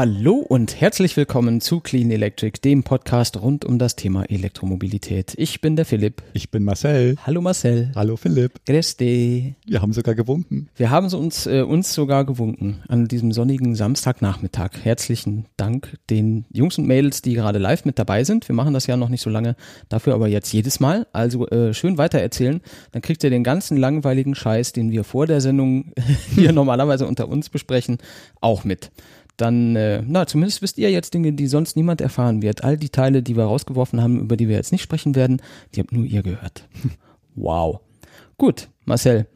Hallo und herzlich willkommen zu Clean Electric, dem Podcast rund um das Thema Elektromobilität. Ich bin der Philipp. Ich bin Marcel. Hallo Marcel. Hallo Philipp. Grüß dich. Wir haben sogar gewunken. Wir haben uns, äh, uns sogar gewunken an diesem sonnigen Samstagnachmittag. Herzlichen Dank den Jungs und Mädels, die gerade live mit dabei sind. Wir machen das ja noch nicht so lange, dafür aber jetzt jedes Mal. Also äh, schön weitererzählen. Dann kriegt ihr den ganzen langweiligen Scheiß, den wir vor der Sendung hier normalerweise unter uns besprechen, auch mit dann, äh, na, zumindest wisst ihr jetzt Dinge, die sonst niemand erfahren wird. All die Teile, die wir rausgeworfen haben, über die wir jetzt nicht sprechen werden, die habt nur ihr gehört. wow. Gut, Marcel.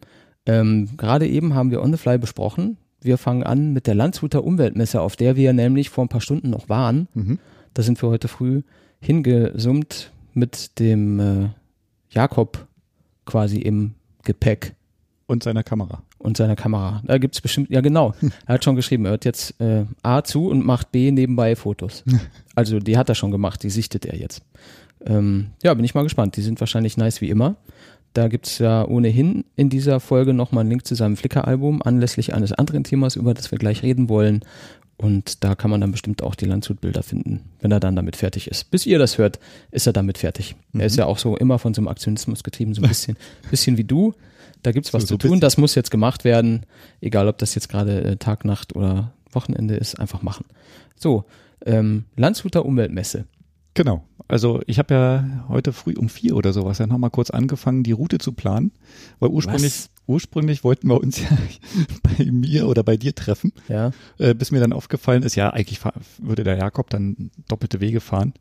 Ähm, Gerade eben haben wir On the Fly besprochen. Wir fangen an mit der Landshuter Umweltmesse, auf der wir nämlich vor ein paar Stunden noch waren. Mhm. Da sind wir heute früh hingesummt mit dem äh, Jakob quasi im Gepäck. Und seiner Kamera und seiner Kamera. Da gibt's bestimmt, ja genau, er hat schon geschrieben, er hört jetzt äh, A zu und macht B nebenbei Fotos. Also die hat er schon gemacht, die sichtet er jetzt. Ähm, ja, bin ich mal gespannt. Die sind wahrscheinlich nice wie immer. Da gibt's ja ohnehin in dieser Folge nochmal einen Link zu seinem Flickr-Album anlässlich eines anderen Themas, über das wir gleich reden wollen. Und da kann man dann bestimmt auch die Landshut-Bilder finden, wenn er dann damit fertig ist. Bis ihr das hört, ist er damit fertig. Mhm. Er ist ja auch so immer von so einem Aktionismus getrieben, so ein bisschen, bisschen wie du. Da gibt's was so, zu tun, das muss jetzt gemacht werden, egal ob das jetzt gerade äh, Tag, Nacht oder Wochenende ist, einfach machen. So, ähm, Landshuter Umweltmesse. Genau. Also ich habe ja heute früh um vier oder sowas ja nochmal kurz angefangen, die Route zu planen, weil ursprünglich, ursprünglich wollten wir uns ja bei mir oder bei dir treffen, ja. Äh, bis mir dann aufgefallen ist, ja, eigentlich würde der Jakob dann doppelte Wege fahren.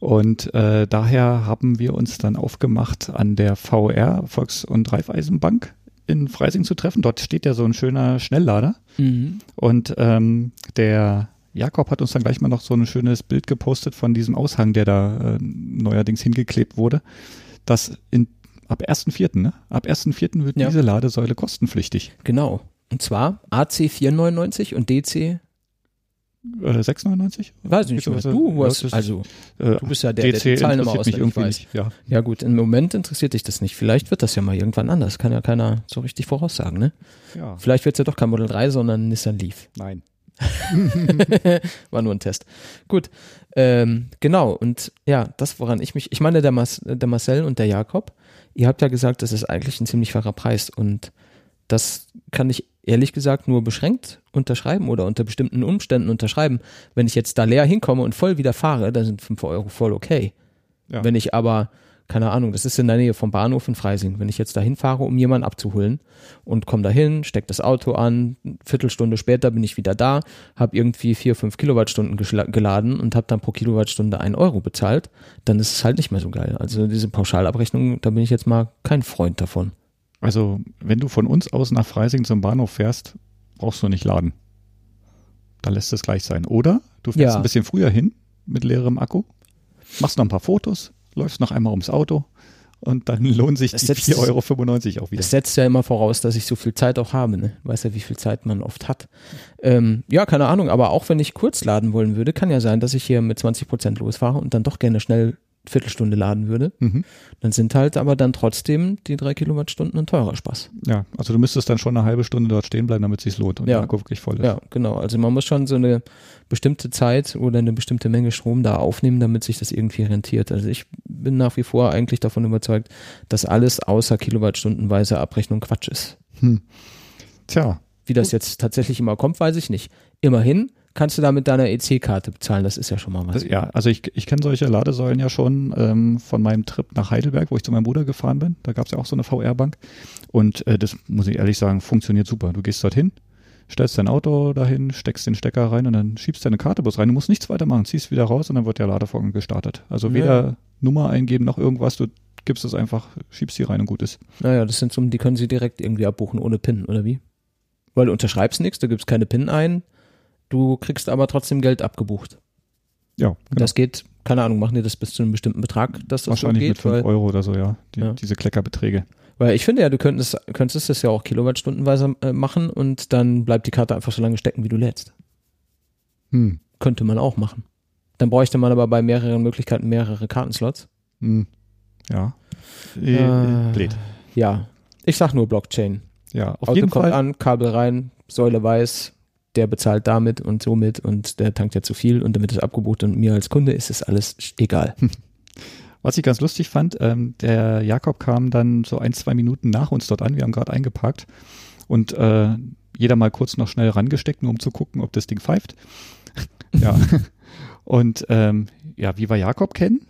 Und äh, daher haben wir uns dann aufgemacht, an der VR, Volks- und Raiffeisenbank in Freising zu treffen. Dort steht ja so ein schöner Schnelllader. Mhm. Und ähm, der Jakob hat uns dann gleich mal noch so ein schönes Bild gepostet von diesem Aushang, der da äh, neuerdings hingeklebt wurde. Das in, ab 1.4., ne? Ab 1.4. wird ja. diese Ladesäule kostenpflichtig. Genau. Und zwar AC 499 und DC 6,99? Äh, weiß nicht, was du hast, also äh, du bist ja der, DC der die Zahlen immer auswendig weiß. Nicht, ja. ja gut, im Moment interessiert dich das nicht. Vielleicht wird das ja mal irgendwann anders. Kann ja keiner so richtig voraussagen, ne? Ja. Vielleicht wird es ja doch kein Model 3, sondern Nissan Leaf. Nein. War nur ein Test. Gut, ähm, genau. Und ja, das, woran ich mich, ich meine, der, Mas, der Marcel und der Jakob, ihr habt ja gesagt, das ist eigentlich ein ziemlich fairer Preis. Und das kann ich ehrlich gesagt nur beschränkt unterschreiben oder unter bestimmten Umständen unterschreiben. Wenn ich jetzt da leer hinkomme und voll wieder fahre, dann sind 5 Euro voll okay. Ja. Wenn ich aber, keine Ahnung, das ist in der Nähe vom Bahnhof in Freising, wenn ich jetzt da hinfahre, um jemanden abzuholen und komme dahin, stecke das Auto an, Viertelstunde später bin ich wieder da, habe irgendwie 4, 5 Kilowattstunden geladen und habe dann pro Kilowattstunde 1 Euro bezahlt, dann ist es halt nicht mehr so geil. Also diese Pauschalabrechnung, da bin ich jetzt mal kein Freund davon. Also, wenn du von uns aus nach Freising zum Bahnhof fährst, brauchst du nicht laden. Da lässt es gleich sein. Oder du fährst ja. ein bisschen früher hin mit leerem Akku, machst noch ein paar Fotos, läufst noch einmal ums Auto und dann lohnen sich das die 4,95 Euro auch wieder. Das setzt ja immer voraus, dass ich so viel Zeit auch habe. Ne? Weiß ja, wie viel Zeit man oft hat. Ähm, ja, keine Ahnung, aber auch wenn ich kurz laden wollen würde, kann ja sein, dass ich hier mit 20 Prozent losfahre und dann doch gerne schnell Viertelstunde laden würde, mhm. dann sind halt aber dann trotzdem die drei Kilowattstunden ein teurer Spaß. Ja, also du müsstest dann schon eine halbe Stunde dort stehen bleiben, damit es sich lohnt und ja. der Akku wirklich voll ist. Ja, genau. Also man muss schon so eine bestimmte Zeit oder eine bestimmte Menge Strom da aufnehmen, damit sich das irgendwie rentiert. Also ich bin nach wie vor eigentlich davon überzeugt, dass alles außer Kilowattstundenweise Abrechnung Quatsch ist. Hm. Tja. Wie das jetzt tatsächlich immer kommt, weiß ich nicht. Immerhin kannst du da mit deiner EC-Karte bezahlen. Das ist ja schon mal was. Ja, also ich, ich kenne solche Ladesäulen ja schon ähm, von meinem Trip nach Heidelberg, wo ich zu meinem Bruder gefahren bin. Da gab es ja auch so eine VR-Bank. Und äh, das muss ich ehrlich sagen, funktioniert super. Du gehst dorthin, stellst dein Auto dahin, steckst den Stecker rein und dann schiebst deine Karte bloß rein. Du musst nichts weiter machen, ziehst wieder raus und dann wird der Ladevorgang gestartet. Also weder ja. Nummer eingeben noch irgendwas, du gibst es einfach, schiebst die rein und gut ist. Naja, das sind so, die können sie direkt irgendwie abbuchen ohne PIN, oder wie? Weil du unterschreibst nichts, du gibst keine PIN ein, Du kriegst aber trotzdem Geld abgebucht. Ja. Genau. Das geht, keine Ahnung, machen die das bis zu einem bestimmten Betrag, dass das Wahrscheinlich so geht? mit 5 Euro oder so, ja, die, ja. Diese Kleckerbeträge. Weil ich finde ja, du könntest, könntest das ja auch kilowattstundenweise äh, machen und dann bleibt die Karte einfach so lange stecken, wie du lädst. Hm. Könnte man auch machen. Dann bräuchte man aber bei mehreren Möglichkeiten mehrere Kartenslots. Hm. Ja. Äh, äh, blöd. Ja. Ich sag nur Blockchain. Ja, auf Auto jeden kommt Fall. an, Kabel rein, Säule weiß, der bezahlt damit und somit und der tankt ja zu viel und damit ist abgebucht und mir als Kunde ist es alles egal. Was ich ganz lustig fand, ähm, der Jakob kam dann so ein, zwei Minuten nach uns dort an. Wir haben gerade eingeparkt und äh, jeder mal kurz noch schnell rangesteckt, nur um zu gucken, ob das Ding pfeift. ja. Und ähm, ja, wie wir Jakob kennen,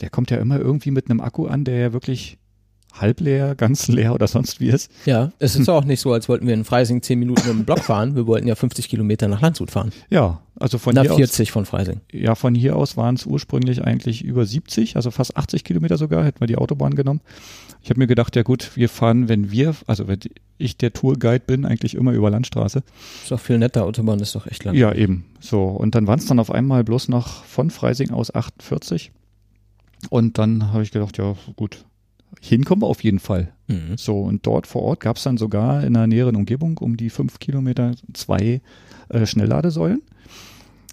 der kommt ja immer irgendwie mit einem Akku an, der ja wirklich halb leer, ganz leer oder sonst wie ist. Ja, es ist auch nicht so, als wollten wir in Freising zehn Minuten im Block fahren. Wir wollten ja 50 Kilometer nach Landshut fahren. Ja, also von Na, hier 40 aus. von Freising. Ja, von hier aus waren es ursprünglich eigentlich über 70, also fast 80 Kilometer sogar, hätten wir die Autobahn genommen. Ich habe mir gedacht, ja gut, wir fahren, wenn wir, also wenn ich der Tourguide bin, eigentlich immer über Landstraße. Ist doch viel netter, Autobahn ist doch echt lang. Ja, eben. So, und dann waren es dann auf einmal bloß noch von Freising aus 48. Und dann habe ich gedacht, ja gut, hinkommen wir auf jeden Fall. Mhm. So, und dort vor Ort gab es dann sogar in der näheren Umgebung um die fünf Kilometer zwei äh, Schnellladesäulen.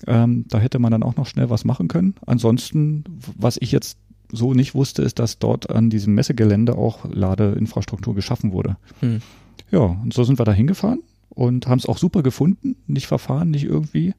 Ähm, da hätte man dann auch noch schnell was machen können. Ansonsten, was ich jetzt so nicht wusste, ist, dass dort an diesem Messegelände auch Ladeinfrastruktur geschaffen wurde. Hm. Ja, und so sind wir da hingefahren und haben es auch super gefunden, nicht verfahren, nicht irgendwie.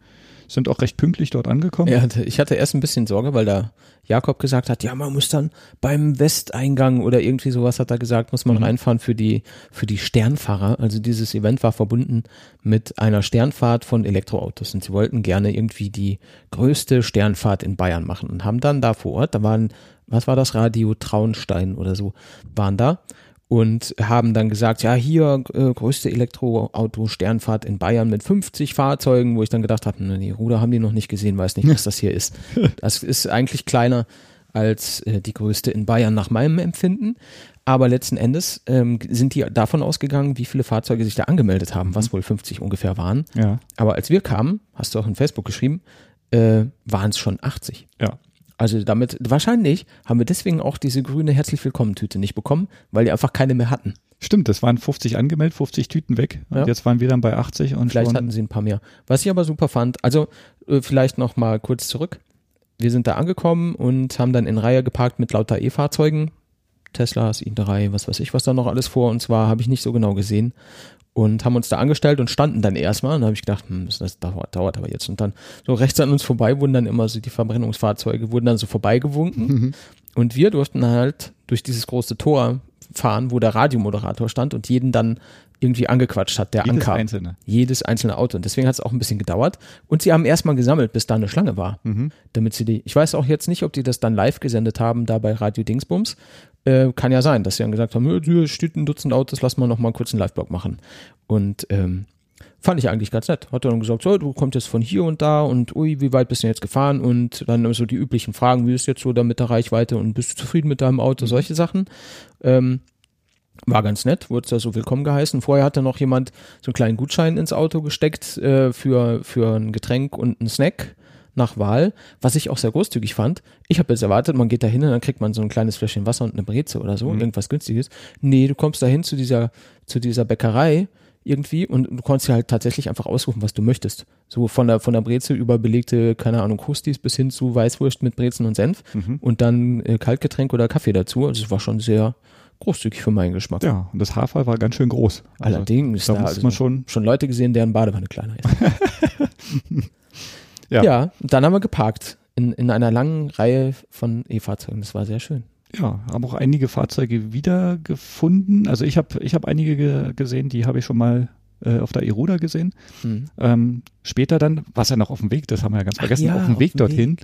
Sind auch recht pünktlich dort angekommen. Ja, ich hatte erst ein bisschen Sorge, weil da Jakob gesagt hat, ja, man muss dann beim Westeingang oder irgendwie sowas hat er gesagt, muss man Mhm. reinfahren für die, für die Sternfahrer. Also dieses Event war verbunden mit einer Sternfahrt von Elektroautos und sie wollten gerne irgendwie die größte Sternfahrt in Bayern machen und haben dann da vor Ort, da waren, was war das, Radio Traunstein oder so, waren da und haben dann gesagt, ja, hier äh, größte Elektroauto-Sternfahrt in Bayern mit 50 Fahrzeugen, wo ich dann gedacht habe, nee, Ruder haben die noch nicht gesehen, weiß nicht, was das hier ist. Das ist eigentlich kleiner als äh, die größte in Bayern nach meinem Empfinden. Aber letzten Endes ähm, sind die davon ausgegangen, wie viele Fahrzeuge sich da angemeldet haben, was wohl 50 ungefähr waren. Ja, Aber als wir kamen, hast du auch in Facebook geschrieben, äh, waren es schon 80. ja. Also damit, wahrscheinlich haben wir deswegen auch diese grüne Herzlich Willkommen-Tüte nicht bekommen, weil die einfach keine mehr hatten. Stimmt, das waren 50 angemeldet, 50 Tüten weg. Und Ja. jetzt waren wir dann bei 80 und Vielleicht hatten sie ein paar mehr. Was ich aber super fand, also äh, vielleicht noch mal kurz zurück. Wir sind da angekommen und haben dann in Reihe geparkt mit lauter E-Fahrzeugen. Teslas, i3, was weiß ich, was da noch alles vor uns war, habe ich nicht so genau gesehen. Und haben uns da angestellt und standen dann erstmal. Und da habe ich gedacht, hm, das, dauert, dauert aber jetzt. Und dann so rechts an uns vorbei wurden dann immer so die Verbrennungsfahrzeuge, wurden dann so vorbeigewunken. Und wir durften halt durch dieses große Tor fahren, wo der Radiomoderator stand und jeden dann irgendwie angequatscht hat, der jedes ankam einzelne. jedes einzelne Auto. Und deswegen hat es auch ein bisschen gedauert. Und sie haben erstmal gesammelt, bis da eine Schlange war. Mhm. Damit sie die, ich weiß auch jetzt nicht, ob die das dann live gesendet haben, da bei Radio Dingsbums. Äh, kann ja sein, dass sie dann gesagt haben, "Ja, hier steht ein Dutzend Autos, lass mal noch mal kurz einen Live-Blog machen. Und ähm, fand ich eigentlich ganz nett. Hat er dann gesagt, so, du kommst jetzt von hier und da und ui, wie weit bist du jetzt gefahren? Und dann so die üblichen Fragen, wie ist jetzt so da mit der Reichweite und bist du zufrieden mit deinem Auto? Solche Sachen. Ähm, war ganz nett, wurde da so willkommen geheißen. Vorher hatte noch jemand so einen kleinen Gutschein ins Auto gesteckt äh, für, für ein Getränk und einen Snack nach Wahl, was ich auch sehr großzügig fand. Ich habe jetzt erwartet, man geht da hin und dann kriegt man so ein kleines Fläschchen Wasser und eine Breze oder so, irgendwas günstiges. Nee, du kommst da hin zu dieser, zu dieser Bäckerei irgendwie und du konntest halt tatsächlich einfach ausrufen, was du möchtest. So von der, von der Breze über belegte, keine Ahnung, Krustis bis hin zu Weißwurst mit Brezen und Senf und dann äh, Kaltgetränk oder Kaffee dazu. Also es war schon sehr großzügig für meinen Geschmack. Ja, und das Haarfall war ganz schön groß. Also, Allerdings, da da also man schon, schon Leute gesehen, deren Badewanne kleiner ist. Ja. ja, und dann haben wir geparkt in, in einer langen Reihe von E-Fahrzeugen. Das war sehr schön. ja, haben auch einige Fahrzeuge wiedergefunden. Also ich habe ich hab einige ge gesehen, die habe ich schon mal äh, auf der Eruda gesehen. Mhm. Ähm, später dann, was ja noch auf dem Weg, das haben wir ja ganz vergessen, ja, auf dem auf Weg dem dorthin,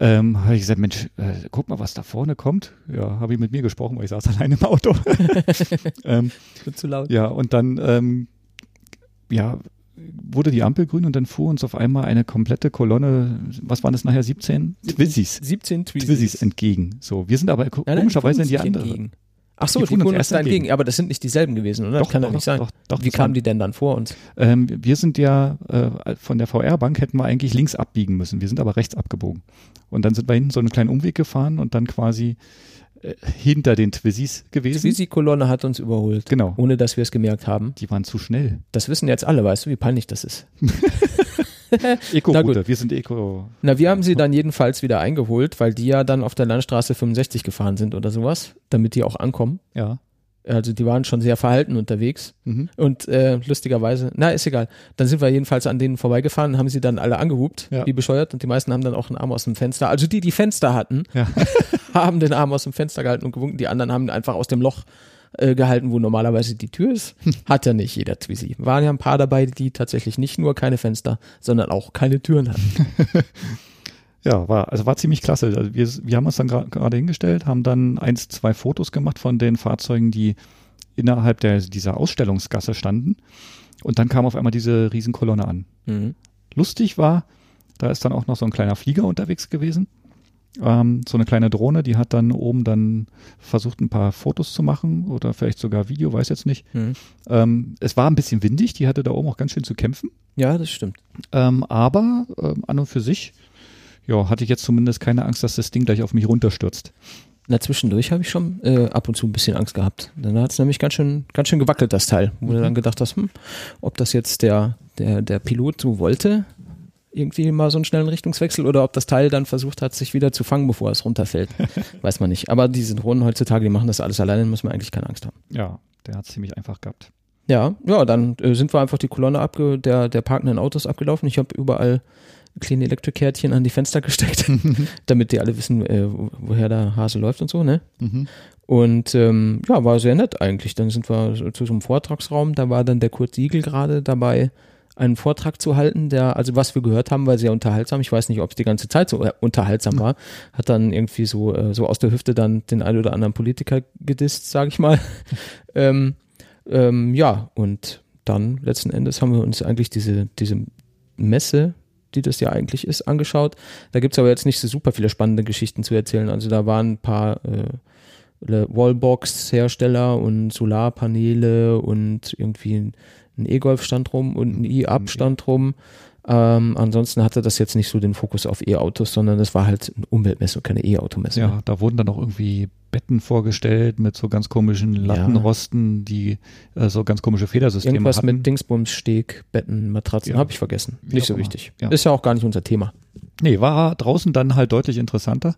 ähm, habe ich gesagt, Mensch, äh, guck mal, was da vorne kommt. Ja, habe ich mit mir gesprochen, weil ich saß allein im Auto. ähm, Wird zu laut. ja, und dann, ähm, ja, wurde die Ampel grün und dann fuhr uns auf einmal eine komplette Kolonne, was waren das nachher, 17? Twizzys. 17 Twizzys. Twizzys entgegen. So, wir sind aber Nein, komischerweise in die andere. entgegen. Ach so, Die die fuhren uns uns erst da entgegen. entgegen. Aber das sind nicht dieselben gewesen, oder? das kann doch nicht sein. Doch, doch, Wie kamen die denn dann vor uns? Ähm, wir sind ja äh, von der VR-Bank hätten wir eigentlich links abbiegen müssen. Wir sind aber rechts abgebogen. Und dann sind wir hinten so einen kleinen Umweg gefahren und dann quasi hinter den Twizzys Die gewesen. Twizzy-Kolonne hat uns überholt. Genau. Ohne dass wir es gemerkt haben. Die waren zu schnell. Das wissen jetzt alle, weißt du, wie peinlich das ist. Eco-Router. Wir sind Eco. Na, wir haben sie dann jedenfalls wieder eingeholt, weil die ja dann auf der Landstraße 65 gefahren sind oder sowas, damit die auch ankommen. Ja. Also die waren schon sehr verhalten unterwegs. Mhm. Und äh, lustigerweise, na, ist egal. Dann sind wir jedenfalls an denen vorbeigefahren und haben sie dann alle angehupt, Ja. wie bescheuert. Und die meisten haben dann auch einen Arm aus dem Fenster. Also die, die Fenster hatten, Ja. haben den Arm aus dem Fenster gehalten und gewunken. Die anderen haben ihn einfach aus dem Loch äh, gehalten, wo normalerweise die Tür ist. Hat ja nicht jeder Twizy. Waren ja ein paar dabei, die tatsächlich nicht nur keine Fenster, sondern auch keine Türen hatten. Ja, war, also war ziemlich klasse. Also wir, wir haben uns dann gerade hingestellt, haben dann eins, zwei Fotos gemacht von den Fahrzeugen, die innerhalb der, dieser Ausstellungsgasse standen. Und dann kam auf einmal diese Riesenkolonne an. Mhm. Lustig war, da ist dann auch noch so ein kleiner Flieger unterwegs gewesen. Ähm, so eine kleine Drohne, die hat dann oben dann versucht, ein paar Fotos zu machen oder vielleicht sogar Video, weiß jetzt nicht. Mhm. Ähm, es war ein bisschen windig, die hatte da oben auch ganz schön zu kämpfen. Ja, das stimmt. Ähm, aber ähm, an und für sich, ja, hatte ich jetzt zumindest keine Angst, dass das Ding gleich auf mich runterstürzt. Na, zwischendurch habe ich schon äh, ab und zu ein bisschen Angst gehabt. Dann hat es nämlich ganz schön, ganz schön gewackelt, das Teil. Wo du dann gedacht hast, hm, ob das jetzt der, der, der Pilot so wollte, irgendwie mal so einen schnellen Richtungswechsel, oder ob das Teil dann versucht hat, sich wieder zu fangen, bevor es runterfällt. Weiß man nicht. Aber diese Drohnen heutzutage, die machen das alles alleine, dann muss man eigentlich keine Angst haben. Ja, der hat ziemlich einfach gehabt. Ja, ja, dann äh, sind wir einfach die Kolonne abge der, der parkenden Autos abgelaufen. Ich habe überall kleine Elektrokärtchen an die Fenster gesteckt, damit die alle wissen, äh, wo- woher der Hase läuft und so, ne? Und ähm, ja, war sehr nett eigentlich. Dann sind wir zu so einem Vortragsraum, da war dann der Kurt Siegel gerade dabei, einen Vortrag zu halten, der, also was wir gehört haben, war sehr unterhaltsam. Ich weiß nicht, ob es die ganze Zeit so äh, unterhaltsam war. Hat dann irgendwie so, äh, so aus der Hüfte dann den einen oder anderen Politiker gedisst, sage ich mal. ähm, ähm, ja, und dann letzten Endes haben wir uns eigentlich diese, diese Messe, die das ja eigentlich ist, angeschaut. Da gibt's aber jetzt nicht so super viele spannende Geschichten zu erzählen. Also da waren ein paar äh, Wallbox-Hersteller und Solarpaneele und irgendwie ein ein E-Golf stand rum und ein E-Up stand rum. Ähm, ansonsten hatte das jetzt nicht so den Fokus auf E-Autos, sondern das war halt eine Umweltmesse und keine E-Automesse. Ja, da wurden dann auch irgendwie Betten vorgestellt mit so ganz komischen Lattenrosten, die äh, so ganz komische Federsysteme Irgendwas hatten. mit Dingsbums, Steg, Betten, Matratzen, Ja. habe ich vergessen. Wie Nicht so immer. wichtig. Ja. Ist ja auch gar nicht unser Thema. Nee, war draußen dann halt deutlich interessanter.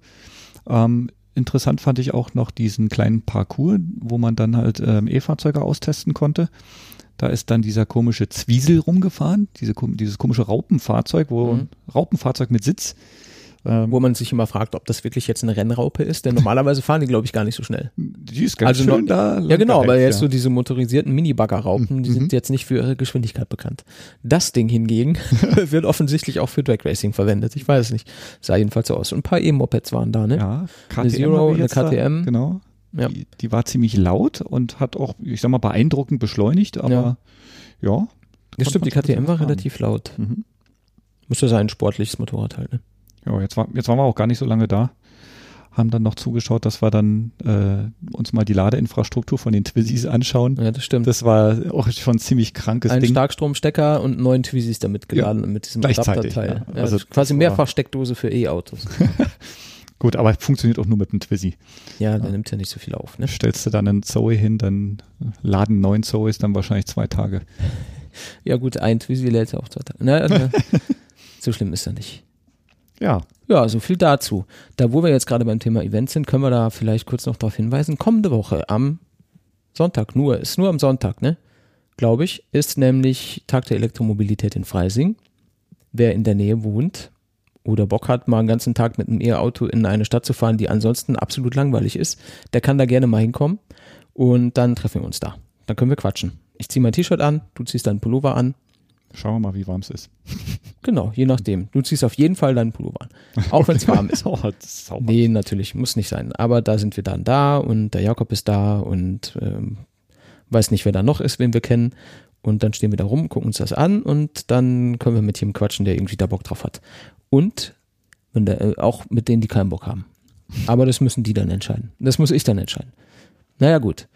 Ähm, interessant fand ich auch noch diesen kleinen Parcours, wo man dann halt ähm, E-Fahrzeuge austesten konnte. Da ist dann dieser komische Zwiesel rumgefahren, diese, dieses komische Raupenfahrzeug, wo Mhm. Raupenfahrzeug mit Sitz. Ähm, Wo man sich immer fragt, ob das wirklich jetzt eine Rennraupe ist, denn normalerweise fahren die, glaube ich, gar nicht so schnell. die ist ganz Also schön noch- da. Ja, genau, aber jetzt ja. so diese motorisierten Mini-Bagger-Raupen, die Mhm. sind jetzt nicht für ihre Geschwindigkeit bekannt. Das Ding hingegen wird offensichtlich auch für Drag Racing verwendet. Ich weiß es nicht. Sah jedenfalls so aus. Und ein paar E-Mopeds waren da, ne? Ja, KTM Eine Zero, eine jetzt da, KTM. Genau. Ja. Die, die war ziemlich laut und hat auch, ich sag mal, beeindruckend beschleunigt, aber ja. Das stimmt, die KTM war fahren. relativ laut. Mhm. Müsste sein, ein sportliches Motorrad halt, ne? Ja, jetzt, war, jetzt waren wir auch gar nicht so lange da. Haben dann noch zugeschaut, dass wir dann äh, uns mal die Ladeinfrastruktur von den Twizzys anschauen. Ja, das stimmt. Das war auch schon ein ziemlich krankes ein Ding. Starkstromstecker und neun Twizys damit geladen mit diesem Adapterteil. ja. Ja, Also also quasi Mehrfachsteckdose für E-Autos. Gut, aber funktioniert auch nur mit einem Twizzy. Ja, der nimmt ja nicht so viel auf, ne? Stellst du dann einen Zoe hin, dann laden neun Zoes dann wahrscheinlich zwei Tage. Ja gut, ein Twizy lädt ja auch zwei Tage. Ne, ne, so schlimm ist er nicht. Ja, Ja, so viel dazu. Da, wo wir jetzt gerade beim Thema Events sind, können wir da vielleicht kurz noch darauf hinweisen. Kommende Woche am Sonntag, nur, ist nur am Sonntag, ne? Glaube ich, ist nämlich Tag der Elektromobilität in Freising. Wer in der Nähe wohnt oder Bock hat, mal einen ganzen Tag mit einem E-Auto in eine Stadt zu fahren, die ansonsten absolut langweilig ist, der kann da gerne mal hinkommen und dann treffen wir uns da. Dann können wir quatschen. Ich ziehe mein T-Shirt an, du ziehst deinen Pullover an. schauen wir mal, wie warm es ist. Genau, je nachdem. Du ziehst auf jeden Fall deinen Pullover an. Auch wenn es warm ist. oh, ist sauber. Nee, natürlich, muss nicht sein. Aber da sind wir dann da und der Jakob ist da und ähm, weiß nicht, wer da noch ist, wen wir kennen. Und dann stehen wir da rum, gucken uns das an und dann können wir mit jedem quatschen, der irgendwie da Bock drauf hat. Und wenn der, äh, auch mit denen, die keinen Bock haben. Aber das müssen die dann entscheiden. Das muss ich dann entscheiden. Naja, gut.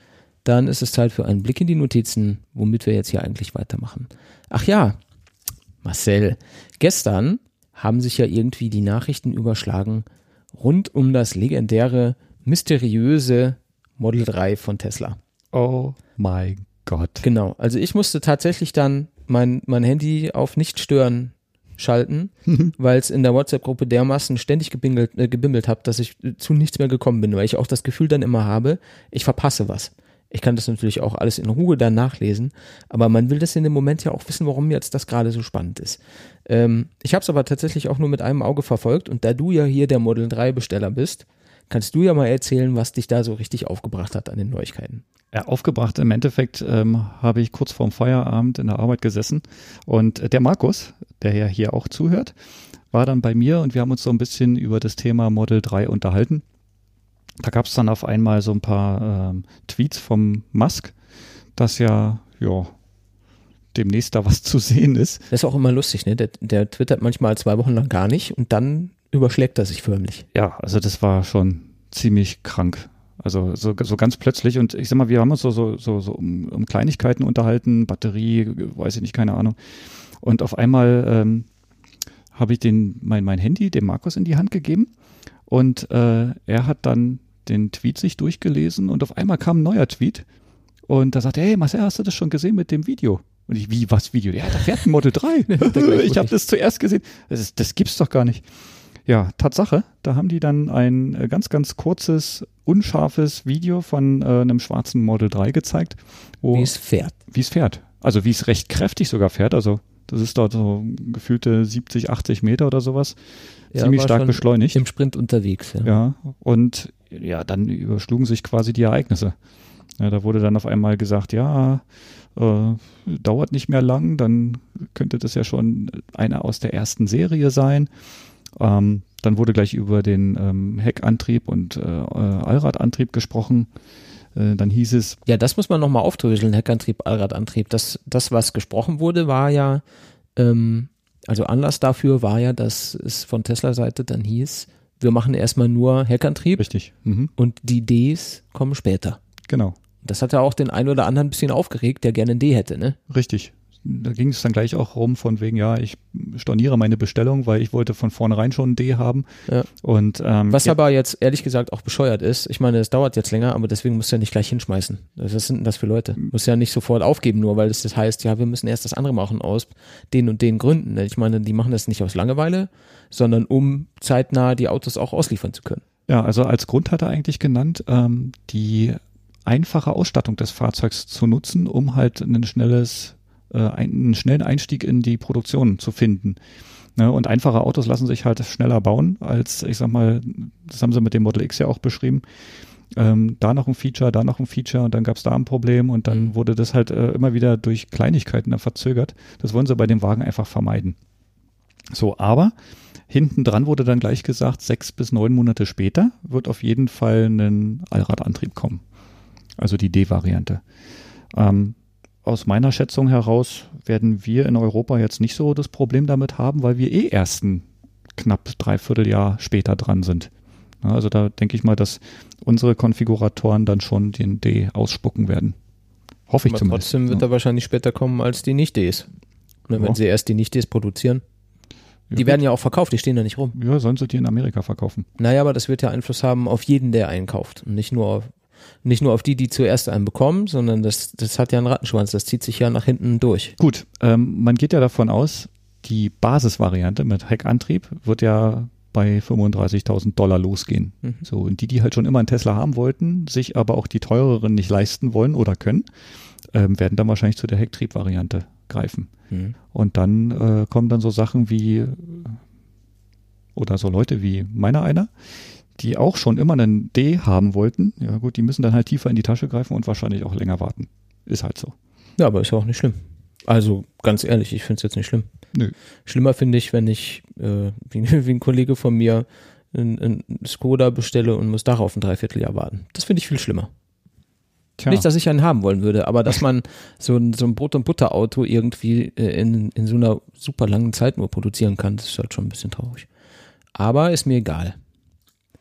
Dann ist es Zeit für einen Blick in die Notizen, womit wir jetzt hier eigentlich weitermachen. Ach ja, Marcel, gestern haben sich ja irgendwie die Nachrichten überschlagen rund um das legendäre, mysteriöse Model 3 von Tesla. Oh mein Gott. Genau, also ich musste tatsächlich dann mein, mein Handy auf nicht stören schalten, weil es in der WhatsApp-Gruppe dermaßen ständig gebingelt, äh, gebimmelt habe, dass ich äh, zu nichts mehr gekommen bin, weil ich auch das Gefühl dann immer habe, ich verpasse was. Ich kann das natürlich auch alles in Ruhe dann nachlesen, aber man will das in dem Moment ja auch wissen, warum jetzt das gerade so spannend ist. Ähm, ich habe es aber tatsächlich auch nur mit einem Auge verfolgt und da du ja hier der Model 3 Besteller bist, kannst du ja mal erzählen, was dich da so richtig aufgebracht hat an den Neuigkeiten. Ja, aufgebracht im Endeffekt ähm, habe ich kurz vorm Feierabend in der Arbeit gesessen und der Markus, der ja hier auch zuhört, war dann bei mir und wir haben uns so ein bisschen über das Thema Model 3 unterhalten. Da gab es dann auf einmal so ein paar ähm, Tweets vom Musk, dass ja, ja, demnächst da was zu sehen ist. Das ist auch immer lustig, ne? Der, der twittert manchmal zwei Wochen lang gar nicht und dann überschlägt er sich förmlich. Ja, also das war schon ziemlich krank. Also so, so ganz plötzlich und ich sag mal, wir haben uns so, so, so, so um, um Kleinigkeiten unterhalten, Batterie, weiß ich nicht, keine Ahnung. Und auf einmal ähm, habe ich den, mein, mein Handy dem Markus in die Hand gegeben und äh, er hat dann den Tweet sich durchgelesen und auf einmal kam ein neuer Tweet und da sagte er, hey Marcel, hast du das schon gesehen mit dem Video? Und ich, wie, was Video? Ja, da fährt ein Model 3. ich habe das zuerst gesehen. Das, ist, das gibt's doch gar nicht. Ja, Tatsache, da haben die dann ein äh, ganz, ganz kurzes, unscharfes Video von äh, einem schwarzen Model 3 gezeigt. Wie es fährt. Wie es fährt. Also wie es recht kräftig sogar fährt. Also das ist dort so gefühlte 70, 80 Meter oder sowas. Ja, Ziemlich stark beschleunigt. Im Sprint unterwegs. Ja. ja, und ja, dann überschlugen sich quasi die Ereignisse. Ja, da wurde dann auf einmal gesagt, ja, äh, dauert nicht mehr lang, dann könnte das ja schon einer aus der ersten Serie sein. Ähm, dann wurde gleich über den ähm, Heckantrieb und äh, Allradantrieb gesprochen. Äh, dann hieß es. Ja, das muss man nochmal aufdröseln, Heckantrieb, Allradantrieb. Das, das, was gesprochen wurde, war ja, ähm, also Anlass dafür war ja, dass es von Tesla-Seite dann hieß, wir machen erstmal nur Heckantrieb. Richtig. Mhm. Und die Ds kommen später. Genau. Das hat ja auch den einen oder anderen ein bisschen aufgeregt, der gerne ein D hätte, ne? Richtig da ging es dann gleich auch rum von wegen, ja, ich storniere meine Bestellung, weil ich wollte von vornherein schon ein D haben. Ja. Und, ähm, Was ja. aber jetzt ehrlich gesagt auch bescheuert ist, ich meine, es dauert jetzt länger, aber deswegen musst du ja nicht gleich hinschmeißen. Was sind denn das für Leute? Du musst ja nicht sofort aufgeben, nur weil es das heißt, ja, wir müssen erst das andere machen aus den und den Gründen. Ich meine, die machen das nicht aus Langeweile, sondern um zeitnah die Autos auch ausliefern zu können. Ja, also als Grund hat er eigentlich genannt, ähm, die einfache Ausstattung des Fahrzeugs zu nutzen, um halt ein schnelles äh, einen schnellen Einstieg in die Produktion zu finden. Ne? Und einfache Autos lassen sich halt schneller bauen als, ich sag mal, das haben sie mit dem Model X ja auch beschrieben. Ähm, da noch ein Feature, da noch ein Feature und dann gab es da ein Problem und dann mhm. wurde das halt äh, immer wieder durch Kleinigkeiten dann verzögert. Das wollen sie bei dem Wagen einfach vermeiden. So, aber hinten dran wurde dann gleich gesagt, sechs bis neun Monate später wird auf jeden Fall ein Allradantrieb kommen. Also die D-Variante. Ähm, aus meiner Schätzung heraus werden wir in Europa jetzt nicht so das Problem damit haben, weil wir eh erst ein knapp dreiviertel Jahr später dran sind. Also da denke ich mal, dass unsere Konfiguratoren dann schon den D ausspucken werden. Hoffe ich Aber zumindest. Trotzdem wird ja. er wahrscheinlich später kommen als die Nicht-Ds. Oder wenn ja. sie erst die Nicht-Ds produzieren. Die ja, werden ja auch verkauft, die stehen da nicht rum. Ja, sollen sie die in Amerika verkaufen. Naja, aber das wird ja Einfluss haben auf jeden, der einkauft. Und nicht nur auf, nicht nur auf die, die zuerst einen bekommen, sondern das, das hat ja einen Rattenschwanz, das zieht sich ja nach hinten durch. Gut, ähm, man geht ja davon aus, die Basisvariante mit Heckantrieb wird ja bei 35.000 Dollar losgehen. Mhm. So, und die, die halt schon immer einen Tesla haben wollten, sich aber auch die teureren nicht leisten wollen oder können, ähm, werden dann wahrscheinlich zu der Hecktriebvariante greifen. Mhm. Und dann äh, kommen dann so Sachen wie oder so Leute wie meiner einer, die auch schon immer einen D haben wollten, ja gut, die müssen dann halt tiefer in die Tasche greifen und wahrscheinlich auch länger warten. Ist halt so. Ja, aber ist ja auch nicht schlimm. Also ganz ehrlich, ich finde es jetzt nicht schlimm. Nö. Schlimmer finde ich, wenn ich, äh, wie, wie, ein Kollege von mir, ein, Skoda bestelle und muss darauf ein Dreivierteljahr warten. Das finde ich viel schlimmer. Tja. Nicht, dass ich einen haben wollen würde, aber dass man so ein, so ein Brot- und Butter-Auto irgendwie äh, in, in so einer super langen Zeit nur produzieren kann, das ist halt schon ein bisschen traurig. Aber ist mir egal.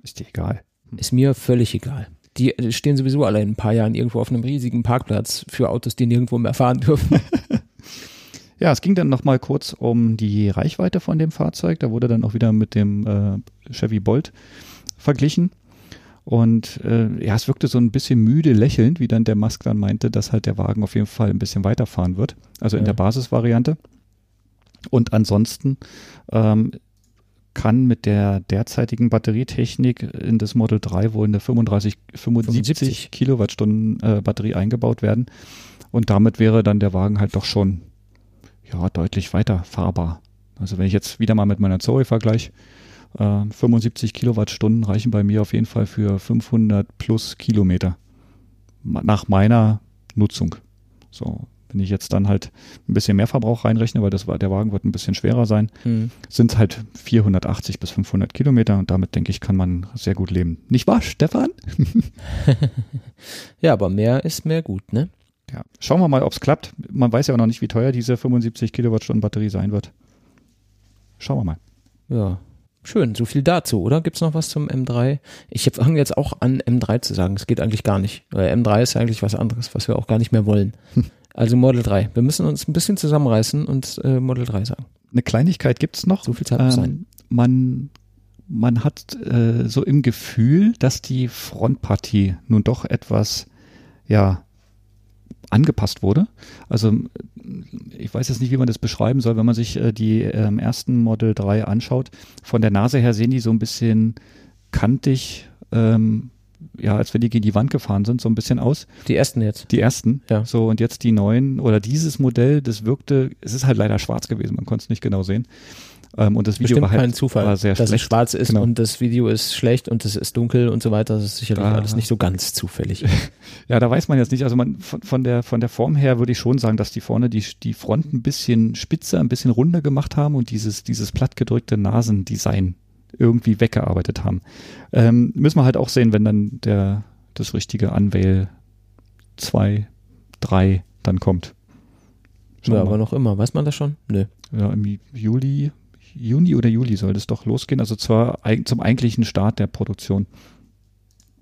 Ist dir egal. Ist mir völlig egal. Die stehen sowieso alle in ein paar Jahren irgendwo auf einem riesigen Parkplatz für Autos, die nirgendwo mehr fahren dürfen. ja, es ging dann nochmal kurz um die Reichweite von dem Fahrzeug. Da wurde dann auch wieder mit dem äh, Chevy Bolt verglichen. Und äh, ja, es wirkte so ein bisschen müde lächelnd, wie dann der Musk dann meinte, dass halt der Wagen auf jeden Fall ein bisschen weiterfahren wird. Also in ja. der Basisvariante. Und ansonsten ähm, kann mit der derzeitigen Batterietechnik in das Model 3 wohl eine 35, 75, 75. Kilowattstunden äh, Batterie eingebaut werden. Und damit wäre dann der Wagen halt doch schon ja, deutlich weiter fahrbar. Also wenn ich jetzt wieder mal mit meiner Zoe vergleiche, äh, 75 Kilowattstunden reichen bei mir auf jeden Fall für 500 plus Kilometer nach meiner Nutzung. So, wenn ich jetzt dann halt ein bisschen mehr Verbrauch reinrechne, weil das, der Wagen wird ein bisschen schwerer sein, hm. sind es halt 480 bis 500 Kilometer und damit denke ich, kann man sehr gut leben. Nicht wahr, Stefan? ja, aber mehr ist mehr gut, ne? Ja. Schauen wir mal, ob es klappt. Man weiß ja auch noch nicht, wie teuer diese 75 Kilowattstunden Batterie sein wird. Schauen wir mal. Ja, Schön, so viel dazu, oder? Gibt's noch was zum M3? Ich fange jetzt auch an, M3 zu sagen. Es geht eigentlich gar nicht. Weil M3 ist eigentlich was anderes, was wir auch gar nicht mehr wollen. Also Model 3. Wir müssen uns ein bisschen zusammenreißen und äh, Model 3 sagen. Eine Kleinigkeit gibt's noch. So viel Zeit muss ähm, sein. Man, man hat äh, so im Gefühl, dass die Frontpartie nun doch etwas, ja, angepasst wurde. Also ich weiß jetzt nicht, wie man das beschreiben soll, wenn man sich äh, die ähm, ersten Model 3 anschaut. Von der Nase her sehen die so ein bisschen kantig, ähm, ja, als wenn die gegen die Wand gefahren sind, so ein bisschen aus. Die ersten jetzt? Die ersten. Ja. So, und jetzt die neuen oder dieses Modell, das wirkte, es ist halt leider schwarz gewesen, man konnte es nicht genau sehen. Ähm, und das Video Bestimmt war halt kein Zufall, war sehr dass schlecht. es schwarz ist Genau. und das Video ist schlecht und es ist dunkel und so weiter. Das ist sicherlich Ah. alles nicht so ganz zufällig. Ja, da weiß man jetzt nicht. Also man von, von der von der Form her würde ich schon sagen, dass die vorne die die Front ein bisschen spitzer, ein bisschen runder gemacht haben und dieses dieses plattgedrückte Nasendesign irgendwie weggearbeitet haben. Ähm, müssen wir halt auch sehen, wenn dann der das richtige Unveil 2, 3 dann kommt. Schauen ja, aber noch immer. Weiß man das schon? Nö. Ja, im Juli, Juni oder Juli soll das doch losgehen. Also zwar zum eigentlichen Start der Produktion,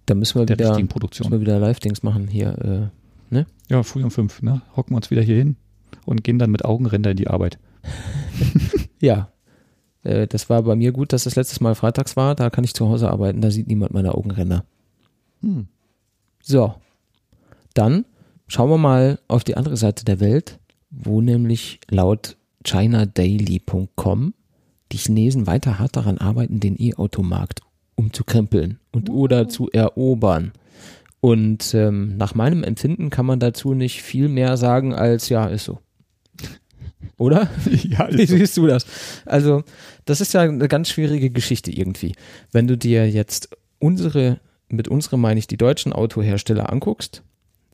Da müssen wir der wieder, richtigen müssen wir wieder Live-Dings machen hier. Äh, Ja, früh um fünf, ne? Hocken wir uns wieder hier hin und gehen dann mit Augenränder in die Arbeit. ja. Äh, das war bei mir gut, dass das letztes Mal freitags war. Da kann ich zu Hause arbeiten. Da sieht niemand meine Augenränder. Hm. So. Dann schauen wir mal auf die andere Seite der Welt, wo nämlich laut ChinaDaily.com die Chinesen weiter hart daran arbeiten, den E-Automarkt umzukrempeln und oder zu erobern. Und ähm, nach meinem Empfinden kann man dazu nicht viel mehr sagen als ja, ist so. Oder? ja, Wie siehst du das? Also, das ist ja eine ganz schwierige Geschichte irgendwie. Wenn du dir jetzt unsere, mit unsere meine ich die deutschen Autohersteller anguckst,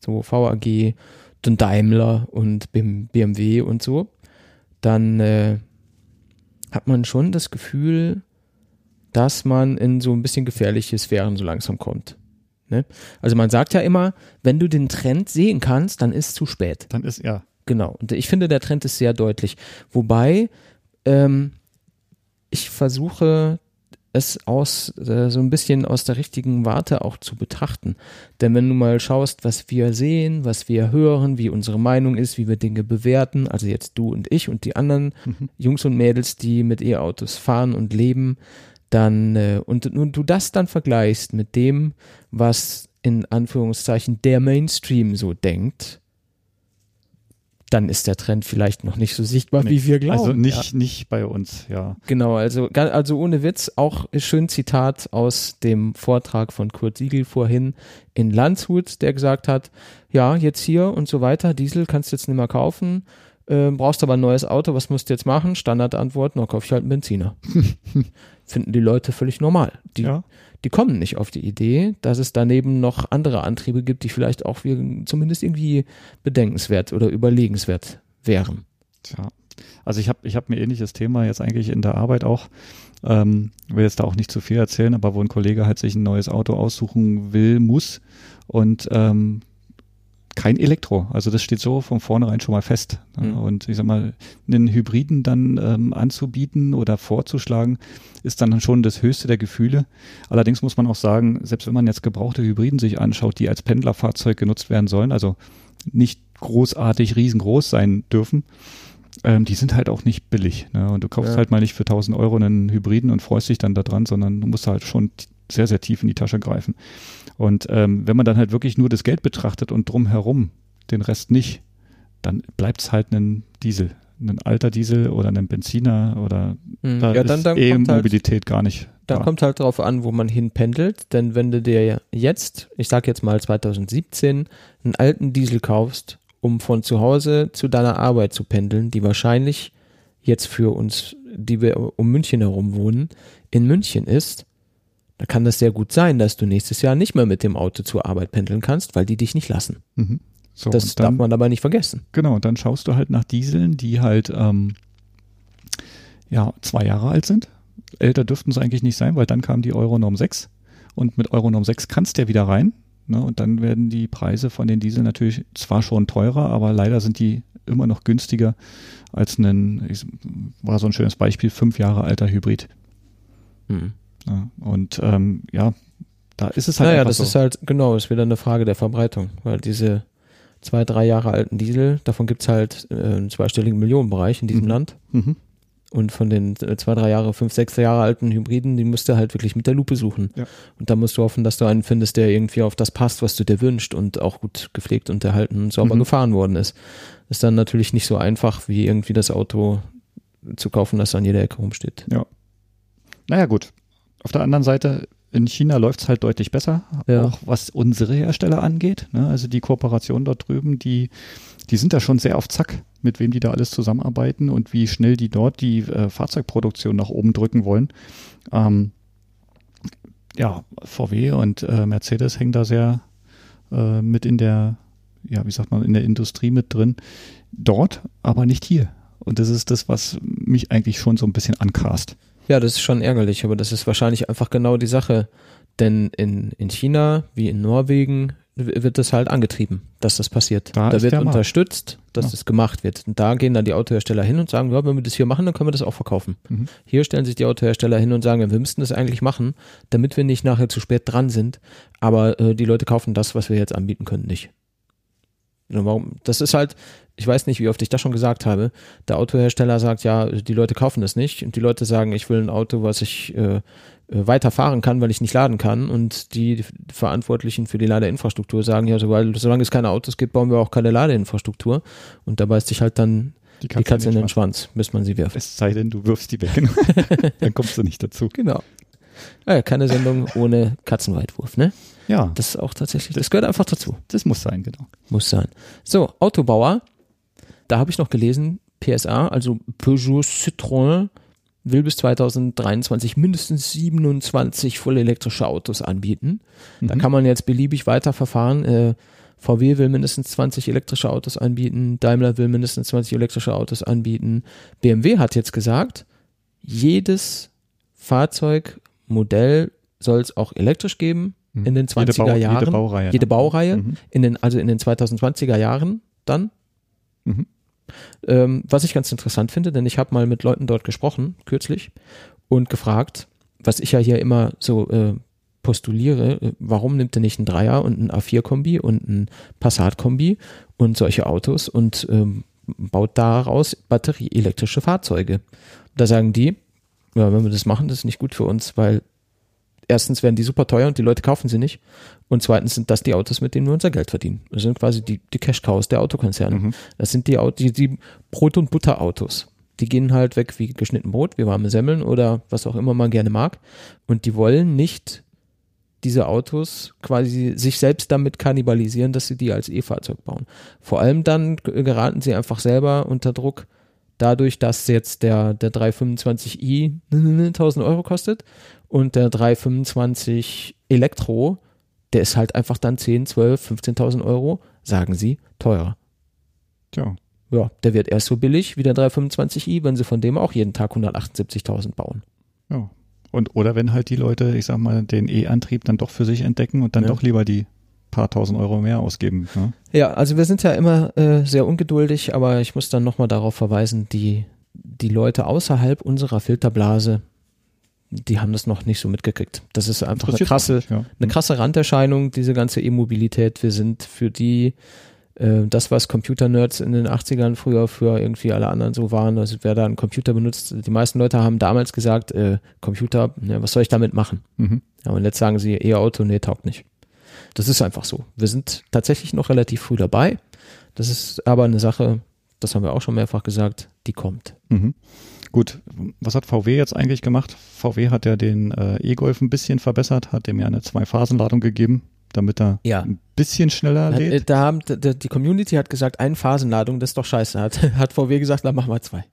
so VAG, dann Daimler und BM BMW und so, dann äh, hat man schon das Gefühl, dass man in so ein bisschen gefährliche Sphären so langsam kommt. Ne? Also man sagt ja immer, wenn du den Trend sehen kannst, dann ist zu spät. Dann ist ja. Genau. Und ich finde, der Trend ist sehr deutlich. Wobei ähm, ich versuche, es aus äh, so ein bisschen aus der richtigen Warte auch zu betrachten. Denn wenn du mal schaust, was wir sehen, was wir hören, wie unsere Meinung ist, wie wir Dinge bewerten, also jetzt du und ich und die anderen Mhm. Jungs und Mädels, die mit E-Autos fahren und leben, dann äh, und, und du das dann vergleichst mit dem, was in Anführungszeichen der Mainstream so denkt, dann ist der Trend vielleicht noch nicht so sichtbar, Nee, wie wir glauben. Also Ja. nicht, nicht bei uns, ja. Genau, also, also ohne Witz, auch schön Zitat aus dem Vortrag von Kurt Siegel vorhin in Landshut, der gesagt hat, ja, jetzt hier und so weiter, Diesel kannst du jetzt nicht mehr kaufen, äh, brauchst aber ein neues Auto, was musst du jetzt machen? Standardantwort, na, kauf ich halt einen Benziner. Finden die Leute völlig normal. Die, ja. Die kommen nicht auf die Idee, dass es daneben noch andere Antriebe gibt, die vielleicht auch wir, zumindest irgendwie bedenkenswert oder überlegenswert wären. Tja. Also ich habe ich hab mir ähnliches Thema jetzt eigentlich in der Arbeit auch. Ähm, will jetzt da auch nicht zu viel erzählen, aber wo ein Kollege halt sich ein neues Auto aussuchen will, muss und ähm, kein Elektro. Also das steht so von vornherein schon mal fest. Ne? Mhm. Und ich sag mal, einen Hybriden dann ähm, anzubieten oder vorzuschlagen, ist dann schon das höchste der Gefühle. Allerdings muss man auch sagen, selbst wenn man jetzt gebrauchte Hybriden sich anschaut, die als Pendlerfahrzeug genutzt werden sollen, also nicht großartig riesengroß sein dürfen, ähm, die sind halt auch nicht billig. Ne? Und du kaufst Ja. halt mal nicht für 1000 Euro einen Hybriden und freust dich dann da dran, sondern du musst halt schon sehr, sehr tief in die Tasche greifen. Und ähm, wenn man dann halt wirklich nur das Geld betrachtet und drumherum den Rest nicht, dann bleibt es halt ein Diesel. ein alter Diesel oder ein Benziner oder Hm. da Ja, dann, ist dann eh kommt halt, Mobilität gar nicht. dann da. kommt halt drauf an, wo man hinpendelt. Denn wenn du dir jetzt, ich sag jetzt mal 2017, einen alten Diesel kaufst, um von zu Hause zu deiner Arbeit zu pendeln, die wahrscheinlich jetzt für uns, die wir um München herum wohnen, in München ist, da kann das sehr gut sein, dass du nächstes Jahr nicht mehr mit dem Auto zur Arbeit pendeln kannst, weil die dich nicht lassen. Mhm. So, das dann, darf man dabei nicht vergessen. Genau, und dann schaust du halt nach Dieseln, die halt ähm, ja zwei Jahre alt sind. Älter dürften es eigentlich nicht sein, weil dann kam die Euronorm 6 und mit Euronorm 6 kannst du ja wieder rein. Ne, und dann werden die Preise von den Dieseln natürlich zwar schon teurer, aber leider sind die immer noch günstiger als ein, war so ein schönes Beispiel, fünf Jahre alter Hybrid. Hm. Ja, und ähm, ja, da ist es halt Naja, das so. ist halt, genau, ist wieder eine Frage der Verbreitung, weil diese zwei, drei Jahre alten Diesel, davon gibt's halt äh, einen zweistelligen Millionenbereich in diesem Mhm. Land. mhm. Und von den äh, zwei, drei Jahre, fünf, sechs Jahre alten Hybriden, die musst du halt wirklich mit der Lupe suchen. Ja. Und da musst du hoffen, dass du einen findest, der irgendwie auf das passt, was du dir wünschst und auch gut gepflegt und erhalten und sauber Mhm. gefahren worden ist. Ist dann natürlich nicht so einfach, wie irgendwie das Auto zu kaufen, das an jeder Ecke rumsteht. Naja, gut. Auf der anderen Seite, in China läuft es halt deutlich besser, Ja. auch was unsere Hersteller angeht. Ne? Also die Kooperation dort drüben, die, die sind da schon sehr auf Zack, mit wem die da alles zusammenarbeiten und wie schnell die dort die äh, Fahrzeugproduktion nach oben drücken wollen. Ähm, ja, VW und äh, Mercedes hängen da sehr äh, mit in der, ja, wie sagt man, in der Industrie mit drin. Dort, aber nicht hier. Und das ist das, was mich eigentlich schon so ein bisschen ankast. Ja, das ist schon ärgerlich, aber das ist wahrscheinlich einfach genau die Sache. Denn in, in China wie in Norwegen wird das halt angetrieben, dass das passiert. Da Da, wird unterstützt, dass Ja. das gemacht wird. Und da gehen dann die Autohersteller hin und sagen, ja, wenn wir das hier machen, dann können wir das auch verkaufen. Mhm. Hier stellen sich die Autohersteller hin und sagen, ja, wir müssten das eigentlich machen, damit wir nicht nachher zu spät dran sind. Aber äh, die Leute kaufen das, was wir jetzt anbieten können, nicht. Ja, Warum? Das ist halt, ich weiß nicht, wie oft ich das schon gesagt habe. Der Autohersteller sagt, ja, die Leute kaufen das nicht. Und die Leute sagen, ich will ein Auto, was ich äh, äh, weiter fahren kann, weil ich nicht laden kann. Und die Verantwortlichen für die Ladeinfrastruktur sagen, ja, so, weil, solange es keine Autos gibt, bauen wir auch keine Ladeinfrastruktur. Und da beißt sich halt dann die Katze in den Schwanz, bis man sie wirft. Es sei denn, du wirfst die weg. Dann kommst du nicht dazu. Genau. Ah ja, keine Sendung ohne Katzenweitwurf, ne? Ja, Das ist auch tatsächlich, das gehört einfach dazu. das muss sein, genau. Muss sein. So, Autobauer. Da habe ich noch gelesen, PSA, also Peugeot Citroën, will bis 2023 mindestens 27 voll elektrische Autos anbieten. Da Mhm. kann man jetzt beliebig weiterverfahren. Äh, VW will mindestens 20 elektrische Autos anbieten, Daimler will mindestens 20 elektrische Autos anbieten. BMW hat jetzt gesagt, jedes Fahrzeugmodell soll es auch elektrisch geben in den 20er Mhm. jede Jahren. Jede Baureihe. Jede ne? Baureihe Mhm. in den, also in den 2020er Jahren dann. Mhm. Ähm, was ich ganz interessant finde, denn ich habe mal mit Leuten dort gesprochen, kürzlich, und gefragt, was ich ja hier immer so äh, postuliere, äh, warum nimmt er nicht ein Dreier und ein A4-Kombi und ein Passat-Kombi und solche Autos und ähm, baut daraus batterieelektrische Fahrzeuge. Da sagen die, ja, wenn wir das machen, das ist nicht gut für uns, weil erstens werden die super teuer und die Leute kaufen sie nicht. Und zweitens sind das die Autos, mit denen wir unser Geld verdienen. Das sind quasi die, die Cash-Cows der Autokonzerne. Mhm. Das sind die, die, die Brot- und Butter-Autos. Die gehen halt weg wie geschnitten Brot, wie warme Semmeln oder was auch immer man gerne mag. Und die wollen nicht diese Autos quasi sich selbst damit kannibalisieren, dass sie die als E-Fahrzeug bauen. Vor allem dann geraten sie einfach selber unter Druck, dadurch, dass jetzt der, der 325i 1000 Euro kostet und der 325 Elektro, der ist halt einfach dann 10, 12, 15.000 Euro, sagen sie, teurer. Tja, Ja, der wird erst so billig wie der 325i, wenn sie von dem auch jeden Tag 178.000 bauen. ja. Und oder wenn halt die Leute, ich sag mal, den E-Antrieb dann doch für sich entdecken und dann Ja. doch lieber die paar tausend Euro mehr ausgeben. Ne? Ja, also wir sind ja immer äh, sehr ungeduldig, aber ich muss dann nochmal darauf verweisen, die, die Leute außerhalb unserer Filterblase, die haben das noch nicht so mitgekriegt. Das ist einfach eine krasse, nicht, ja. eine krasse Randerscheinung, diese ganze E-Mobilität. Wir sind für die, äh, das, was Computer-Nerds in den 80ern früher für irgendwie alle anderen so waren, also wer da einen Computer benutzt, die meisten Leute haben damals gesagt, äh, Computer, ne, was soll ich damit machen? Mhm. Ja, und jetzt sagen sie, E-Auto, nee, taugt nicht. Das ist einfach so. Wir sind tatsächlich noch relativ früh dabei. Das ist aber eine Sache, das haben wir auch schon mehrfach gesagt, die kommt. Mhm. Gut, was hat VW jetzt eigentlich gemacht? VW hat ja den äh, E-Golf ein bisschen verbessert, hat dem ja eine Zwei-Phasen-Ladung gegeben, damit er Ja. ein bisschen schneller Hat, äh, lädt. da haben, die Community hat gesagt, eine Phasenladung, das ist doch scheiße. Hat, hat VW gesagt, dann machen wir zwei.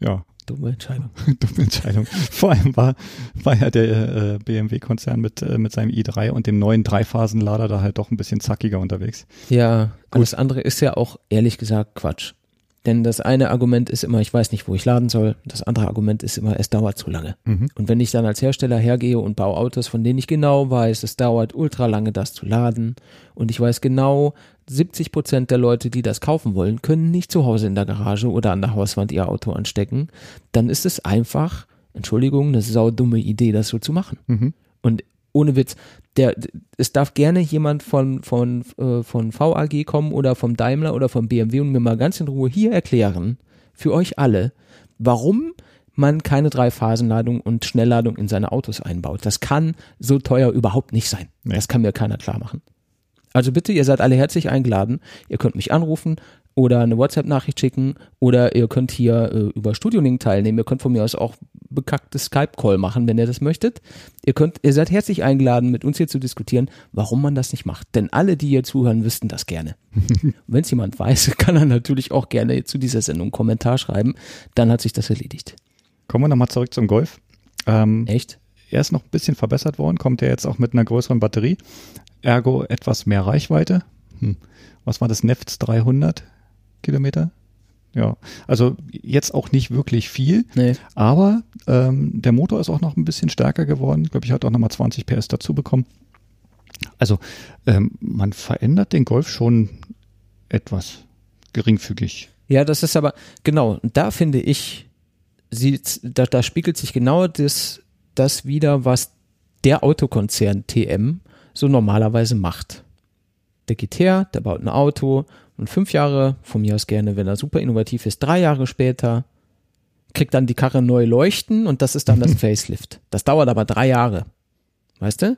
Ja, Dumme Entscheidung. dumme Entscheidung. Vor allem war, war ja der äh, BMW-Konzern mit, äh, mit seinem i3 und dem neuen Dreiphasenlader da halt doch ein bisschen zackiger unterwegs. Ja, alles andere ist ja auch ehrlich gesagt Quatsch. Denn das eine Argument ist immer, ich weiß nicht, wo ich laden soll. Das andere Argument ist immer, es dauert zu lange. Mhm. Und wenn ich dann als Hersteller hergehe und baue Autos, von denen ich genau weiß, es dauert ultra lange, das zu laden. Und ich weiß genau, 70 Prozent der Leute, die das kaufen wollen, können nicht zu Hause in der Garage oder an der Hauswand ihr Auto anstecken. Dann ist es einfach, Entschuldigung, eine saudumme Idee, das so zu machen. Mhm. Und ohne Witz, der, es darf gerne jemand von, von, äh, von VAG kommen oder vom Daimler oder vom BMW und mir mal ganz in Ruhe hier erklären, für euch alle, warum man keine Dreiphasenladung und Schnellladung in seine Autos einbaut. Das kann so teuer überhaupt nicht sein. Nee. Das kann mir keiner klar machen. Also bitte, ihr seid alle herzlich eingeladen. Ihr könnt mich anrufen oder eine WhatsApp-Nachricht schicken oder ihr könnt hier äh, über Studio-Link teilnehmen. Ihr könnt von mir aus auch bekacktes Skype-Call machen, wenn ihr das möchtet. Ihr könnt, ihr seid herzlich eingeladen, mit uns hier zu diskutieren, warum man das nicht macht. Denn alle, die hier zuhören, wüssten das gerne. wenn es jemand weiß, kann er natürlich auch gerne zu dieser Sendung einen Kommentar schreiben. Dann hat sich das erledigt. Kommen wir nochmal zurück zum Golf. Ähm, Echt? er ist noch ein bisschen verbessert worden, kommt ja jetzt auch mit einer größeren Batterie, ergo etwas mehr Reichweite. Hm. Was war das? Nefts 300 Kilometer? Ja, also jetzt auch nicht wirklich viel, Nee. aber ähm, der Motor ist auch noch ein bisschen stärker geworden. Ich glaube, ich hatte auch nochmal 20 PS dazu bekommen. Also ähm, man verändert den Golf schon etwas geringfügig. Ja, das ist aber, genau, da finde ich, sieht, da, da spiegelt sich genau das, das wieder, was der Autokonzern TM so normalerweise macht. Der geht her, der baut ein Auto und fünf Jahre, von mir aus gerne, wenn er super innovativ ist, drei Jahre später kriegt dann die Karre neu leuchten und das ist dann das Facelift. Das dauert aber drei Jahre. Weißt du?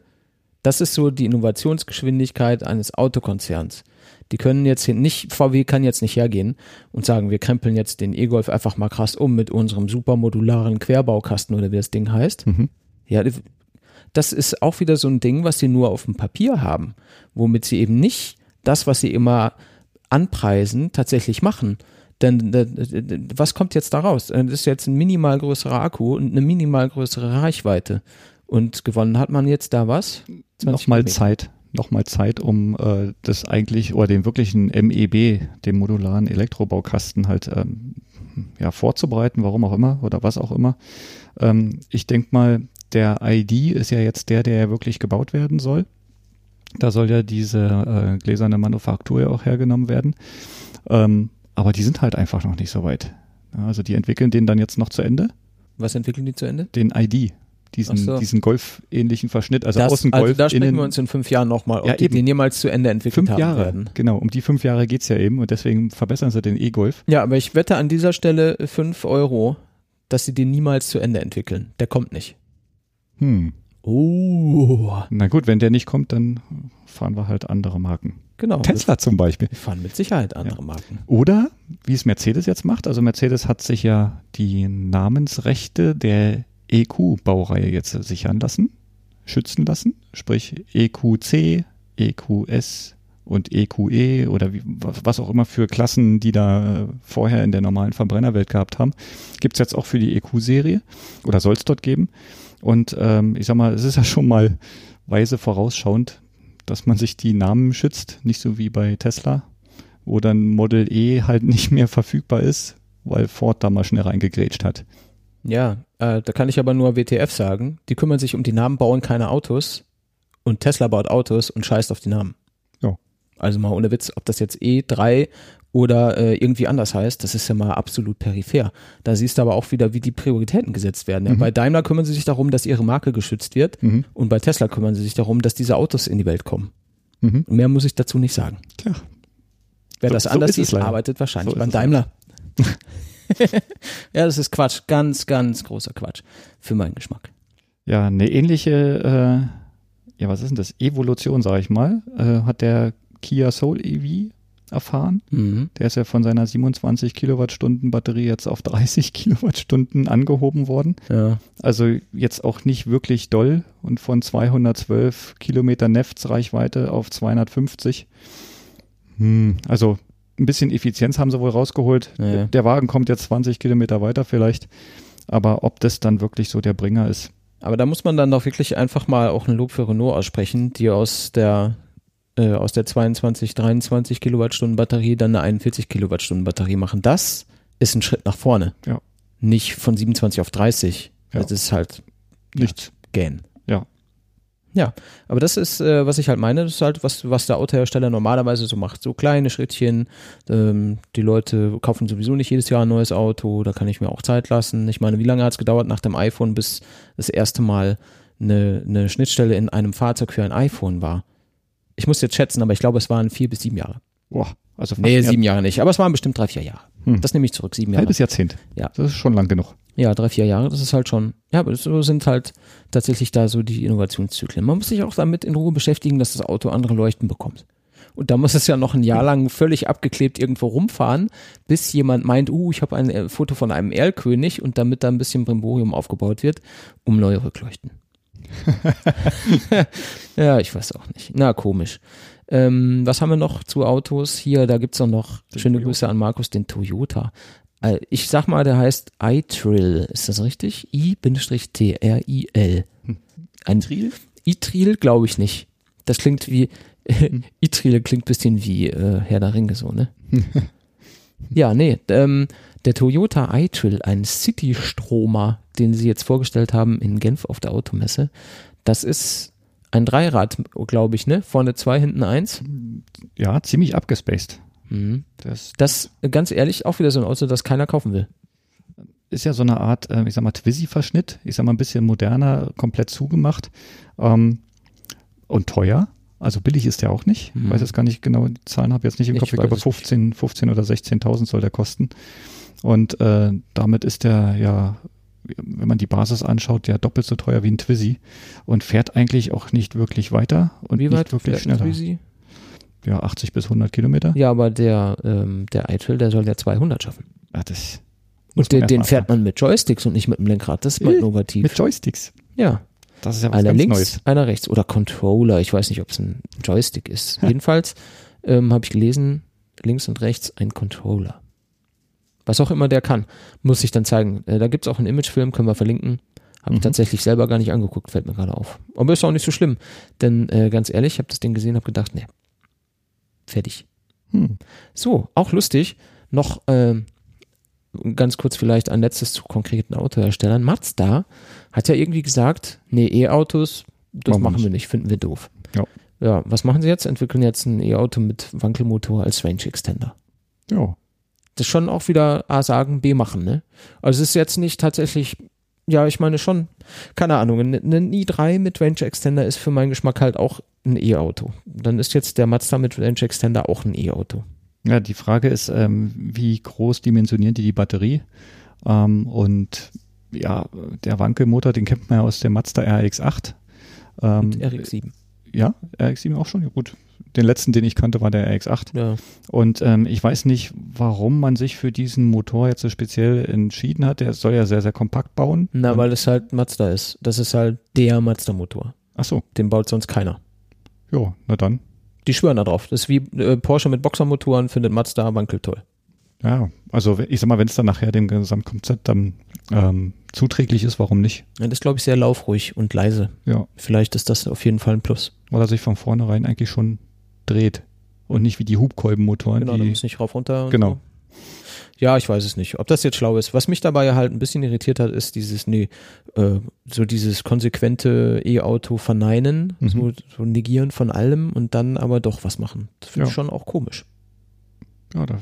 Das ist so die Innovationsgeschwindigkeit eines Autokonzerns. Die können jetzt nicht, VW kann jetzt nicht hergehen und sagen, wir krempeln jetzt den E-Golf einfach mal krass um mit unserem supermodularen Querbaukasten oder wie das Ding heißt. Mhm. Ja, das ist auch wieder so ein Ding, was sie nur auf dem Papier haben, womit sie eben nicht das, was sie immer anpreisen, tatsächlich machen. Denn was kommt jetzt da raus? Äh, Das ist jetzt ein minimal größerer Akku und eine minimal größere Reichweite. Und gewonnen hat man jetzt da was? 20 Nochmal. Zeit, nochmal Zeit, um äh, das eigentlich oder den wirklichen MEB, den modularen Elektrobaukasten halt ähm, ja, vorzubereiten, warum auch immer oder was auch immer. Ähm, ich denke mal, der ID ist ja jetzt der, der ja wirklich gebaut werden soll. Da soll ja diese äh, gläserne Manufaktur ja auch hergenommen werden. Ähm, aber die sind halt einfach noch nicht so weit. Also die entwickeln den dann jetzt noch zu Ende, Was entwickeln die zu Ende? den ID, diesen, so. diesen Golf-ähnlichen Verschnitt, also das, außen also da sprechen wir uns in fünf Jahren nochmal, ob Ja, die eben. den jemals zu Ende entwickelt Fünf haben Jahre, werden. genau. Um die fünf Jahre geht's ja eben und deswegen verbessern sie den E-Golf. Ja, aber ich wette an dieser Stelle fünf Euro, dass sie den niemals zu Ende entwickeln. Der kommt nicht. Hm. Oh. Na gut, wenn der nicht kommt, dann fahren wir halt andere Marken. Genau. Tesla zum Beispiel. Wir fahren mit Sicherheit andere Marken. Oder, wie es Mercedes jetzt macht, also Mercedes hat sich ja die Namensrechte der EQ-Baureihe jetzt sichern lassen, schützen lassen, sprich EQC, EQS und EQE oder wie, was auch immer für Klassen, die da äh, vorher in der normalen Verbrennerwelt gehabt haben, gibt's jetzt auch für die EQ-Serie oder soll es dort geben. Und ähm, ich sag mal, es ist ja schon mal weise vorausschauend, dass man sich die Namen schützt, nicht so wie bei Tesla, wo dann Model E halt nicht mehr verfügbar ist, weil Ford da mal schnell reingegrätscht hat. Ja, äh, da kann ich aber nur WTF sagen. Die kümmern sich um die Namen, bauen keine Autos. Und Tesla baut Autos und scheißt auf die Namen. Ja. Also mal ohne Witz, ob das jetzt E3 oder äh, irgendwie anders heißt, das ist ja mal absolut peripher. Da siehst du aber auch wieder, wie die Prioritäten gesetzt werden. Ja, Mhm. Bei Daimler kümmern sie sich darum, dass ihre Marke geschützt wird. Mhm. Und bei Tesla kümmern sie sich darum, dass diese Autos in die Welt kommen. Mhm. Mehr muss ich dazu nicht sagen. Tja, Wer So- das so anders ist es sieht, arbeitet wahrscheinlich So beim Daimler. ja, das ist Quatsch. Ganz, ganz großer Quatsch. Für meinen Geschmack. ja, eine ähnliche, äh, ja, was ist denn das? Evolution, sage ich mal, äh, hat der Kia Soul EV erfahren. Mhm. Der ist ja von seiner 27 Kilowattstunden Batterie jetzt auf 30 Kilowattstunden angehoben worden. Ja. Also jetzt auch nicht wirklich doll und von 212 Kilometer Neftsreichweite auf 250. Hm, also ein bisschen Effizienz haben sie wohl rausgeholt. Ja. Der Wagen kommt jetzt 20 Kilometer weiter vielleicht. Aber ob das dann wirklich so der Bringer ist, Aber da muss man dann doch wirklich einfach mal auch ein Lob für Renault aussprechen, die aus der äh, aus der 22, 23 Kilowattstunden Batterie dann eine 41 Kilowattstunden Batterie machen. Das ist ein Schritt nach vorne. Ja. Nicht von 27 auf 30. Ja. Das ist halt nichts. gähn. Ja. Ja, aber das ist, äh, was ich halt meine, das ist halt, was, was der Autohersteller normalerweise so macht. So kleine Schrittchen. Ähm, die Leute kaufen sowieso nicht jedes Jahr ein neues Auto, da kann ich mir auch Zeit lassen. Ich meine, wie lange hat es gedauert nach dem iPhone, bis das erste Mal eine, eine Schnittstelle in einem Fahrzeug für ein iPhone war? Ich muss jetzt schätzen, aber ich glaube, es waren vier bis sieben Jahre. Boah, also Nee, sieben Jahre nicht, aber es waren bestimmt drei, vier Jahre. Hm. Das nehme ich zurück, sieben Jahre. halbes Jahrzehnt. Ja. Das ist schon lang genug. Ja, drei, vier Jahre, das ist halt schon, ja, aber so sind halt tatsächlich da so die Innovationszyklen. Man muss sich auch damit in Ruhe beschäftigen, dass das Auto andere Leuchten bekommt. Und da muss es ja noch ein Jahr lang völlig abgeklebt irgendwo rumfahren, bis jemand meint, uh, ich habe ein äh, Foto von einem Erlkönig und damit da ein bisschen Brimborium aufgebaut wird, um neue Rückleuchten. ja, ich weiß auch nicht. Na, komisch. Ähm, was haben wir noch zu Autos? Hier, da gibt's auch noch, Den schöne Toyota. Grüße an Markus, den Toyota. Äh, Ich sag mal, der heißt iTrill. Ist das richtig? I-T-R-I-L. Hm. Ein Trill? iTrill glaube ich nicht. Das klingt wie, iTrill klingt bisschen wie äh, Herr der Ringe so, ne? ja, nee, ähm, der Toyota iTrill, ein City-Stromer, den sie jetzt vorgestellt haben in Genf auf der Automesse, das ist ein Dreirad, glaube ich, ne? Vorne zwei, hinten eins. Ja, ziemlich abgespaced. Mhm. Das Das, ganz ehrlich, auch wieder so ein Auto, das keiner kaufen will. ist ja so eine Art, äh, ich sag mal, Twizy-Verschnitt. Ich sag mal, ein bisschen moderner, komplett zugemacht ähm, und teuer. Also billig ist der auch nicht. Mhm. Weiß jetzt gar nicht genau, die Zahlen habe ich jetzt nicht im Ich Kopf. Ich weiß glaube, es 15, 15 oder 16.000 soll der kosten. Und äh, damit ist der ja, wenn man die Basis anschaut, ja doppelt so teuer wie ein Twizy und fährt eigentlich auch nicht wirklich weiter und Wie nicht weit wirklich schneller. Twizy? Ja, 80 bis 100 Kilometer. Ja, aber der, ähm, der iTrill, der soll ja 200 schaffen. Ja, das Und den, den fährt man mit Joysticks und nicht mit dem Lenkrad. Das ist mal innovativ. Mit Joysticks. ja, Das ist ja was einer ganz links, Neues. einer rechts oder Controller. Ich weiß nicht, ob es ein Joystick ist. Jedenfalls ähm, habe ich gelesen, links und rechts ein Controller. Was auch immer der kann, muss ich dann zeigen. Äh, da gibt's auch einen Imagefilm, können wir verlinken. Habe ich Mhm. tatsächlich selber gar nicht angeguckt, fällt mir gerade auf. Aber ist auch nicht so schlimm. Denn äh, ganz ehrlich, ich habe das Ding gesehen, habe gedacht, nee, fertig. Hm. So, auch lustig. Noch ähm, ganz kurz vielleicht ein letztes zu konkreten Autoherstellern. Mazda hat ja irgendwie gesagt, nee, E-Autos, das Machen wir machen wir nicht. nicht, finden wir doof. Ja. Ja, was machen sie jetzt? Entwickeln jetzt ein E-Auto mit Wankelmotor als Range Extender. Ja. Das ist schon auch wieder A sagen, B machen, ne? Also es ist jetzt nicht tatsächlich, ja, ich meine schon, keine Ahnung, ein, ein i3 mit Range Extender ist für meinen Geschmack halt auch ein E-Auto. Dann ist jetzt der Mazda mit Range Extender auch ein E-Auto. Ja, die Frage ist, ähm, wie groß dimensionieren die die Batterie? Ähm, und ja, der Wankelmotor, den kennt man ja aus der Mazda RX-8. Ähm, Und RX7. ja, RX-7 auch schon, ja gut. Den letzten, den ich kannte, war der RX-8. Ja. Und ähm, ich weiß nicht, warum man sich für diesen Motor jetzt so speziell entschieden hat. Der soll ja sehr, sehr kompakt bauen. Na, weil es halt Mazda ist. Das ist halt der Mazda-Motor. Ach so, Den baut sonst keiner. ja, na dann. Die schwören da drauf. Das ist wie äh, Porsche mit Boxermotoren, findet Mazda Wankel toll. Ja, also ich sag mal, wenn es dann nachher dem Gesamtkonzept dann ähm, zuträglich ist, warum nicht? Ja, das ist, glaube ich, sehr laufruhig und leise. Ja, Vielleicht ist das auf jeden Fall ein Plus. weil er sich von vornherein eigentlich schon dreht und nicht wie die Hubkolbenmotoren, Genau, da die muss nicht rauf runter. Genau. So. Ja, ich weiß es nicht, ob das jetzt schlau ist. Was mich dabei halt ein bisschen irritiert hat, ist dieses, nee, äh, so dieses konsequente E-Auto verneinen, Mhm. so, so negieren von allem und dann aber doch was machen. Das finde ich Ja. schon auch komisch. Ja, da,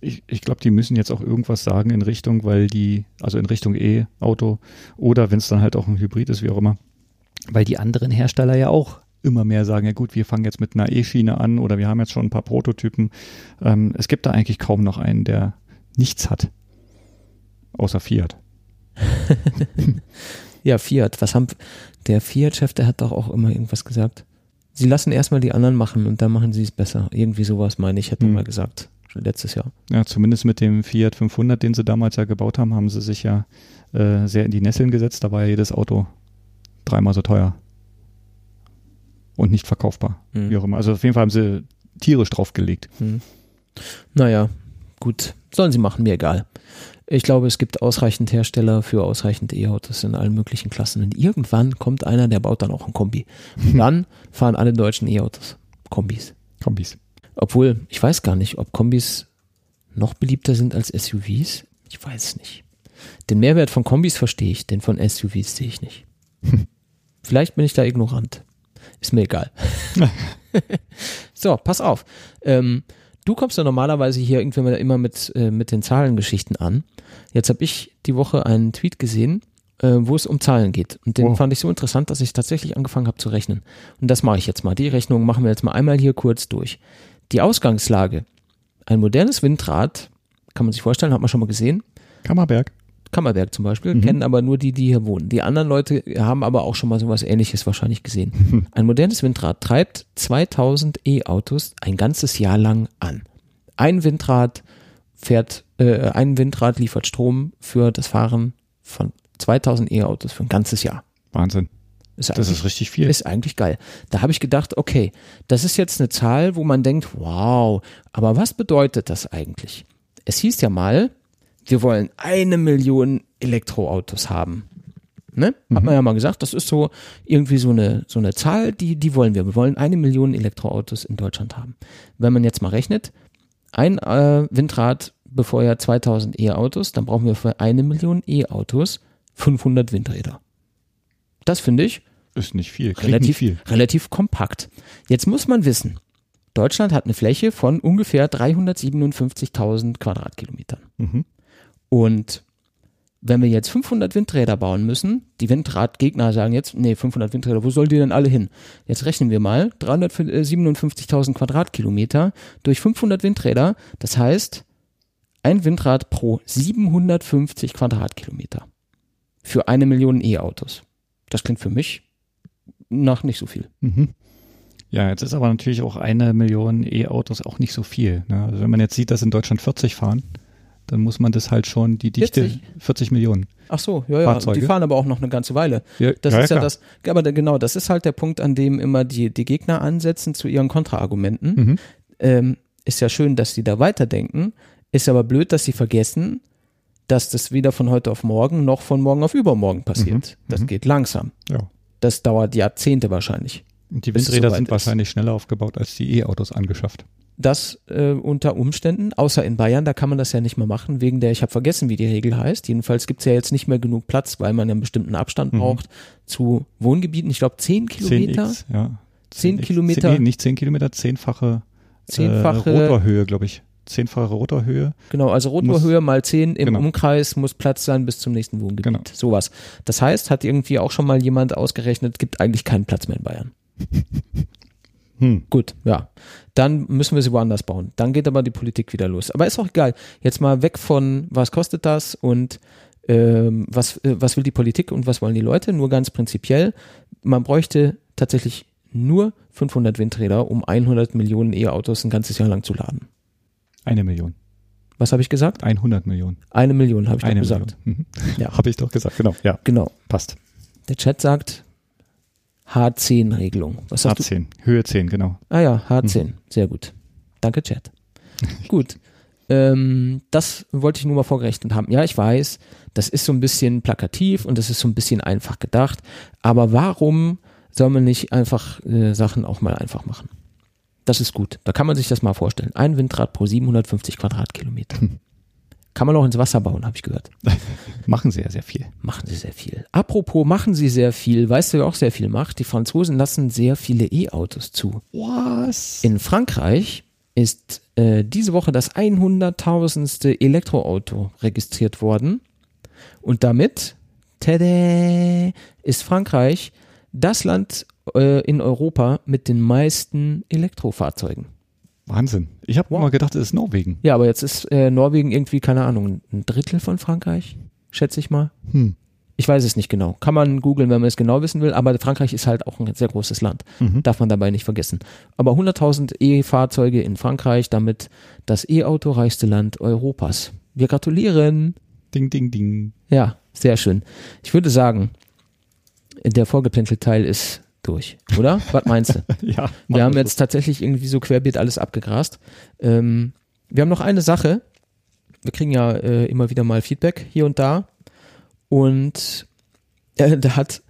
ich, ich glaube, die müssen jetzt auch irgendwas sagen in Richtung, weil die, also in Richtung E-Auto oder wenn es dann halt auch ein Hybrid ist, wie auch immer, weil die anderen Hersteller ja auch immer mehr sagen, ja gut, wir fangen jetzt mit einer E-Schiene an oder wir haben jetzt schon ein paar Prototypen. Ähm, es gibt da eigentlich kaum noch einen, der nichts hat. Außer Fiat. Ja, Fiat, was haben, der Fiat-Chef, der hat doch auch immer irgendwas gesagt. Sie lassen erstmal die anderen machen und dann machen sie es besser. Irgendwie sowas meine ich, hätte Hm. mal gesagt. Schon letztes Jahr. Ja, zumindest mit dem Fiat 500, den sie damals ja gebaut haben, haben sie sich ja äh, sehr in die Nesseln gesetzt. Da war ja jedes Auto dreimal so teuer. Und nicht verkaufbar. Hm. Wie auch immer. Also auf jeden Fall haben sie tierisch draufgelegt. Hm. Naja, gut. Sollen sie machen, mir egal. Ich glaube, es gibt ausreichend Hersteller für ausreichend E-Autos in allen möglichen Klassen. Und irgendwann kommt einer, der baut dann auch ein Kombi. Und dann fahren alle deutschen E-Autos. Kombis. Kombis. Obwohl, ich weiß gar nicht, ob Kombis noch beliebter sind als SUVs. Ich weiß es nicht. Den Mehrwert von Kombis verstehe ich, den von SUVs sehe ich nicht. Vielleicht bin ich da ignorant. Ist mir egal. so, pass auf. Ähm, du kommst ja normalerweise hier irgendwie immer mit, äh, mit den Zahlengeschichten an. Jetzt habe ich die Woche einen Tweet gesehen, äh, wo es um Zahlen geht. Und den Oh. fand ich so interessant, dass ich tatsächlich angefangen habe zu rechnen. Und das mache ich jetzt mal. Die Rechnung machen wir jetzt mal einmal hier kurz durch. Die Ausgangslage. Ein modernes Windrad, kann man sich vorstellen, hat man schon mal gesehen. Kammerberg. Kammerberg zum Beispiel, Mhm. kennen aber nur die, die hier wohnen. Die anderen Leute haben aber auch schon mal sowas ähnliches wahrscheinlich gesehen. Ein modernes Windrad treibt 2000 E-Autos ein ganzes Jahr lang an. Ein Windrad fährt, äh, ein Windrad liefert Strom für das Fahren von 2000 E-Autos für ein ganzes Jahr. Wahnsinn. Ist Das ist richtig viel. ist eigentlich geil. Da habe ich gedacht, okay, das ist jetzt eine Zahl, wo man denkt, wow, aber was bedeutet das eigentlich? Es hieß ja mal, wir wollen eine Million Elektroautos haben. Ne? Hat man ja mal gesagt, das ist so irgendwie so eine, so eine Zahl, die, die wollen wir. Wir wollen eine Million Elektroautos in Deutschland haben. Wenn man jetzt mal rechnet, ein äh, Windrad befeuert 2000 E-Autos, dann brauchen wir für eine Million E-Autos 500 Windräder. Das finde ich ist nicht viel. Relativ, nicht viel. relativ kompakt. Jetzt muss man wissen, Deutschland hat eine Fläche von ungefähr 357.000 Quadratkilometern. Mhm. Und wenn wir jetzt 500 Windräder bauen müssen, die Windradgegner sagen jetzt, nee, 500 Windräder, wo sollen die denn alle hin? Jetzt rechnen wir mal, 357.000 Quadratkilometer durch 500 Windräder, das heißt, ein Windrad pro 750 Quadratkilometer. Für eine Million E-Autos. Das klingt für mich nach nicht so viel. Mhm. Ja, jetzt ist aber natürlich auch eine Million E-Autos auch nicht so viel. Ne? Also wenn man jetzt sieht, dass in Deutschland 40 fahren, dann muss man das halt schon die Dichte 40? 40, Millionen. Ach so, ja, ja, Fahrzeuge. die fahren aber auch noch eine ganze Weile. Ja, Das ist ja klar. das, aber da- genau, das ist halt der Punkt, an dem immer die, die Gegner ansetzen zu ihren Kontraargumenten. Mhm. Ähm, ist ja schön, dass sie da weiterdenken, ist aber blöd, dass sie vergessen, dass das weder von heute auf morgen noch von morgen auf übermorgen passiert. Mhm, Das mhm. geht langsam. Ja. Das dauert Jahrzehnte wahrscheinlich. Und die Windräder soweit sind ist. wahrscheinlich schneller aufgebaut als die E-Autos angeschafft. Das äh, unter Umständen, außer in Bayern, da kann man das ja nicht mehr machen, wegen der, ich habe vergessen, wie die Regel heißt. Jedenfalls gibt's ja jetzt nicht mehr genug Platz, weil man einen bestimmten Abstand Mhm. braucht zu Wohngebieten. Ich glaube, 10 Kilometer. 10x, ja. 10 10x, Kilometer. 10, nee, nicht 10 Kilometer, zehnfache, Zehnfache- äh, Rotorhöhe, glaube ich. Zehnfache Rotorhöhe. Genau, also Rotorhöhe mal 10 im Genau. Umkreis muss Platz sein bis zum nächsten Wohngebiet. Genau. Sowas. Das heißt, hat irgendwie auch schon mal jemand ausgerechnet, gibt eigentlich keinen Platz mehr in Bayern. Hm. Gut, ja. Dann müssen wir sie woanders bauen. Dann geht aber die Politik wieder los. Aber ist auch egal. Jetzt mal weg von, was kostet das und ähm, was, äh, was will die Politik und was wollen die Leute? Nur ganz prinzipiell. Man bräuchte tatsächlich nur 500 Windräder, um 100 Millionen E-Autos ein ganzes Jahr lang zu laden. Eine Million. Was habe ich gesagt? 100 Millionen. Eine Million habe ich doch Eine gesagt. Million. Mhm. Ja. Habe ich doch gesagt, genau. Ja, Genau. passt. Der Chat sagt H10-Regelung. Was hast du? A10. Höhe 10, genau. Ah ja, H10. Sehr gut. Danke, Chat. gut. Ähm, das wollte ich nur mal vorgerechnet haben. Ja, ich weiß, das ist so ein bisschen plakativ und das ist so ein bisschen einfach gedacht. Aber warum soll man nicht einfach äh, Sachen auch mal einfach machen? Das ist gut. Da kann man sich das mal vorstellen. Ein Windrad pro 750 Quadratkilometer. Kann man auch ins Wasser bauen, habe ich gehört. Machen sehr, sehr viel. Machen sie sehr viel. Apropos machen sie sehr viel, weißt du, wer auch sehr viel macht? Die Franzosen lassen sehr viele E-Autos zu. Was? In Frankreich ist äh, diese Woche das 100.000. Elektroauto registriert worden. Und damit, tada, ist Frankreich das Land äh, in Europa mit den meisten Elektrofahrzeugen. Wahnsinn. Ich habe Wow. immer gedacht, es ist Norwegen. Ja, aber jetzt ist äh, Norwegen irgendwie, keine Ahnung, ein Drittel von Frankreich, schätze ich mal. Hm. Ich weiß es nicht genau. Kann man googeln, wenn man es genau wissen will, aber Frankreich ist halt auch ein sehr großes Land. Mhm. Darf man dabei nicht vergessen. Aber 100.000 E-Fahrzeuge in Frankreich, damit das E-Auto reichste Land Europas. Wir gratulieren. Ding, ding, ding. Ja, sehr schön. Ich würde sagen, der Vorgeplänkel-Teil ist durch, oder? Was meinst du? Ja, Wir haben jetzt tatsächlich irgendwie so querbeet alles abgegrast. Ähm, wir haben noch eine Sache. Wir kriegen ja äh, immer wieder mal Feedback hier und da. Und äh, da hat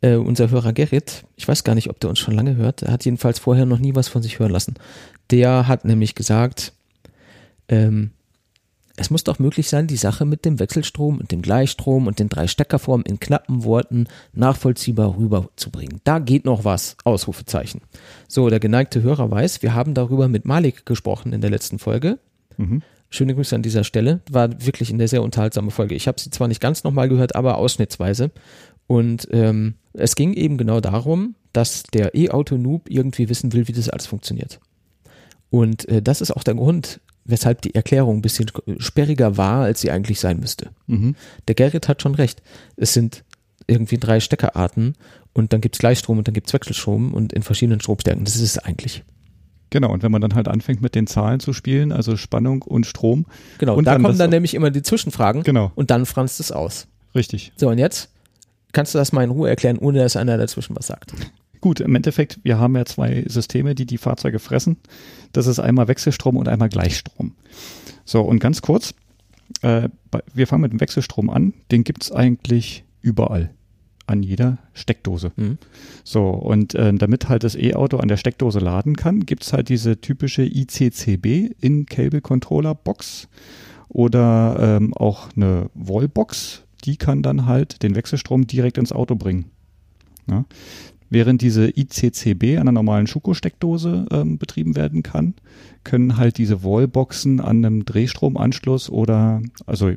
äh, unser Hörer Gerrit, ich weiß gar nicht, ob der uns schon lange hört, er hat jedenfalls vorher noch nie was von sich hören lassen. Der hat nämlich gesagt, ähm, es muss doch möglich sein, die Sache mit dem Wechselstrom und dem Gleichstrom und den drei Steckerformen in knappen Worten nachvollziehbar rüberzubringen. Da geht noch was. Ausrufezeichen. So, der geneigte Hörer weiß, wir haben darüber mit Malik gesprochen in der letzten Folge. Mhm. Schöne Grüße an dieser Stelle. War wirklich eine sehr unterhaltsame Folge. Ich habe sie zwar nicht ganz nochmal gehört, aber ausschnittsweise. Und ähm, es ging eben genau darum, dass der E-Auto-Noob irgendwie wissen will, wie das alles funktioniert. Und äh, das ist auch der Grund, weshalb die Erklärung ein bisschen sperriger war, als sie eigentlich sein müsste. Mhm. Der Gerrit hat schon recht. Es sind irgendwie drei Steckerarten und dann gibt's Gleichstrom und dann gibt's Wechselstrom und in verschiedenen Stromstärken. Das ist es eigentlich. Genau, und wenn man dann halt anfängt mit den Zahlen zu spielen, also Spannung und Strom. Genau, Und da dann kommen dann nämlich immer die Zwischenfragen Genau, und dann franzt es aus. richtig. So, und jetzt kannst du das mal in Ruhe erklären, ohne dass einer dazwischen was sagt. Gut, im Endeffekt, wir haben ja zwei Systeme, die die Fahrzeuge fressen. Das ist einmal Wechselstrom und einmal Gleichstrom. So, und ganz kurz, äh, wir fangen mit dem Wechselstrom an. Den gibt's eigentlich überall, an jeder Steckdose. Mhm. So, und äh, damit halt das E-Auto an der Steckdose laden kann, gibt's halt diese typische ICCB In-Cable Controller Box oder ähm, auch eine Wallbox, die kann dann halt den Wechselstrom direkt ins Auto bringen. Ja. Während diese ICCB an einer normalen Schuko-Steckdose ähm, betrieben werden kann, können halt diese Wallboxen an einem Drehstromanschluss oder, also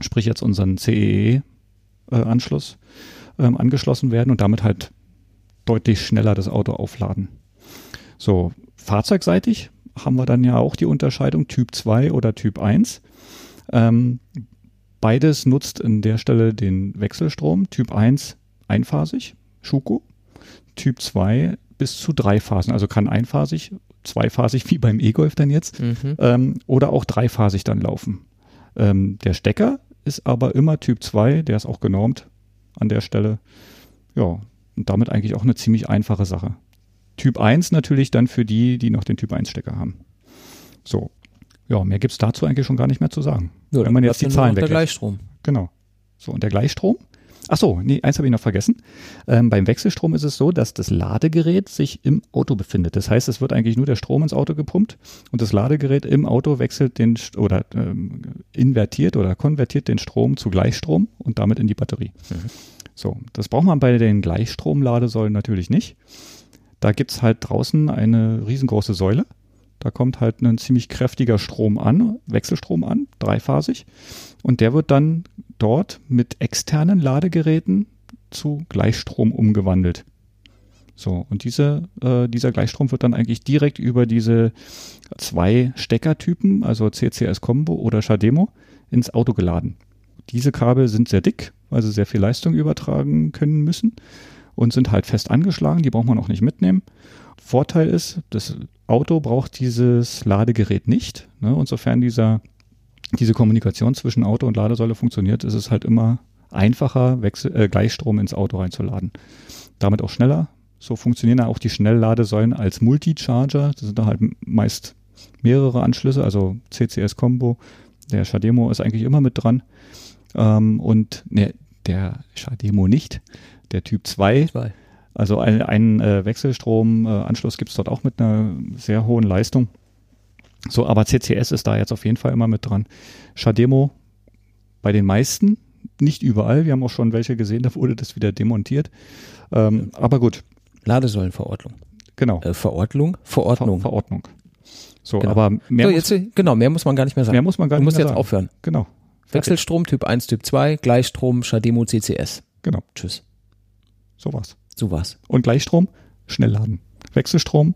sprich jetzt unseren CEE-Anschluss, ähm, angeschlossen werden und damit halt deutlich schneller das Auto aufladen. So, fahrzeugseitig haben wir dann ja auch die Unterscheidung Typ 2 oder Typ 1. Ähm, beides nutzt an der Stelle den Wechselstrom. Typ 1 einphasig, Schuko. Typ 2 bis zu drei Phasen, also kann einphasig, zweiphasig wie beim E-Golf dann jetzt Mhm. ähm, oder auch dreiphasig dann laufen. Ähm, der Stecker ist aber immer Typ 2, der ist auch genormt an der Stelle. Ja, und damit eigentlich auch eine ziemlich einfache Sache. Typ 1 natürlich dann für die, die noch den Typ 1 Stecker haben. So. Ja, mehr gibt's dazu eigentlich schon gar nicht mehr zu sagen. Ja, Wenn man jetzt die Zahlen noch der weglässt. Gleichstrom. Genau. So, und der Gleichstrom? Ach so, nee, eins habe ich noch vergessen. Ähm, beim Wechselstrom ist es so, dass das Ladegerät sich im Auto befindet. Das heißt, es wird eigentlich nur der Strom ins Auto gepumpt und das Ladegerät im Auto wechselt den St- oder ähm, invertiert oder konvertiert den Strom zu Gleichstrom und damit in die Batterie. So, das braucht man bei den Gleichstromladesäulen natürlich nicht. Da gibt's halt draußen eine riesengroße Säule. Da kommt halt ein ziemlich kräftiger Strom an, Wechselstrom an, dreiphasig. Und der wird dann dort mit externen Ladegeräten zu Gleichstrom umgewandelt. So, und diese, äh, dieser Gleichstrom wird dann eigentlich direkt über diese zwei Steckertypen, also CCS Combo oder Shademo, ins Auto geladen. Diese Kabel sind sehr dick, weil sie sehr viel Leistung übertragen können müssen und sind halt fest angeschlagen, die braucht man auch nicht mitnehmen. Vorteil ist, das Auto braucht dieses Ladegerät nicht. Ne? Und sofern dieser, diese Kommunikation zwischen Auto und Ladesäule funktioniert, ist es halt immer einfacher, Wechsel, äh, Gleichstrom ins Auto reinzuladen. Damit auch schneller. So funktionieren auch die Schnellladesäulen als Multicharger. Das sind da halt meist mehrere Anschlüsse, also CCS-Combo. Der Shademo ist eigentlich immer mit dran. Ähm, und ne, der Shademo nicht. Der Typ 2 Zwei. also ein, ein äh, Wechselstromanschluss gibt es dort auch mit einer sehr hohen Leistung. So, aber CCS ist da jetzt auf jeden Fall immer mit dran. Shademo bei den meisten, nicht überall. Wir haben auch schon welche gesehen, da wurde das wieder demontiert. Ähm, aber gut, Ladesäulenverordnung. genau. Äh, Verordnung? Ver Verordnung. Verordnung. So, Genau. aber mehr, so, muss, jetzt, äh, genau, mehr muss man gar nicht mehr sagen. mehr muss man gar du nicht musst mehr jetzt sagen. aufhören. Genau. Wechselstrom Typ 1, Typ 2, Gleichstrom, Shademo, CCS. Genau, Tschüss. so war's. So war's. Und Gleichstrom, schnell laden. Wechselstrom,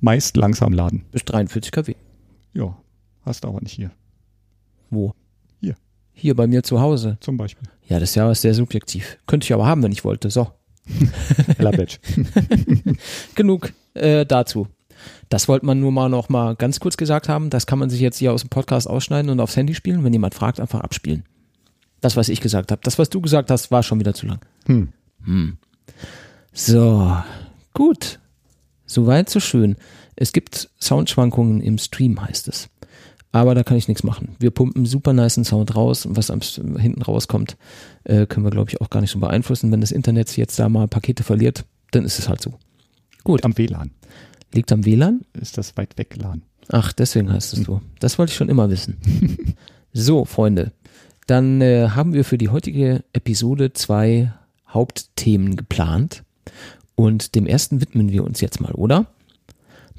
meist langsam laden. Bis 43 kW. Ja, hast du aber nicht hier. Wo? Hier. Hier bei mir zu Hause. Zum Beispiel. Ja, das ist ja sehr subjektiv. Könnte ich aber haben, wenn ich wollte. So. Labetsch. Genug äh, dazu. Das wollte man nur mal noch mal ganz kurz gesagt haben. Das kann man sich jetzt hier aus dem Podcast ausschneiden und aufs Handy spielen. Wenn jemand fragt, einfach abspielen. Das, was ich gesagt habe. Das, was du gesagt hast, war schon wieder zu lang. Hm. Hm. So, gut. Soweit, so schön. Es gibt Soundschwankungen im Stream, heißt es. Aber da kann ich nichts machen. Wir pumpen super nice Sound raus und was am, hinten rauskommt, äh, können wir, glaube ich, auch gar nicht so beeinflussen. Wenn das Internet jetzt da mal Pakete verliert, dann ist es halt so. Gut. Am WLAN. Liegt am WLAN? Ist das weit weg LAN. Ach, deswegen heißt es so. Das wollte ich schon immer wissen. so, Freunde. Dann äh, haben wir für die heutige Episode zwei Hauptthemen geplant. Und dem ersten widmen wir uns jetzt mal, oder?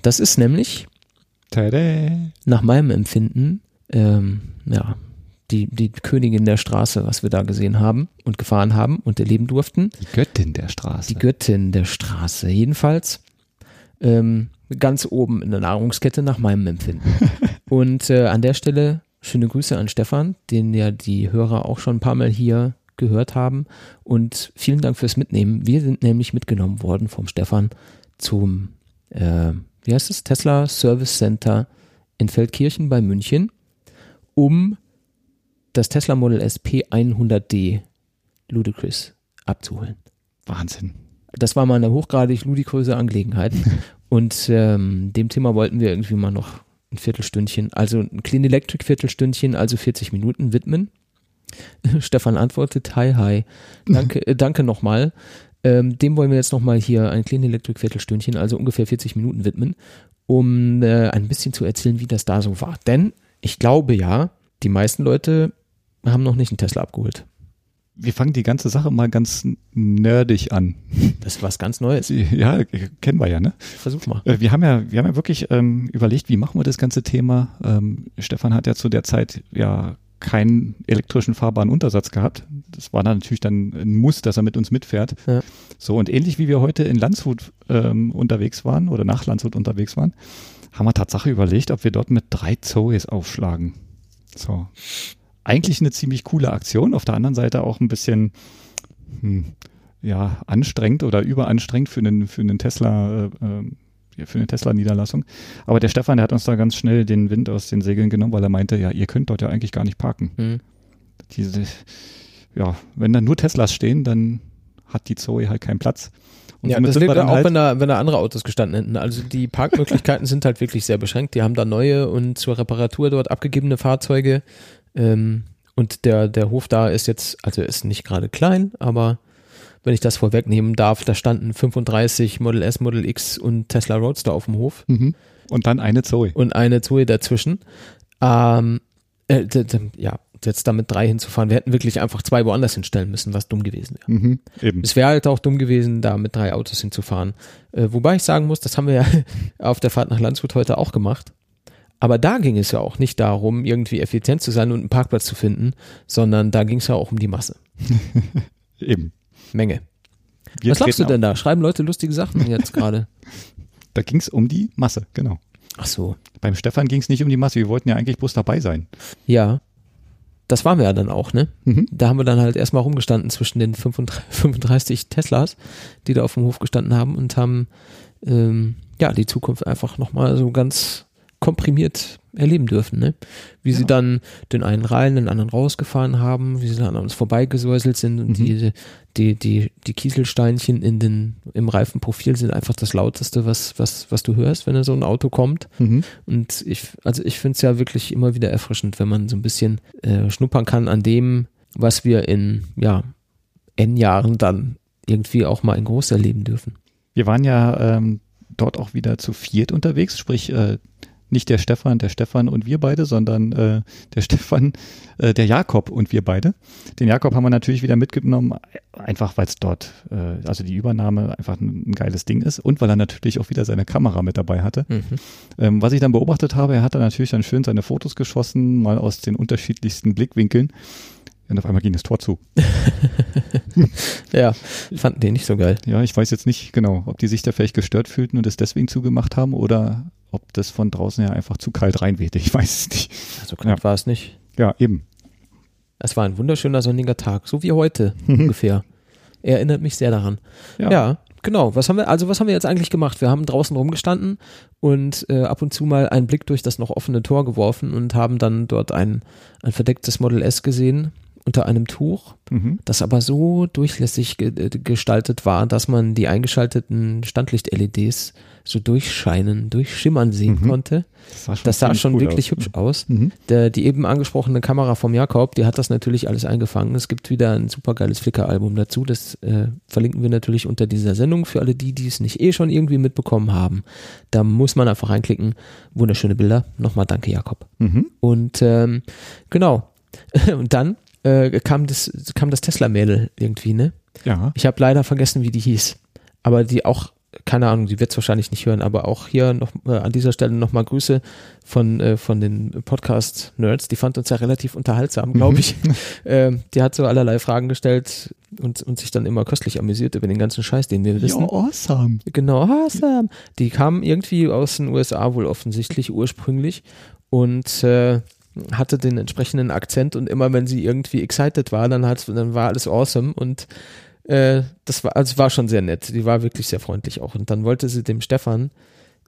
Das ist nämlich Tada. nach meinem Empfinden, ähm, ja, die, die Königin der Straße, was wir da gesehen haben und gefahren haben und erleben durften. Die Göttin der Straße. Die Göttin der Straße. Jedenfalls ähm, ganz oben in der Nahrungskette nach meinem Empfinden. und äh, an der Stelle schöne Grüße an Stefan, den ja die Hörer auch schon ein paar Mal hier gehört haben. Und vielen Dank fürs Mitnehmen. Wir sind nämlich mitgenommen worden vom Stefan zum, äh, wie heißt es, Tesla Service Center in Feldkirchen bei München, um das Tesla Model S P100D Ludicrous abzuholen. Wahnsinn. Das war mal eine hochgradig ludikröse Angelegenheit. Und ähm, dem Thema wollten wir irgendwie mal noch ein Viertelstündchen, also ein Clean Electric Viertelstündchen, also 40 Minuten widmen. Stefan antwortet, hi, hi, danke, äh, danke nochmal. Ähm, dem wollen wir jetzt nochmal hier ein Clean Electric Viertelstündchen, also ungefähr 40 Minuten widmen, um äh, ein bisschen zu erzählen, wie das da so war. Denn ich glaube ja, die meisten Leute haben noch nicht einen Tesla abgeholt. Wir fangen die ganze Sache mal ganz nerdig an. Das ist was ganz Neues. Ja, kennen wir ja, ne? Versuch mal. Äh, Wir haben ja, wir haben ja wirklich ähm, überlegt, wie machen wir das ganze Thema. Ähm, Stefan hat ja zu der Zeit ja keinen elektrischen fahrbaren Untersatz gehabt. Das war dann natürlich dann ein Muss, dass er mit uns mitfährt. Ja. So, und ähnlich wie wir heute in Landshut ähm, unterwegs waren oder nach Landshut unterwegs waren, haben wir Tatsache überlegt, ob wir dort mit drei Zoes aufschlagen. So. Eigentlich eine ziemlich coole Aktion, auf der anderen Seite auch ein bisschen hm, ja, anstrengend oder überanstrengend für einen, für einen Tesla, äh, ähm, für eine Tesla-Niederlassung. Aber der Stefan, der hat uns da ganz schnell den Wind aus den Segeln genommen, weil er meinte, ja, ihr könnt dort ja eigentlich gar nicht parken. Hm. Diese, ja, wenn da nur Teslas stehen, dann hat die Zoe halt keinen Platz. Und Ja, das liegt wir dann auch, halt, wenn da, wenn da andere Autos gestanden hätten. Also die Parkmöglichkeiten sind halt wirklich sehr beschränkt. Die haben da neue und zur Reparatur dort abgegebene Fahrzeuge. Ähm, und der, der Hof da ist jetzt, also ist nicht gerade klein, aber wenn ich das vorwegnehmen darf, da standen 35 Model S, Model X und Tesla Roadster auf dem Hof mhm. und dann eine Zoe. und eine Zoe dazwischen. Ähm, äh, ja, jetzt damit drei hinzufahren. Wir hätten wirklich einfach zwei woanders hinstellen müssen, was dumm gewesen wäre. Mhm. Eben. Es wäre halt auch dumm gewesen, da mit drei Autos hinzufahren. Äh, wobei ich sagen muss, das haben wir ja auf der Fahrt nach Landshut heute auch gemacht. Aber da ging es ja auch nicht darum, irgendwie effizient zu sein und einen Parkplatz zu finden, sondern da ging es ja auch um die Masse. Eben. Menge. Wir Was lachst du denn da? Schreiben Leute lustige Sachen jetzt gerade? Da ging es um die Masse, genau. Ach so. Beim Stefan ging es nicht um die Masse, wir wollten ja eigentlich bloß dabei sein. Ja. Das waren wir ja dann auch, ne? Mhm. Da haben wir dann halt erstmal rumgestanden zwischen den 35, 35 Teslas, die da auf dem Hof gestanden haben und haben ähm, ja die Zukunft einfach nochmal so ganz komprimiert erleben dürfen, ne? Wie sie Ja. dann den einen rein, den anderen rausgefahren haben, wie sie dann an uns vorbeigesäuselt sind und Mhm. die, die, die, die Kieselsteinchen in den, im Reifenprofil sind einfach das lauteste, was, was, was du hörst, wenn so ein Auto kommt. Mhm. Und ich, also ich finde es ja wirklich immer wieder erfrischend, wenn man so ein bisschen äh, schnuppern kann an dem, was wir in, ja, N Jahren dann irgendwie auch mal in groß erleben dürfen. Wir waren ja ähm, dort auch wieder zu viert unterwegs, sprich äh, nicht der Stefan, der Stefan und wir beide, sondern äh, der Stefan, äh, der Jakob und wir beide. Den Jakob haben wir natürlich wieder mitgenommen, einfach weil es dort, äh, also die Übernahme einfach ein, ein geiles Ding ist und weil er natürlich auch wieder seine Kamera mit dabei hatte. Ähm, was ich dann beobachtet habe, er hat dann natürlich dann schön seine Fotos geschossen, mal aus den unterschiedlichsten Blickwinkeln. Und auf einmal ging das Tor zu. Ja, fanden die nicht so geil. Ja, ich weiß jetzt nicht genau, ob die sich da vielleicht gestört fühlten und es deswegen zugemacht haben oder ob das von draußen ja einfach zu kalt reinwehte. Ich weiß es nicht. So knapp war es nicht. Ja, eben. Es war ein wunderschöner sonniger Tag, so wie heute ungefähr. Erinnert mich sehr daran. Ja. Ja. genau. Was haben wir, also was haben wir jetzt eigentlich gemacht? Wir haben draußen rumgestanden und äh, ab und zu mal einen Blick durch das noch offene Tor geworfen und haben dann dort ein, ein verdecktes Model S gesehen unter einem Tuch, Mhm. das aber so durchlässig ge äh, gestaltet war, dass man die eingeschalteten Standlicht-LEDs so durchscheinen, durchschimmern sehen Mhm. konnte. Das sah schon, Das sah schon cool wirklich aus. hübsch aus. Mhm. Der, die eben angesprochene Kamera vom Jakob, die hat das natürlich alles eingefangen. Es gibt wieder ein supergeiles Flickr-Album dazu. Das äh, verlinken wir natürlich unter dieser Sendung für alle die, die es nicht eh schon irgendwie mitbekommen haben. Da muss man einfach reinklicken. Wunderschöne Bilder. Nochmal danke, Jakob. Mhm. Und ähm, genau. Und dann äh, kam das, kam das Tesla-Mädel irgendwie, ne? Ja. Ich habe leider vergessen, wie die hieß. Aber die auch, keine Ahnung, die wird es wahrscheinlich nicht hören, aber auch hier noch äh, an dieser Stelle nochmal Grüße von, äh, von den Podcast-Nerds. Die fand uns ja relativ unterhaltsam, glaube ich. ähm, die hat so allerlei Fragen gestellt und, und sich dann immer köstlich amüsiert über den ganzen Scheiß, den wir wissen. Ja, awesome. Genau, awesome. Die kamen irgendwie aus den USA wohl offensichtlich ursprünglich und äh, hatte den entsprechenden Akzent und immer wenn sie irgendwie excited war, dann hat dann war alles awesome und äh, das war also war schon sehr nett. Die war wirklich sehr freundlich auch und dann wollte sie dem Stefan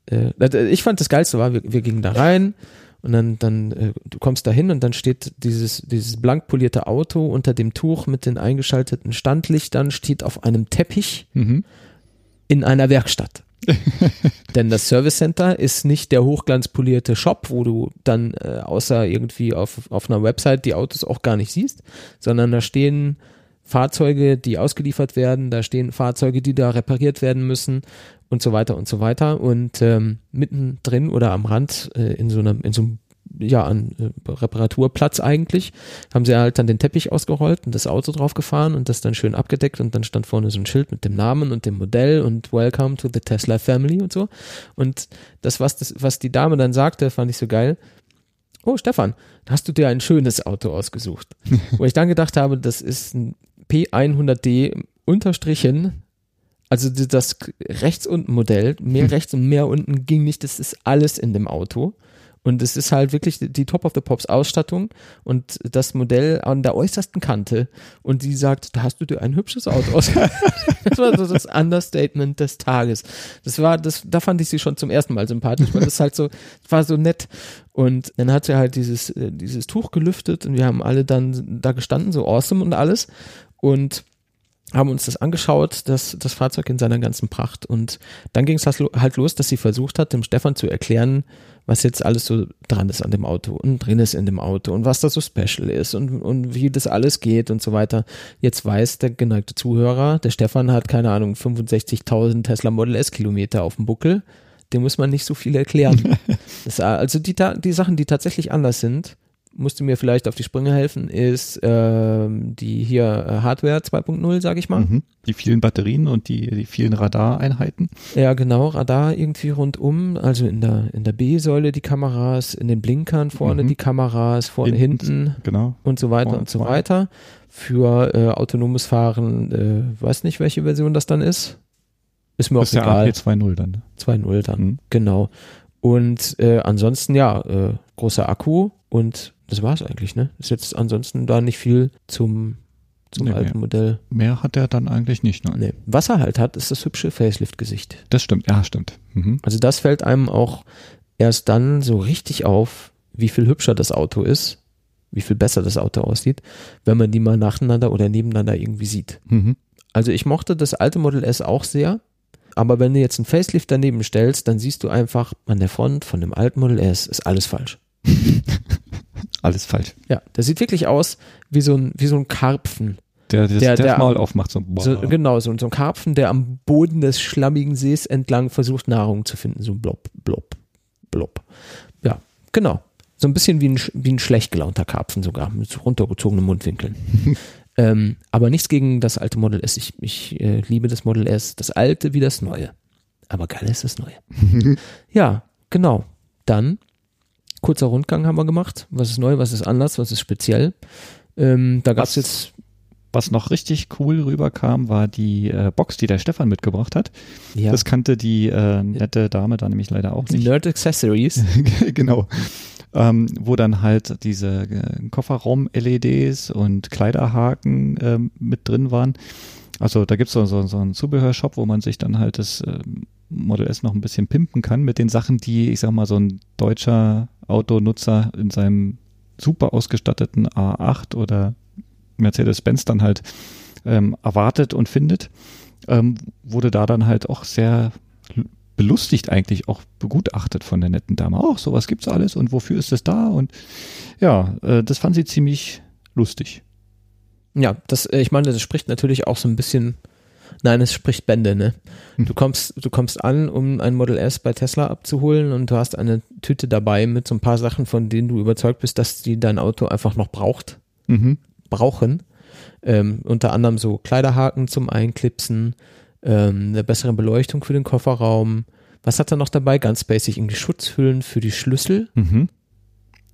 äh, ich fand das geilste war, wir, wir gingen da rein und dann dann äh, du kommst da hin und dann steht dieses dieses blank polierte Auto unter dem Tuch mit den eingeschalteten Standlichtern steht auf einem Teppich Mhm. in einer Werkstatt. Denn das Service Center ist nicht der hochglanzpolierte Shop, wo du dann äh, außer irgendwie auf, auf einer Website die Autos auch gar nicht siehst, sondern da stehen Fahrzeuge, die ausgeliefert werden, da stehen Fahrzeuge, die da repariert werden müssen und so weiter und so weiter. Und ähm, mittendrin oder am Rand äh, in so einem, in so einem ja, an äh, Reparaturplatz eigentlich, haben sie halt dann den Teppich ausgerollt und das Auto drauf gefahren und das dann schön abgedeckt und dann stand vorne so ein Schild mit dem Namen und dem Modell und Welcome to the Tesla Family und so. Und das, was, das, was die Dame dann sagte, fand ich so geil. Oh, Stefan, hast du dir ein schönes Auto ausgesucht? Wo ich dann gedacht habe, das ist ein P100D unterstrichen, also das rechts unten Modell, mehr rechts und mehr unten ging nicht, das ist alles in dem Auto. Und es ist halt wirklich die Top of the Pops Ausstattung und das Modell an der äußersten Kante. Und die sagt, da hast du dir ein hübsches Auto aus. das war so das Understatement des Tages. Das war, das, da fand ich sie schon zum ersten Mal sympathisch, weil das halt so, war so nett. Und dann hat sie halt dieses, dieses Tuch gelüftet und wir haben alle dann da gestanden, so awesome und alles. Und haben uns das angeschaut, das, das Fahrzeug in seiner ganzen Pracht. Und dann ging es halt los, dass sie versucht hat, dem Stefan zu erklären, was jetzt alles so dran ist an dem Auto und drin ist in dem Auto und was da so special ist und, und wie das alles geht und so weiter. Jetzt weiß der geneigte Zuhörer, der Stefan hat, keine Ahnung, 65.000 Tesla Model S Kilometer auf dem Buckel. Dem muss man nicht so viel erklären. das, also die, die Sachen, die tatsächlich anders sind, musste mir vielleicht auf die Sprünge helfen, ist ähm, die hier äh, Hardware 2.0, sage ich mal. Mhm. Die vielen Batterien und die, die vielen Radareinheiten. Ja, genau, Radar irgendwie rundum, also in der, in der B-Säule die Kameras, in den Blinkern vorne Mhm. die Kameras, vorne Hinten, hinten Genau. und so weiter vorne und so zwei. weiter. Für äh, autonomes Fahren, äh, weiß nicht, welche Version das dann ist. Ist mir Das ist auch der egal. AP 2.0 dann. ne? 2.0 dann, Mhm. genau. Und äh, ansonsten, ja, äh, großer Akku und das war's eigentlich, ne? Ist jetzt ansonsten da nicht viel zum, zum Nee, alten mehr. Modell. Mehr hat er dann eigentlich nicht. Ne? Nee. Was er halt hat, ist das hübsche Facelift-Gesicht. Das stimmt, ja, stimmt. Mhm. Also das fällt einem auch erst dann so richtig auf, wie viel hübscher das Auto ist, wie viel besser das Auto aussieht, wenn man die mal nacheinander oder nebeneinander irgendwie sieht. Mhm. Also ich mochte das alte Model S auch sehr, aber wenn du jetzt einen Facelift daneben stellst, dann siehst du einfach an der Front von dem alten Model S ist alles falsch. Alles falsch. Ja, das sieht wirklich aus wie so ein, wie so ein Karpfen. Der, der, Der- der, der- Maul aufmacht, so, boah. So, genau, so, so ein Karpfen, der am Boden des schlammigen Sees entlang versucht, Nahrung zu finden. So blob, blob, blob. Ja, genau. So ein bisschen wie ein, wie ein schlecht gelaunter Karpfen sogar, mit runtergezogenen Mundwinkeln. ähm, aber nichts gegen das alte Model S. Ich, ich äh, liebe das Model S, das alte wie das neue. Aber geil ist das neue. ja, genau. Dann, kurzer Rundgang haben wir gemacht. Was ist neu, was ist anders, was ist speziell. Ähm, da gab es jetzt Was noch richtig cool rüberkam, war die äh, Box, die der Stefan mitgebracht hat. ja, Das kannte die äh, nette Dame da nämlich leider auch die nicht. Nerd Accessories. genau. ähm, wo dann halt diese äh, Kofferraum-LEDs und Kleiderhaken ähm, mit drin waren. Also da gibt's so, so, so einen Zubehörshop, wo man sich dann halt das ähm, Model S noch ein bisschen pimpen kann mit den Sachen, die, ich sag mal, so ein deutscher Autonutzer in seinem super ausgestatteten A8 oder Mercedes-Benz dann halt ähm, erwartet und findet, ähm, wurde da dann halt auch sehr belustigt eigentlich auch begutachtet von der netten Dame. Auch sowas gibt's alles und wofür ist es da? Und ja, äh, das fand sie ziemlich lustig. Ja, das, äh, ich meine, das spricht natürlich auch so ein bisschen, nein, es spricht Bände, ne? Hm. Du kommst, du kommst an, um ein Model S bei Tesla abzuholen und du hast eine Tüte dabei mit so ein paar Sachen, von denen du überzeugt bist, dass die dein Auto einfach noch braucht, Mhm. brauchen. Ähm, unter anderem so Kleiderhaken zum Einklipsen, ähm, eine bessere Beleuchtung für den Kofferraum. Was hat er noch dabei? Ganz basic, irgendwie Schutzhüllen für die Schlüssel. Mhm.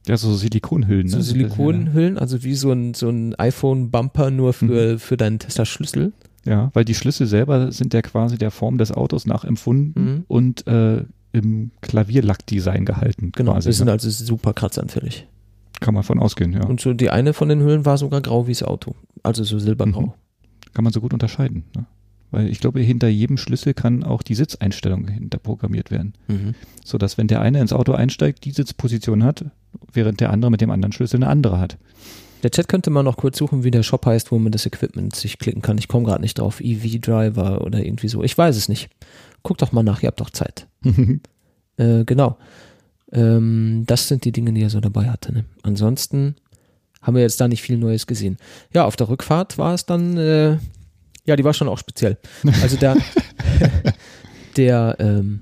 Ja, so Silikonhüllen. So ne? Silikonhüllen, also wie so ein, so ein iPhone-Bumper nur für, Mhm. für deinen Tesla-Schlüssel. Ja, weil die Schlüssel selber sind ja quasi der Form des Autos nachempfunden Mhm. und äh, im Klavierlackdesign gehalten. Genau, quasi, die sind ne? also super kratzanfällig. Kann man von ausgehen, ja. Und so die eine von den Hüllen war sogar grau wie das Auto. Also so silbergrau. Mhm. Kann man so gut unterscheiden. Ne? Weil ich glaube, hinter jedem Schlüssel kann auch die Sitzeinstellung hinter programmiert werden. Mhm. Sodass, wenn der eine ins Auto einsteigt, die Sitzposition hat, während der andere mit dem anderen Schlüssel eine andere hat. Der Chat könnte mal noch kurz suchen, wie der Shop heißt, wo man das Equipment sich klicken kann. Ich komme gerade nicht drauf. EV Driver oder irgendwie so. Ich weiß es nicht. Guckt doch mal nach, ihr habt doch Zeit. Äh, genau. Ähm, das sind die Dinge, die er so dabei hatte. Ne? Ansonsten haben wir jetzt da nicht viel Neues gesehen. Ja, auf der Rückfahrt war es dann, äh, ja, die war schon auch speziell. Also der, der, ähm,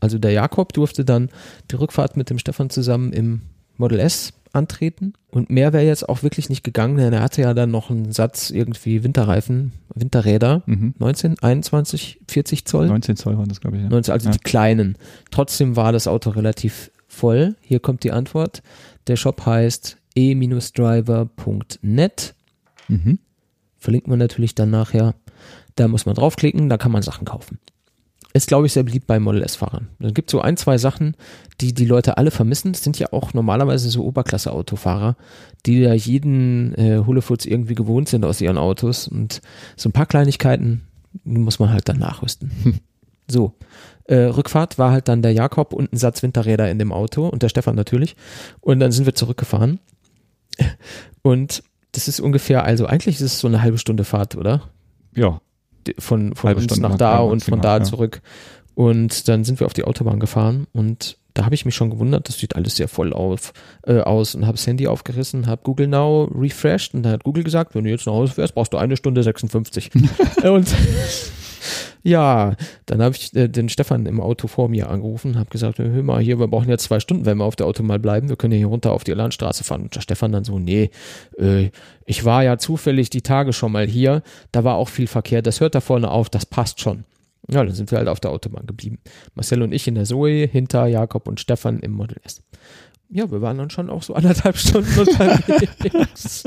also der Jakob durfte dann die Rückfahrt mit dem Stefan zusammen im Model S antreten und mehr wäre jetzt auch wirklich nicht gegangen, denn er hatte ja dann noch einen Satz irgendwie Winterreifen, Winterräder, mhm. 19, 21, 40 Zoll. 19 Zoll waren das, glaube ich. Ja. 19, also Ja. die kleinen. Trotzdem war das Auto relativ voll. Hier kommt die Antwort. Der Shop heißt e-driver.net. Mhm. Verlinkt man natürlich dann nachher. Da muss man draufklicken, da kann man Sachen kaufen. Ist, glaube ich, sehr beliebt bei Model S-Fahrern. Es gibt so ein, zwei Sachen, die die Leute alle vermissen. Das sind ja auch normalerweise so Oberklasse-Autofahrer, die ja jeden äh, Hulefutz irgendwie gewohnt sind aus ihren Autos. Und so ein paar Kleinigkeiten muss man halt dann nachrüsten. So, äh, Rückfahrt war halt dann der Jakob und ein Satz Winterräder in dem Auto und der Stefan natürlich. Und dann sind wir zurückgefahren. Und das ist ungefähr, also eigentlich ist es so eine halbe Stunde Fahrt, oder? Ja, Von, von uns Stunde nach da und von da ja. zurück. Und dann sind wir auf die Autobahn gefahren und da habe ich mich schon gewundert, das sieht alles sehr voll auf, äh, aus und habe das Handy aufgerissen, habe Google Now refreshed und da hat Google gesagt, wenn du jetzt nach Hause fährst, brauchst du eine Stunde 56. und ja, dann habe ich äh, den Stefan im Auto vor mir angerufen, habe gesagt, hör mal, hier, wir brauchen jetzt zwei Stunden, wenn wir auf der Auto mal bleiben, wir können ja hier runter auf die Landstraße fahren. Und der Stefan dann so, nee, äh, ich war ja zufällig die Tage schon mal hier, da war auch viel Verkehr, das hört da vorne auf, das passt schon. Ja, dann sind wir halt auf der Autobahn geblieben. Marcel und ich in der Zoe, hinter Jakob und Stefan im Model S. Ja, wir waren dann schon auch so anderthalb Stunden unterwegs.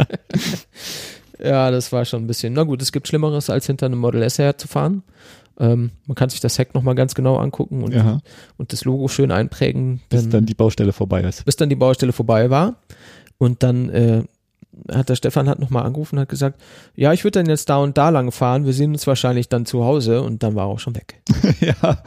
ja, das war schon ein bisschen. Na gut, es gibt Schlimmeres, als hinter einem Model S herzufahren. Ähm, man kann sich das Heck nochmal ganz genau angucken und, und das Logo schön einprägen. bis dann die Baustelle vorbei ist. bis dann die Baustelle vorbei war. Und dann äh, hat der Stefan hat nochmal angerufen und hat gesagt, ja, ich würde dann jetzt da und da lang fahren, wir sehen uns wahrscheinlich dann zu Hause und dann war er auch schon weg. ja,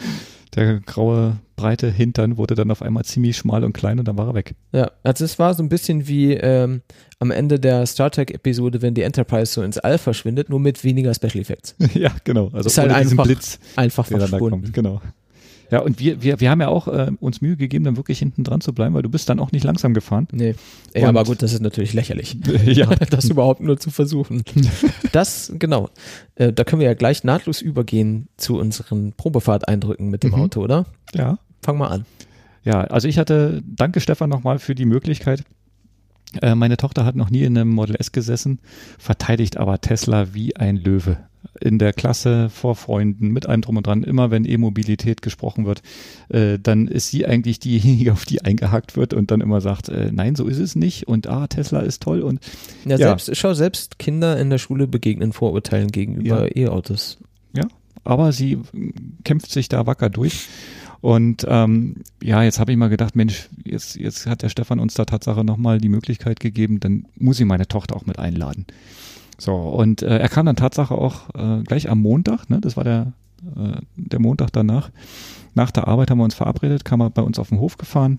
der graue, breite Hintern wurde dann auf einmal ziemlich schmal und klein und dann war er weg. Ja, also es war so ein bisschen wie ähm, am Ende der Star Trek-Episode, wenn die Enterprise so ins All verschwindet, nur mit weniger Special Effects. ja, genau. Also Ist halt einfach Blitz, Einfach verschwunden. Genau. Ja, und wir, wir, wir haben ja auch äh, uns Mühe gegeben, dann wirklich hinten dran zu bleiben, weil du bist dann auch nicht langsam gefahren. Nee. Ja, Und- aber gut, das ist natürlich lächerlich. ja, das überhaupt nur zu versuchen. Das, genau. Äh, da können wir ja gleich nahtlos übergehen zu unseren Probefahrteindrücken mit dem Mhm. Auto, oder? ja. Fang mal an. Ja, also ich hatte, danke Stefan nochmal für die Möglichkeit. Äh, meine Tochter hat noch nie in einem Model S gesessen, verteidigt aber Tesla wie ein Löwe. In der Klasse, vor Freunden, mit allem drum und dran. Immer wenn E-Mobilität gesprochen wird, äh, dann ist sie eigentlich diejenige, auf die eingehakt wird und dann immer sagt, äh, nein, so ist es nicht und ah, Tesla ist toll und Ja, Ja. Selbst, schau, selbst Kinder in der Schule begegnen Vorurteilen gegenüber E-Autos. aber sie mm, kämpft sich da wacker durch. Und ähm, ja, jetzt habe ich mal gedacht, Mensch, jetzt, jetzt hat der Stefan uns da Tatsache nochmal die Möglichkeit gegeben, dann muss ich meine Tochter auch mit einladen. So, und äh, er kam dann Tatsache auch äh, gleich am Montag, ne? das war der, äh, der Montag danach. Nach der Arbeit haben wir uns verabredet, kam er bei uns auf den Hof gefahren.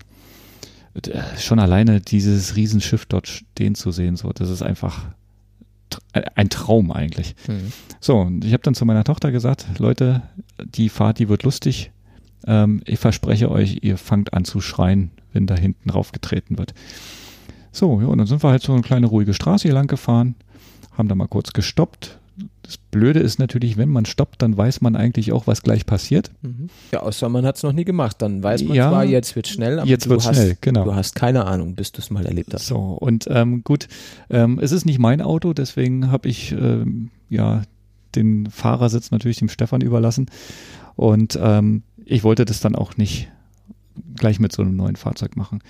Äh, schon alleine dieses Riesenschiff dort stehen zu sehen, so, das ist einfach ein Traum eigentlich. Mhm. So, und ich habe dann zu meiner Tochter gesagt, Leute, die Fahrt, die wird lustig. Ähm, ich verspreche euch, ihr fangt an zu schreien, wenn da hinten raufgetreten wird. So, ja, und dann sind wir halt so eine kleine ruhige Straße hier lang gefahren, haben da mal kurz gestoppt, das Blöde ist natürlich, wenn man stoppt, dann weiß man eigentlich auch, was gleich passiert. Mhm. Ja, außer man hat es noch nie gemacht. Dann weiß man ja, zwar, jetzt wird schnell, aber jetzt du, wird hast, schnell, genau. du hast keine Ahnung, bis du es mal erlebt hast. So, und ähm, gut, ähm, es ist nicht mein Auto, deswegen habe ich ähm, ja den Fahrersitz natürlich dem Stefan überlassen. Und ähm, ich wollte das dann auch nicht gleich mit so einem neuen Fahrzeug machen.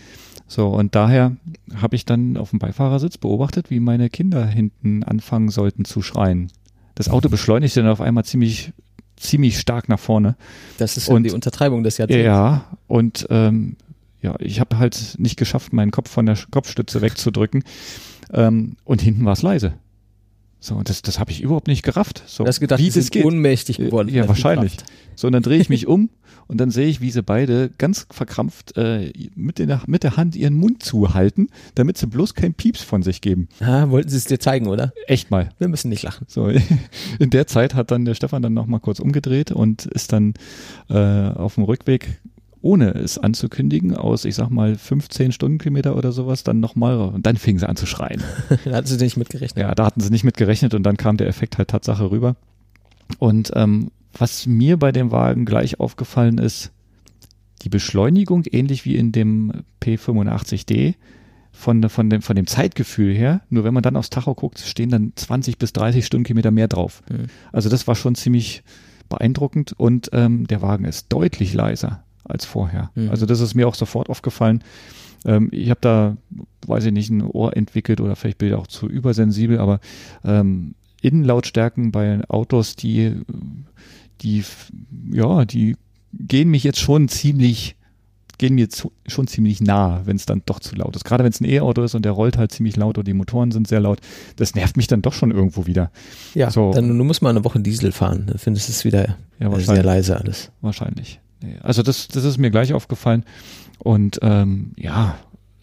So, und daher habe ich dann auf dem Beifahrersitz beobachtet, wie meine Kinder hinten anfangen sollten zu schreien das Auto beschleunigte dann auf einmal ziemlich, ziemlich stark nach vorne. Das ist und, die Untertreibung des Jahrzehnts. Ja, und ähm, ja, ich habe halt nicht geschafft, meinen Kopf von der Kopfstütze wegzudrücken. Ähm, und hinten war es leise. So, und das, das habe ich überhaupt nicht gerafft. So, du hast gedacht, wie das geht. ohnmächtig geworden. Ja, wahrscheinlich. So, und dann drehe ich mich um und dann sehe ich, wie sie beide ganz verkrampft äh, mit, der, mit der Hand ihren Mund zuhalten, damit sie bloß kein Pieps von sich geben. Ah, wollten sie es dir zeigen, oder? Echt mal. Wir müssen nicht lachen. So, in der Zeit hat dann der Stefan dann nochmal kurz umgedreht und ist dann äh, auf dem Rückweg ohne es anzukündigen, aus, ich sag mal, 15 Stundenkilometer oder sowas, dann nochmal, und dann fingen sie an zu schreien. da hatten sie nicht mitgerechnet. Ja, da hatten sie nicht mitgerechnet und dann kam der Effekt halt Tatsache rüber. Und ähm, was mir bei dem Wagen gleich aufgefallen ist, die Beschleunigung, ähnlich wie in dem P85D, von, von, dem, von dem Zeitgefühl her, nur wenn man dann aufs Tacho guckt, stehen dann 20 bis 30 Stundenkilometer mehr drauf. Mhm. Also das war schon ziemlich beeindruckend und ähm, der Wagen ist deutlich leiser als vorher. Mhm. Also das ist mir auch sofort aufgefallen. Ähm, ich habe da, weiß ich nicht, ein Ohr entwickelt oder vielleicht bin ich auch zu übersensibel, aber ähm, Innenlautstärken bei Autos, die die, ja, die gehen mich jetzt schon ziemlich, gehen mir zu, schon ziemlich nah, wenn es dann doch zu laut ist. Gerade wenn es ein E-Auto ist und der rollt halt ziemlich laut oder die Motoren sind sehr laut, das nervt mich dann doch schon irgendwo wieder. Ja, so. dann du musst mal eine Woche Diesel fahren, dann findest du es wieder ja, sehr leise alles. Wahrscheinlich. Also das, das ist mir gleich aufgefallen. Und ähm, ja,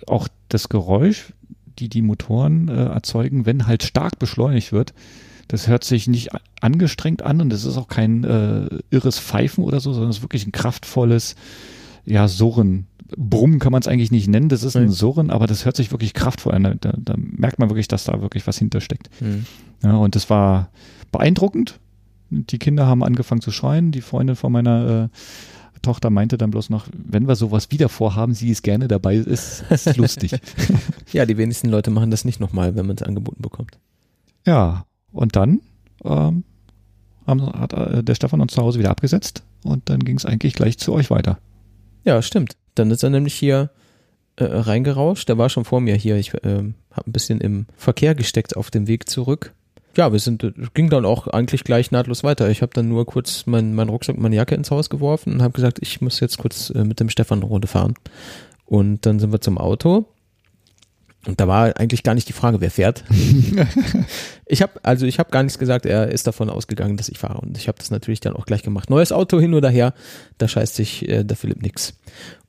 auch das Geräusch, die die Motoren äh, erzeugen, wenn halt stark beschleunigt wird, das hört sich nicht angestrengt an und es ist auch kein äh, irres Pfeifen oder so, sondern es ist wirklich ein kraftvolles, ja, Surren. Brummen kann man es eigentlich nicht nennen, das ist ein Surren, aber das hört sich wirklich kraftvoll an. Da, da merkt man wirklich, dass da wirklich was hintersteckt. Mhm. Ja, und das war beeindruckend. Die Kinder haben angefangen zu schreien. Die Freundin von meiner äh, Tochter meinte dann bloß noch, wenn wir sowas wieder vorhaben, sie ist gerne dabei, ist, ist lustig. ja, die wenigsten Leute machen das nicht nochmal, wenn man es angeboten bekommt. Ja, und dann ähm, hat äh, der Stefan uns zu Hause wieder abgesetzt und dann ging es eigentlich gleich zu euch weiter. Ja, stimmt. Dann ist er nämlich hier äh, reingerauscht. Der war schon vor mir hier. Ich äh, habe ein bisschen im Verkehr gesteckt auf dem Weg zurück. Ja, wir sind, ging dann auch eigentlich gleich nahtlos weiter. Ich habe dann nur kurz meinen mein Rucksack, meine Jacke ins Haus geworfen und habe gesagt, ich muss jetzt kurz äh, mit dem Stefan eine Runde fahren. Und dann sind wir zum Auto und da war eigentlich gar nicht die Frage, wer fährt. ich habe also ich habe gar nichts gesagt. Er ist davon ausgegangen, dass ich fahre und ich habe das natürlich dann auch gleich gemacht. Neues Auto hin oder her, da scheißt sich äh, der Philipp nix.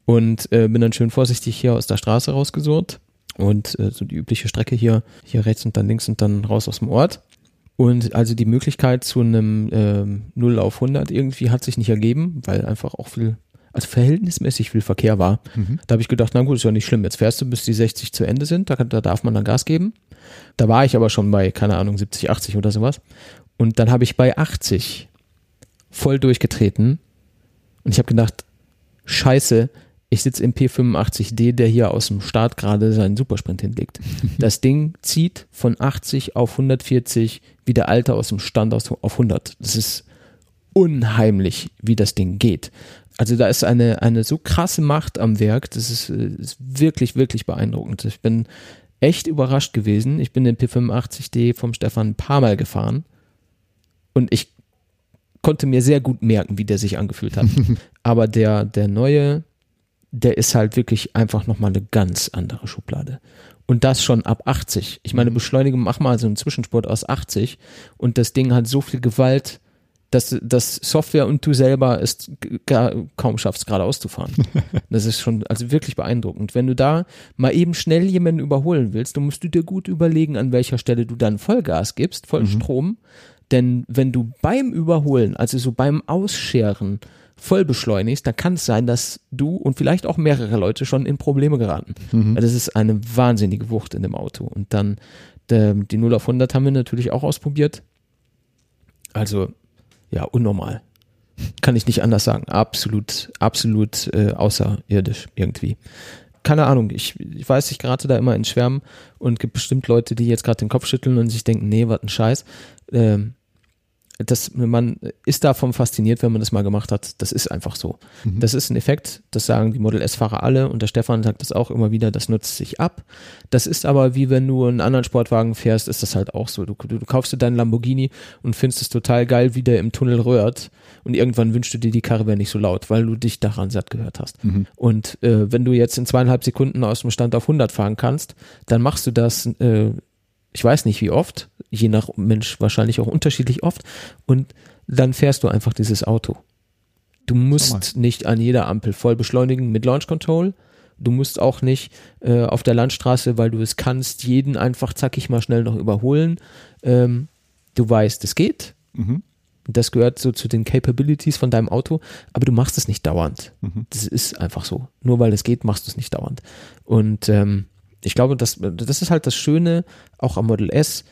Und äh, bin dann schön vorsichtig hier aus der Straße rausgesurrt und äh, so die übliche Strecke hier hier rechts und dann links und dann raus aus dem Ort. Und also die Möglichkeit zu einem ähm, 0 auf 100 irgendwie hat sich nicht ergeben, weil einfach auch viel also verhältnismäßig viel Verkehr war. Mhm. Da habe ich gedacht, na gut, ist ja nicht schlimm. Jetzt fährst du, bis die 60 zu Ende sind, da, da darf man dann Gas geben. Da war ich aber schon bei, keine Ahnung, 70, 80 oder sowas. Und dann habe ich bei 80 voll durchgetreten und ich habe gedacht, scheiße, ich sitze im P85D, der hier aus dem Start gerade seinen Supersprint hinlegt. Das Ding zieht von 80 auf 140 wie der Alte aus dem Stand auf 100. Das ist unheimlich, wie das Ding geht. Also da ist eine, eine so krasse Macht am Werk, das ist, äh, ist wirklich, wirklich beeindruckend. Ich bin echt überrascht gewesen. Ich bin den P85D vom Stefan ein paar Mal gefahren und ich konnte mir sehr gut merken, wie der sich angefühlt hat. Aber der, der neue, der ist halt wirklich einfach nochmal eine ganz andere Schublade. Und das schon ab 80. Ich meine, Mhm. Beschleunigung, mach mal so einen Zwischensport aus 80 und das Ding hat so viel Gewalt, dass, dass Software und du selber es gar, kaum schaffst, geradeaus zu fahren. Das ist schon also wirklich beeindruckend. Wenn du da mal eben schnell jemanden überholen willst, dann musst du dir gut überlegen, an welcher Stelle du dann Vollgas gibst, voll Strom. Denn wenn du beim Überholen, also so beim Ausscheren, voll beschleunigst, dann kann es sein, dass du und vielleicht auch mehrere Leute schon in Probleme geraten. Weil Das ist eine wahnsinnige Wucht in dem Auto. Und dann der, die 0 auf 100 haben wir natürlich auch ausprobiert. Also ja, unnormal. Kann ich nicht anders sagen. Absolut, absolut äh, außerirdisch irgendwie. Keine Ahnung, ich, ich weiß, ich gerate da immer in Schwärmen und gibt bestimmt Leute, die jetzt gerade den Kopf schütteln und sich denken, nee, was ein Scheiß. Ähm, das, man ist davon fasziniert, wenn man das mal gemacht hat. Das ist einfach so. Das ist ein Effekt, das sagen die Model S-Fahrer alle und der Stefan sagt das auch immer wieder, das nutzt sich ab. Das ist aber wie wenn du einen anderen Sportwagen fährst, ist das halt auch so. Du, du, du kaufst dir deinen Lamborghini und findest es total geil, wie der im Tunnel röhrt und irgendwann wünschst du dir, die Karre wäre nicht so laut, weil du dich daran satt gehört hast. Und äh, wenn du jetzt in zweieinhalb Sekunden aus dem Stand auf 100 fahren kannst, dann machst du das äh, ich weiß nicht wie oft, je nach Mensch wahrscheinlich auch unterschiedlich oft und dann fährst du einfach dieses Auto. Du musst nicht an jeder Ampel voll beschleunigen mit Launch Control. Du musst auch nicht äh, auf der Landstraße, weil du es kannst, jeden einfach zackig mal schnell noch überholen. Ähm, du weißt, es geht. Mhm. Das gehört so zu den Capabilities von deinem Auto, aber du machst es nicht dauernd. Mhm. Das ist einfach so. Nur weil es geht, machst du es nicht dauernd. Und ähm, ich glaube, das, das ist halt das Schöne auch am Model S.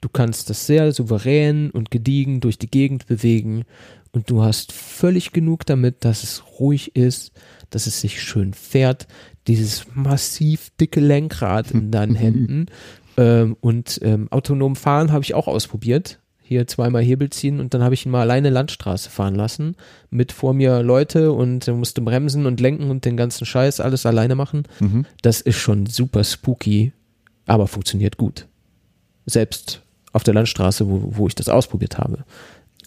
Du kannst das sehr souverän und gediegen durch die Gegend bewegen und du hast völlig genug damit, dass es ruhig ist, dass es sich schön fährt, dieses massiv dicke Lenkrad in deinen Händen ähm, und ähm, autonom fahren habe ich auch ausprobiert. Hier zweimal Hebel ziehen und dann habe ich ihn mal alleine Landstraße fahren lassen. Mit vor mir Leute und er musste bremsen und lenken und den ganzen Scheiß alles alleine machen. Mhm. Das ist schon super spooky, aber funktioniert gut. Selbst auf der Landstraße, wo, wo ich das ausprobiert habe.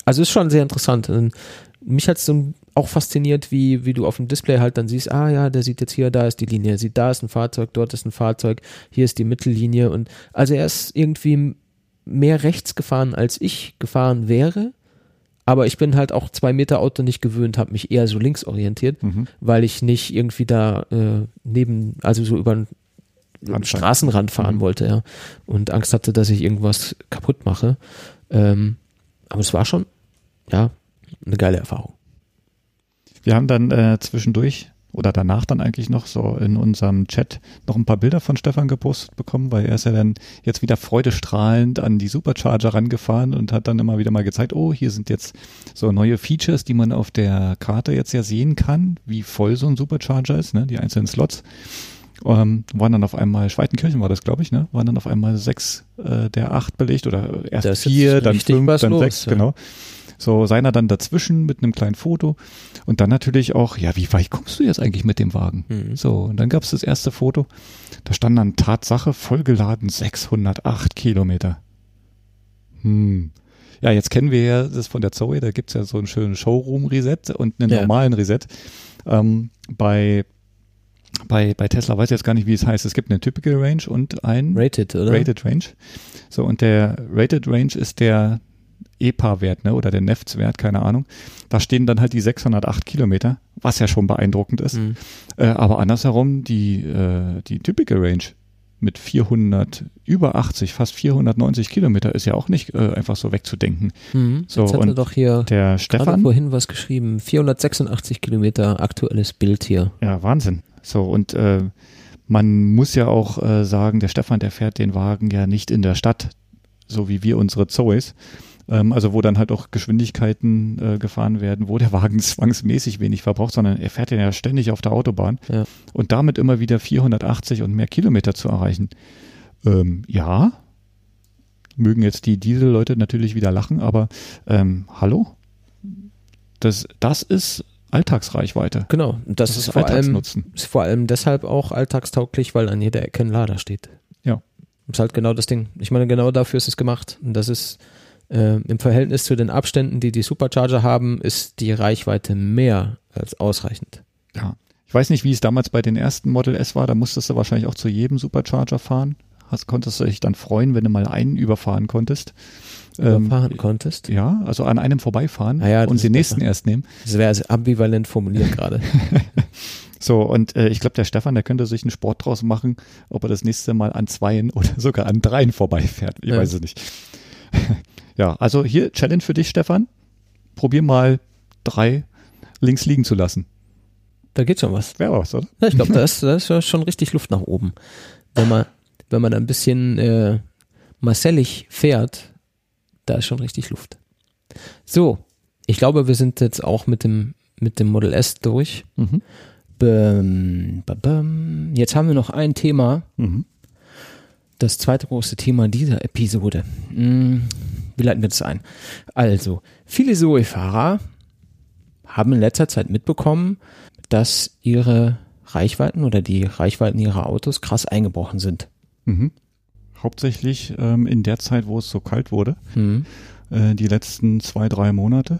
Also ist schon sehr interessant. Und mich hat es so auch fasziniert, wie, wie du auf dem Display halt dann siehst, ah ja, der sieht jetzt hier, da ist die Linie, sieht, da ist ein Fahrzeug, dort ist ein Fahrzeug, hier ist die Mittellinie und also er ist irgendwie mehr rechts gefahren, als ich gefahren wäre. Aber ich bin halt auch zwei Meter Auto nicht gewöhnt, habe mich eher so links orientiert, Mhm. weil ich nicht irgendwie da äh, neben, also so über Randstein. Straßenrand fahren Mhm. wollte, ja. Und Angst hatte, dass ich irgendwas kaputt mache. Ähm, aber es war schon, ja, eine geile Erfahrung. Wir haben dann äh, zwischendurch oder danach dann eigentlich noch so in unserem Chat noch ein paar Bilder von Stefan gepostet bekommen, weil er ist ja dann jetzt wieder freudestrahlend an die Supercharger rangefahren und hat dann immer wieder mal gezeigt, oh, hier sind jetzt so neue Features, die man auf der Karte jetzt ja sehen kann, wie voll so ein Supercharger ist, ne, die einzelnen Slots. Ähm, waren dann auf einmal, Schweitenkirchen war das, glaube ich, ne? Waren dann auf einmal sechs äh, der acht belegt oder erst vier, dann fünf, dann los, sechs, ja. genau. So seiner dann dazwischen mit einem kleinen Foto und dann natürlich auch, ja, wie weit kommst du jetzt eigentlich mit dem Wagen? Mhm. So, und dann gab es das erste Foto, da stand dann Tatsache vollgeladen 608 Kilometer. Hm. Ja, jetzt kennen wir ja das von der Zoe, da gibt's ja so einen schönen Showroom-Reset und einen Ja. normalen Reset. Ähm, bei, bei, bei Tesla weiß ich jetzt gar nicht, wie es heißt. Es gibt eine Typical Range und ein Rated, oder? Rated Range. So, und der Rated Range ist der EPA-Wert, ne, oder der NEFTS-Wert, keine Ahnung. Da stehen dann halt die 608 Kilometer, was ja schon beeindruckend ist. Mhm. Äh, aber andersherum, die, äh, die Typical Range mit 400, über 80, fast 490 Kilometer ist ja auch nicht äh, einfach so wegzudenken. Mhm. So, Jetzt hat er und doch hier Der Stefan, vorhin was geschrieben. 486 Kilometer aktuelles Bild hier. ja, Wahnsinn. So, und äh, man muss ja auch äh, sagen, der Stefan, der fährt den Wagen ja nicht in der Stadt, so wie wir unsere Zoes. Ähm, also wo dann halt auch Geschwindigkeiten äh, gefahren werden, wo der Wagen zwangsmäßig wenig verbraucht, sondern er fährt ja ständig auf der Autobahn. Ja. Und damit immer wieder 480 und mehr Kilometer zu erreichen. Ähm, ja, mögen jetzt die Diesel-Leute natürlich wieder lachen, aber ähm, hallo? Das, das ist Alltagsreichweite. Genau. Das, Das ist vor allem, Alltagsnutzen. ist vor allem deshalb auch alltagstauglich, weil an jeder Ecke ein Lader steht. Ja. Das ist halt genau das Ding. Ich meine, genau dafür ist es gemacht. Und das ist Äh, Im Verhältnis zu den Abständen, die die Supercharger haben, ist die Reichweite mehr als ausreichend. Ja. Ich weiß nicht, wie es damals bei den ersten Model S war. Da musstest du wahrscheinlich auch zu jedem Supercharger fahren. Hast, konntest du dich dann freuen, wenn du mal einen überfahren konntest. Ähm, Überfahren konntest. ja, also an einem vorbeifahren Ah ja, und den nächsten besser. erst nehmen. Das wäre also ambivalent formuliert gerade. So, und äh, ich glaube, der Stefan, der könnte sich einen Sport draus machen, ob er das nächste Mal an zweien oder sogar an dreien vorbeifährt. Ich Ja. weiß es nicht. Ja, also hier Challenge für dich, Stefan. Probier mal drei links liegen zu lassen. Da geht schon was. Wäre was, oder? Ja, ich glaube, da ist, da ist ja schon richtig Luft nach oben. Wenn man, wenn man ein bisschen äh, marcellig fährt, da ist schon richtig Luft. So, ich glaube, wir sind jetzt auch mit dem, mit dem Model S durch. Mhm. Bäm, bäm, bäm. Jetzt haben wir noch ein Thema, Mhm. das zweite große Thema dieser Episode. Wie leiten wir das ein? Also, viele Zoe-Fahrer haben in letzter Zeit mitbekommen, dass ihre Reichweiten oder die Reichweiten ihrer Autos krass eingebrochen sind. Mhm. Hauptsächlich ähm, in der Zeit, wo es so kalt wurde, Hm. äh, die letzten zwei, drei Monate.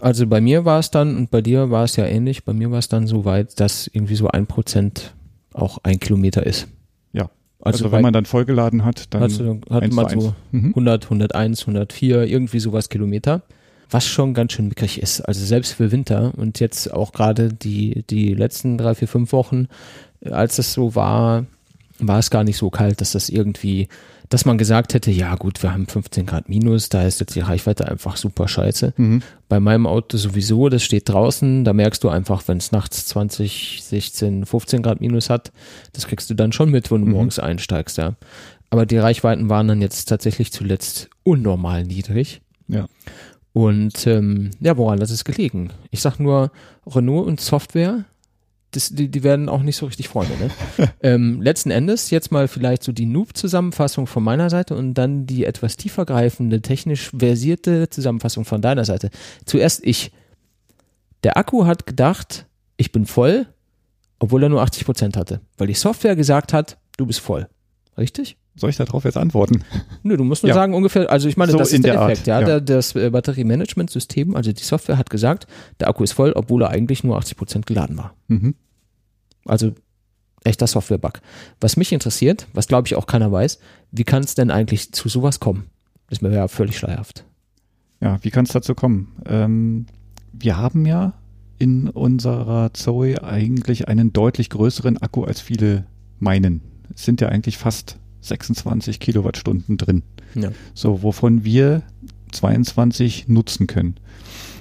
Also bei mir war es dann, und bei dir war es ja ähnlich, bei mir war es dann so weit, dass irgendwie so ein Prozent auch ein Kilometer ist. Also, Also, wenn man dann vollgeladen hat, dann hat man so Mhm. 100, 101, 104, irgendwie sowas Kilometer, was schon ganz schön mickrig ist. Also selbst für Winter und jetzt auch gerade die, die letzten drei, vier, fünf Wochen, äh, als es so war, war es gar nicht so kalt, dass das irgendwie, dass man gesagt hätte, ja gut, wir haben 15 Grad minus, da ist jetzt die Reichweite einfach super scheiße. Mhm. Bei meinem Auto sowieso, das steht draußen, da merkst du einfach, wenn es nachts 20, 16, 15 Grad minus hat, das kriegst du dann schon mit, wenn du Mhm. morgens einsteigst, ja. Aber die Reichweiten waren dann jetzt tatsächlich zuletzt unnormal niedrig. Ja. Und ähm, ja, woran hat es gelegen? Ich sag nur, Renault und Software, das, die, die werden auch nicht so richtig Freunde. Ne? ähm, letzten Endes jetzt mal vielleicht so die Noob-Zusammenfassung von meiner Seite und dann die etwas tiefergreifende, technisch versierte Zusammenfassung von deiner Seite. Zuerst ich. Der Akku hat gedacht, ich bin voll, obwohl er nur 80 Prozent hatte, weil die Software gesagt hat, du bist voll. Richtig? Soll ich darauf jetzt antworten? Nö, du musst nur Ja. sagen ungefähr, also ich meine, So das ist der, der Art, Effekt, ja. ja. Der, das äh, Batteriemanagementsystem, also die Software hat gesagt, der Akku ist voll, obwohl er eigentlich nur 80 Prozent geladen war. Mhm. Also echter Software-Bug. Was mich interessiert, was glaube ich auch keiner weiß, wie kann es denn eigentlich zu sowas kommen? Das ist mir ja völlig schleierhaft. Ja, wie kann es dazu kommen? Ähm, wir haben ja in unserer Zoe eigentlich einen deutlich größeren Akku, als viele meinen. Es sind ja eigentlich fast 26 Kilowattstunden drin. Ja. So, wovon wir 22 nutzen können.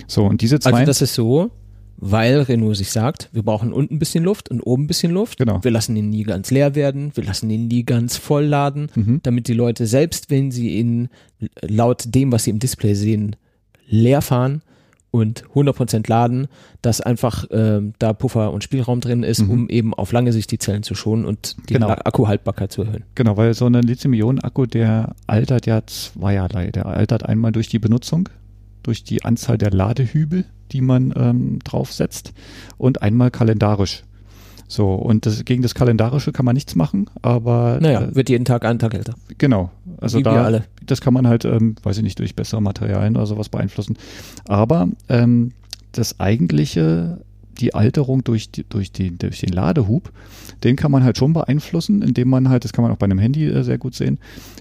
So, und diese zwei. Also das ist so, weil Renault sich sagt, wir brauchen unten ein bisschen Luft und oben ein bisschen Luft. Genau. Wir lassen ihn nie ganz leer werden, wir lassen ihn nie ganz voll laden, Mhm. damit die Leute, selbst wenn sie ihn laut dem, was sie im Display sehen, leer fahren und 100% laden, dass einfach ähm, da Puffer und Spielraum drin ist, Mhm. um eben auf lange Sicht die Zellen zu schonen und die Genau. Akkuhaltbarkeit zu erhöhen. Genau, weil so ein Lithium-Ionen-Akku, der altert ja zweierlei. Der altert einmal durch die Benutzung, durch die Anzahl der Ladehübel, die man ähm, draufsetzt und einmal kalendarisch. So, und das, gegen das Kalendarische kann man nichts machen, aber Naja, äh, wird jeden Tag einen Tag älter. genau. Also Wie wir da, alle. das kann man halt, ähm, weiß ich nicht, durch bessere Materialien oder sowas beeinflussen. Aber ähm, das eigentliche, die Alterung durch, durch, die, durch den Ladehub, den kann man halt schon beeinflussen, indem man halt, das kann man auch bei einem Handy äh, sehr gut sehen,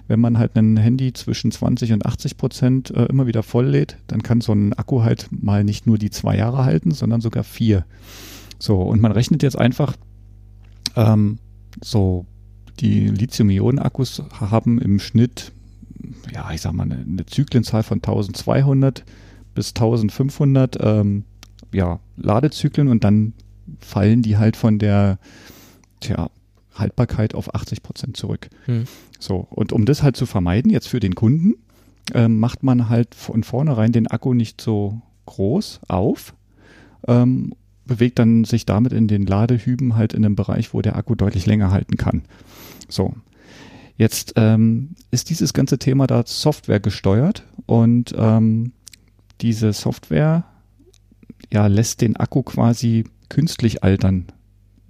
wenn man halt ein Handy zwischen 20 und 80 Prozent äh, immer wieder voll lädt, dann kann so ein Akku halt mal nicht nur die zwei Jahre halten, sondern sogar vier. So, und man rechnet jetzt einfach ähm, so, die Lithium-Ionen-Akkus haben im Schnitt, ja, ich sag mal, eine, eine Zyklenzahl von 1200 bis 1500 ähm, ja, Ladezyklen und dann fallen die halt von der tja, Haltbarkeit auf 80 Prozent zurück. Hm. So, und um das halt zu vermeiden, jetzt für den Kunden, ähm, macht man halt von vornherein den Akku nicht so groß auf, ähm, bewegt dann sich damit in den Ladehüben halt in einem Bereich, wo der Akku deutlich länger halten kann. So. Jetzt ähm, ist dieses ganze Thema da Software gesteuert und ähm, diese Software ja, lässt den Akku quasi künstlich altern,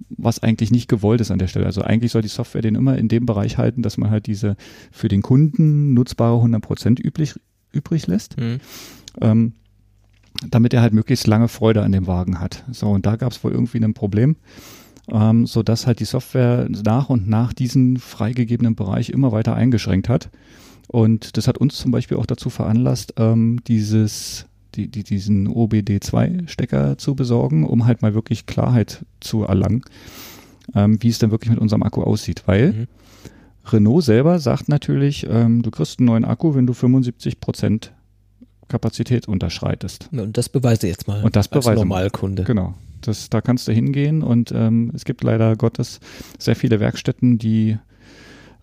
was eigentlich nicht gewollt ist an der Stelle. Also eigentlich soll die Software den immer in dem Bereich halten, dass man halt diese für den Kunden nutzbare 100% üblich übrig lässt. Mhm. Ähm, damit er halt möglichst lange Freude an dem Wagen hat. So, und da gab es wohl irgendwie ein Problem, ähm, so dass halt die Software nach und nach diesen freigegebenen Bereich immer weiter eingeschränkt hat. Und das hat uns zum Beispiel auch dazu veranlasst, ähm, dieses, die, die, diesen OBD2-Stecker zu besorgen, um halt mal wirklich Klarheit zu erlangen, ähm, wie es denn wirklich mit unserem Akku aussieht. Weil Mhm. Renault selber sagt natürlich, ähm, du kriegst einen neuen Akku, wenn du 75 Prozent Kapazität unterschreitest. Und das beweise jetzt mal Und das als beweise mal. Normalkunde. Genau. Das, da kannst du hingehen und ähm, es gibt leider Gottes sehr viele Werkstätten, die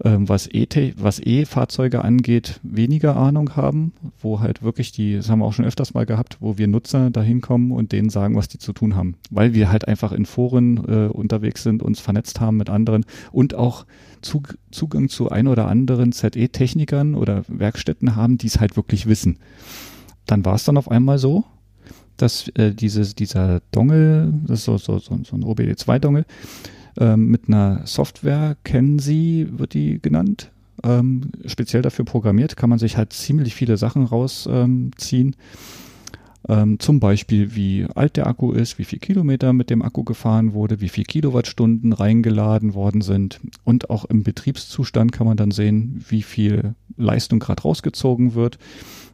ähm, was E- was E-Fahrzeuge angeht, weniger Ahnung haben, wo halt wirklich die, das haben wir auch schon öfters mal gehabt, wo wir Nutzer da hinkommen und denen sagen, was die zu tun haben. Weil wir halt einfach in Foren äh, unterwegs sind, uns vernetzt haben mit anderen und auch Zug, Zugang zu ein oder anderen ZE-Technikern oder Werkstätten haben, die es halt wirklich wissen. Dann war es dann auf einmal so, dass äh, dieses, dieser Dongle, das ist so, so, so, so ein OBD2-Dongle, ähm, mit einer Software, kennen Sie, wird die genannt, ähm, speziell dafür programmiert, kann man sich halt ziemlich viele Sachen rausziehen. Ähm, ähm, zum Beispiel, wie alt der Akku ist, wie viel Kilometer mit dem Akku gefahren wurde, wie viel Kilowattstunden reingeladen worden sind. Und auch im Betriebszustand kann man dann sehen, wie viel Leistung gerade rausgezogen wird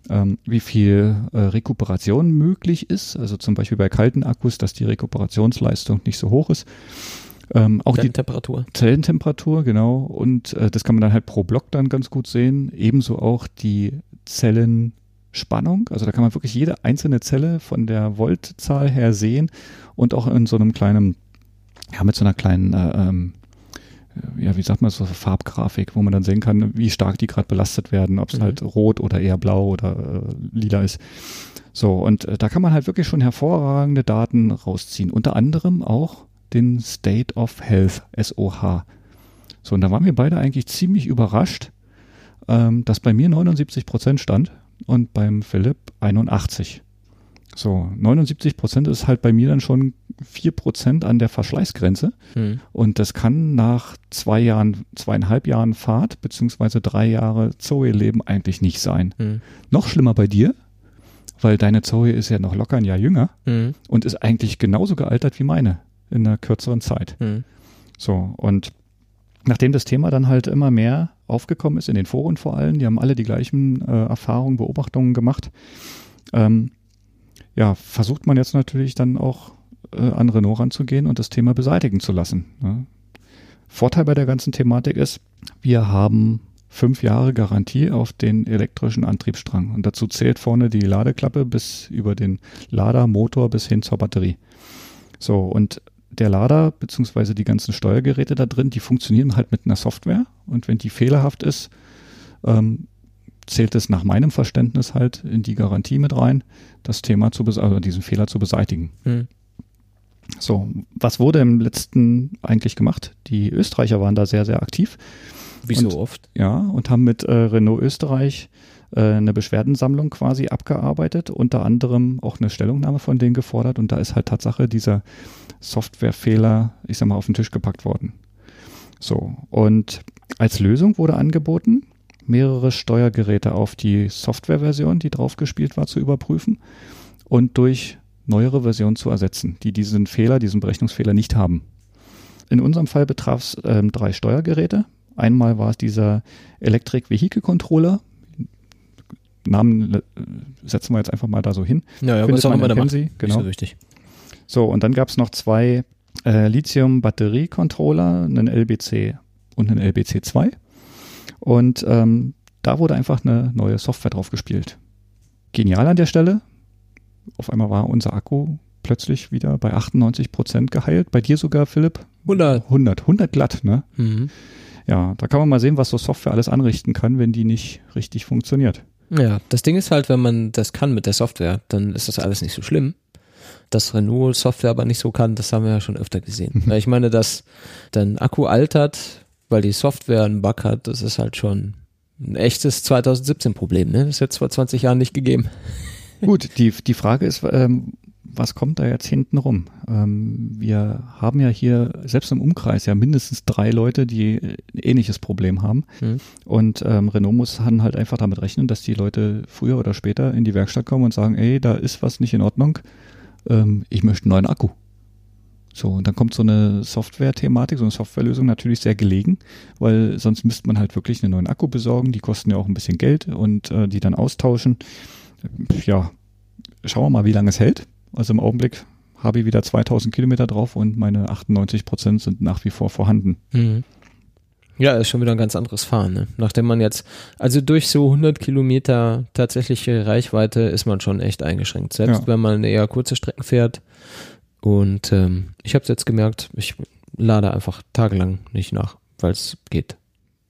ähm, wie viel äh, Rekuperation möglich ist. Also zum Beispiel bei kalten Akkus, dass die Rekuperationsleistung nicht so hoch ist. Ähm, auch die Temperatur. Zellentemperatur, genau. Und äh, das kann man dann halt pro Block dann ganz gut sehen. Ebenso auch die Zellenspannung. Also da kann man wirklich jede einzelne Zelle von der Voltzahl her sehen und auch in so einem kleinen, ja, mit so einer kleinen äh, ähm, ja, wie sagt man so, Farbgrafik, wo man dann sehen kann, wie stark die gerade belastet werden, ob es Mhm. halt rot oder eher blau oder äh, lila ist. So, und äh, da kann man halt wirklich schon hervorragende Daten rausziehen. Unter anderem auch den State of Health, SOH. So, und da waren wir beide eigentlich ziemlich überrascht, ähm, dass bei mir 79 Prozent stand und beim Philipp 81. So, 79 Prozent ist halt bei mir dann schon 4 Prozent an der Verschleißgrenze. Hm. Und das kann nach zwei Jahren, zweieinhalb Jahren Fahrt, beziehungsweise drei Jahre Zoe-Leben eigentlich nicht sein. Hm. Noch schlimmer bei dir, weil deine Zoe ist ja noch locker ein Jahr jünger Hm. und ist eigentlich genauso gealtert wie meine in einer kürzeren Zeit. Hm. So, und nachdem das Thema dann halt immer mehr aufgekommen ist, in den Foren vor allem, die haben alle die gleichen äh, Erfahrungen, Beobachtungen gemacht, ähm, ja, versucht man jetzt natürlich dann auch äh, an Renault ranzugehen und das Thema beseitigen zu lassen. Ne? Vorteil bei der ganzen Thematik ist, wir haben fünf Jahre Garantie auf den elektrischen Antriebsstrang. Und dazu zählt vorne die Ladeklappe bis über den Ladermotor bis hin zur Batterie. So, und der Lader beziehungsweise die ganzen Steuergeräte da drin, die funktionieren halt mit einer Software. Und wenn die fehlerhaft ist, ähm, zählt es nach meinem Verständnis halt in die Garantie mit rein, das Thema zu, also diesen Fehler zu beseitigen. Hm. So, was wurde im letzten eigentlich gemacht? Die Österreicher waren da sehr, sehr aktiv. Wie Und- so oft. Ja, und haben mit äh, Renault Österreich äh, eine Beschwerdensammlung quasi abgearbeitet, unter anderem auch eine Stellungnahme von denen gefordert und da ist halt Tatsache dieser Softwarefehler, ich sag mal, auf den Tisch gepackt worden. So, und als Lösung wurde angeboten, mehrere Steuergeräte auf die Softwareversion, die draufgespielt war, zu überprüfen und durch neuere Versionen zu ersetzen, die diesen Fehler, diesen Berechnungsfehler nicht haben. In unserem Fall betraf es ähm, drei Steuergeräte. Einmal war es dieser Electric Vehicle Controller. Namen äh, setzen wir jetzt einfach mal da so hin. Naja, Findet was auch immer da. Kenzie, Nicht genau. so wichtig. So, und dann gab es noch zwei äh, Lithium-Batterie-Controller, einen LBC und einen LBC2. Und ähm, da wurde einfach eine neue Software drauf gespielt. Genial an der Stelle. Auf einmal war unser Akku plötzlich wieder bei 98 Prozent geheilt. Bei dir sogar, Philipp? 100. 100. 100 glatt, ne? Mhm. Ja, da kann man mal sehen, was so Software alles anrichten kann, wenn die nicht richtig funktioniert. Ja, das Ding ist halt, wenn man das kann mit der Software, dann ist das alles nicht so schlimm. Dass Renault Software aber nicht so kann, das haben wir ja schon öfter gesehen. Weil ich meine, dass dein Akku altert, weil die Software einen Bug hat, das ist halt schon ein echtes 2017-Problem. Ne? Das hätte es vor 20 Jahren nicht gegeben. Gut, die, die Frage ist, ähm, was kommt da jetzt hinten rum? Ähm, wir haben ja hier selbst im Umkreis ja mindestens drei Leute, die ein ähnliches Problem haben. Mhm. Und ähm, Renault muss dann halt einfach damit rechnen, dass die Leute früher oder später in die Werkstatt kommen und sagen, ey, da ist was nicht in Ordnung. Ähm, ich möchte einen neuen Akku. So, und dann kommt so eine Software-Thematik, so eine Softwarelösung natürlich sehr gelegen, weil sonst müsste man halt wirklich einen neuen Akku besorgen. Die kosten ja auch ein bisschen Geld und äh, die dann austauschen. Ja, schauen wir mal, wie lange es hält. Also im Augenblick habe ich wieder 2000 Kilometer drauf und meine 98 Prozent sind nach wie vor vorhanden. Mhm. Ja, ist schon wieder ein ganz anderes Fahren. Ne? Nachdem man jetzt, also durch so 100 Kilometer tatsächliche Reichweite ist man schon echt eingeschränkt. Selbst Ja. wenn man eher kurze Strecken fährt. Und ähm, ich habe es jetzt gemerkt, ich lade einfach tagelang nicht nach, weil es geht.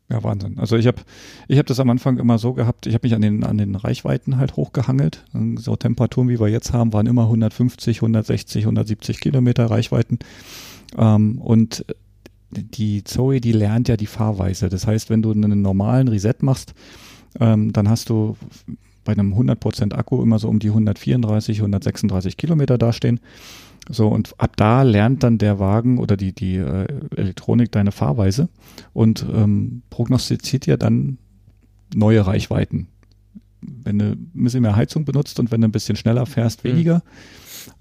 Ja, Wahnsinn. Also ich habe ich hab das am Anfang immer so gehabt, ich habe mich an den, an den Reichweiten halt hochgehangelt. So Temperaturen, wie wir jetzt haben, waren immer 150, 160, 170 Kilometer Reichweiten. Ähm, und die Zoe, die lernt ja die Fahrweise. Das heißt, wenn du einen normalen Reset machst, ähm, dann hast du bei einem 100% Akku immer so um die 134, 136 Kilometer dastehen. So, und ab da lernt dann der Wagen oder die, die äh, Elektronik deine Fahrweise und ähm, prognostiziert ja dann neue Reichweiten. Wenn du ein bisschen mehr Heizung benutzt und wenn du ein bisschen schneller fährst, Mhm. weniger.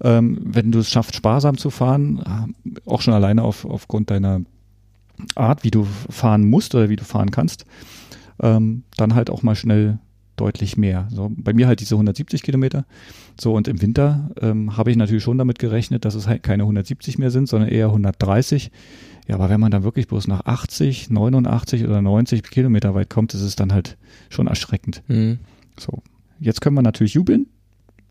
Ähm, wenn du es schaffst, sparsam zu fahren, äh, auch schon alleine auf, aufgrund deiner Art, wie du fahren musst oder wie du fahren kannst, ähm, dann halt auch mal schnell deutlich mehr. So, bei mir halt diese 170 Kilometer. So, und im Winter ähm, habe ich natürlich schon damit gerechnet, dass es halt keine 170 mehr sind, sondern eher 130. Ja, aber wenn man dann wirklich bloß nach 80, 89 oder 90 Kilometer weit kommt, ist es dann halt schon erschreckend. Mhm. So, jetzt können wir natürlich jubeln.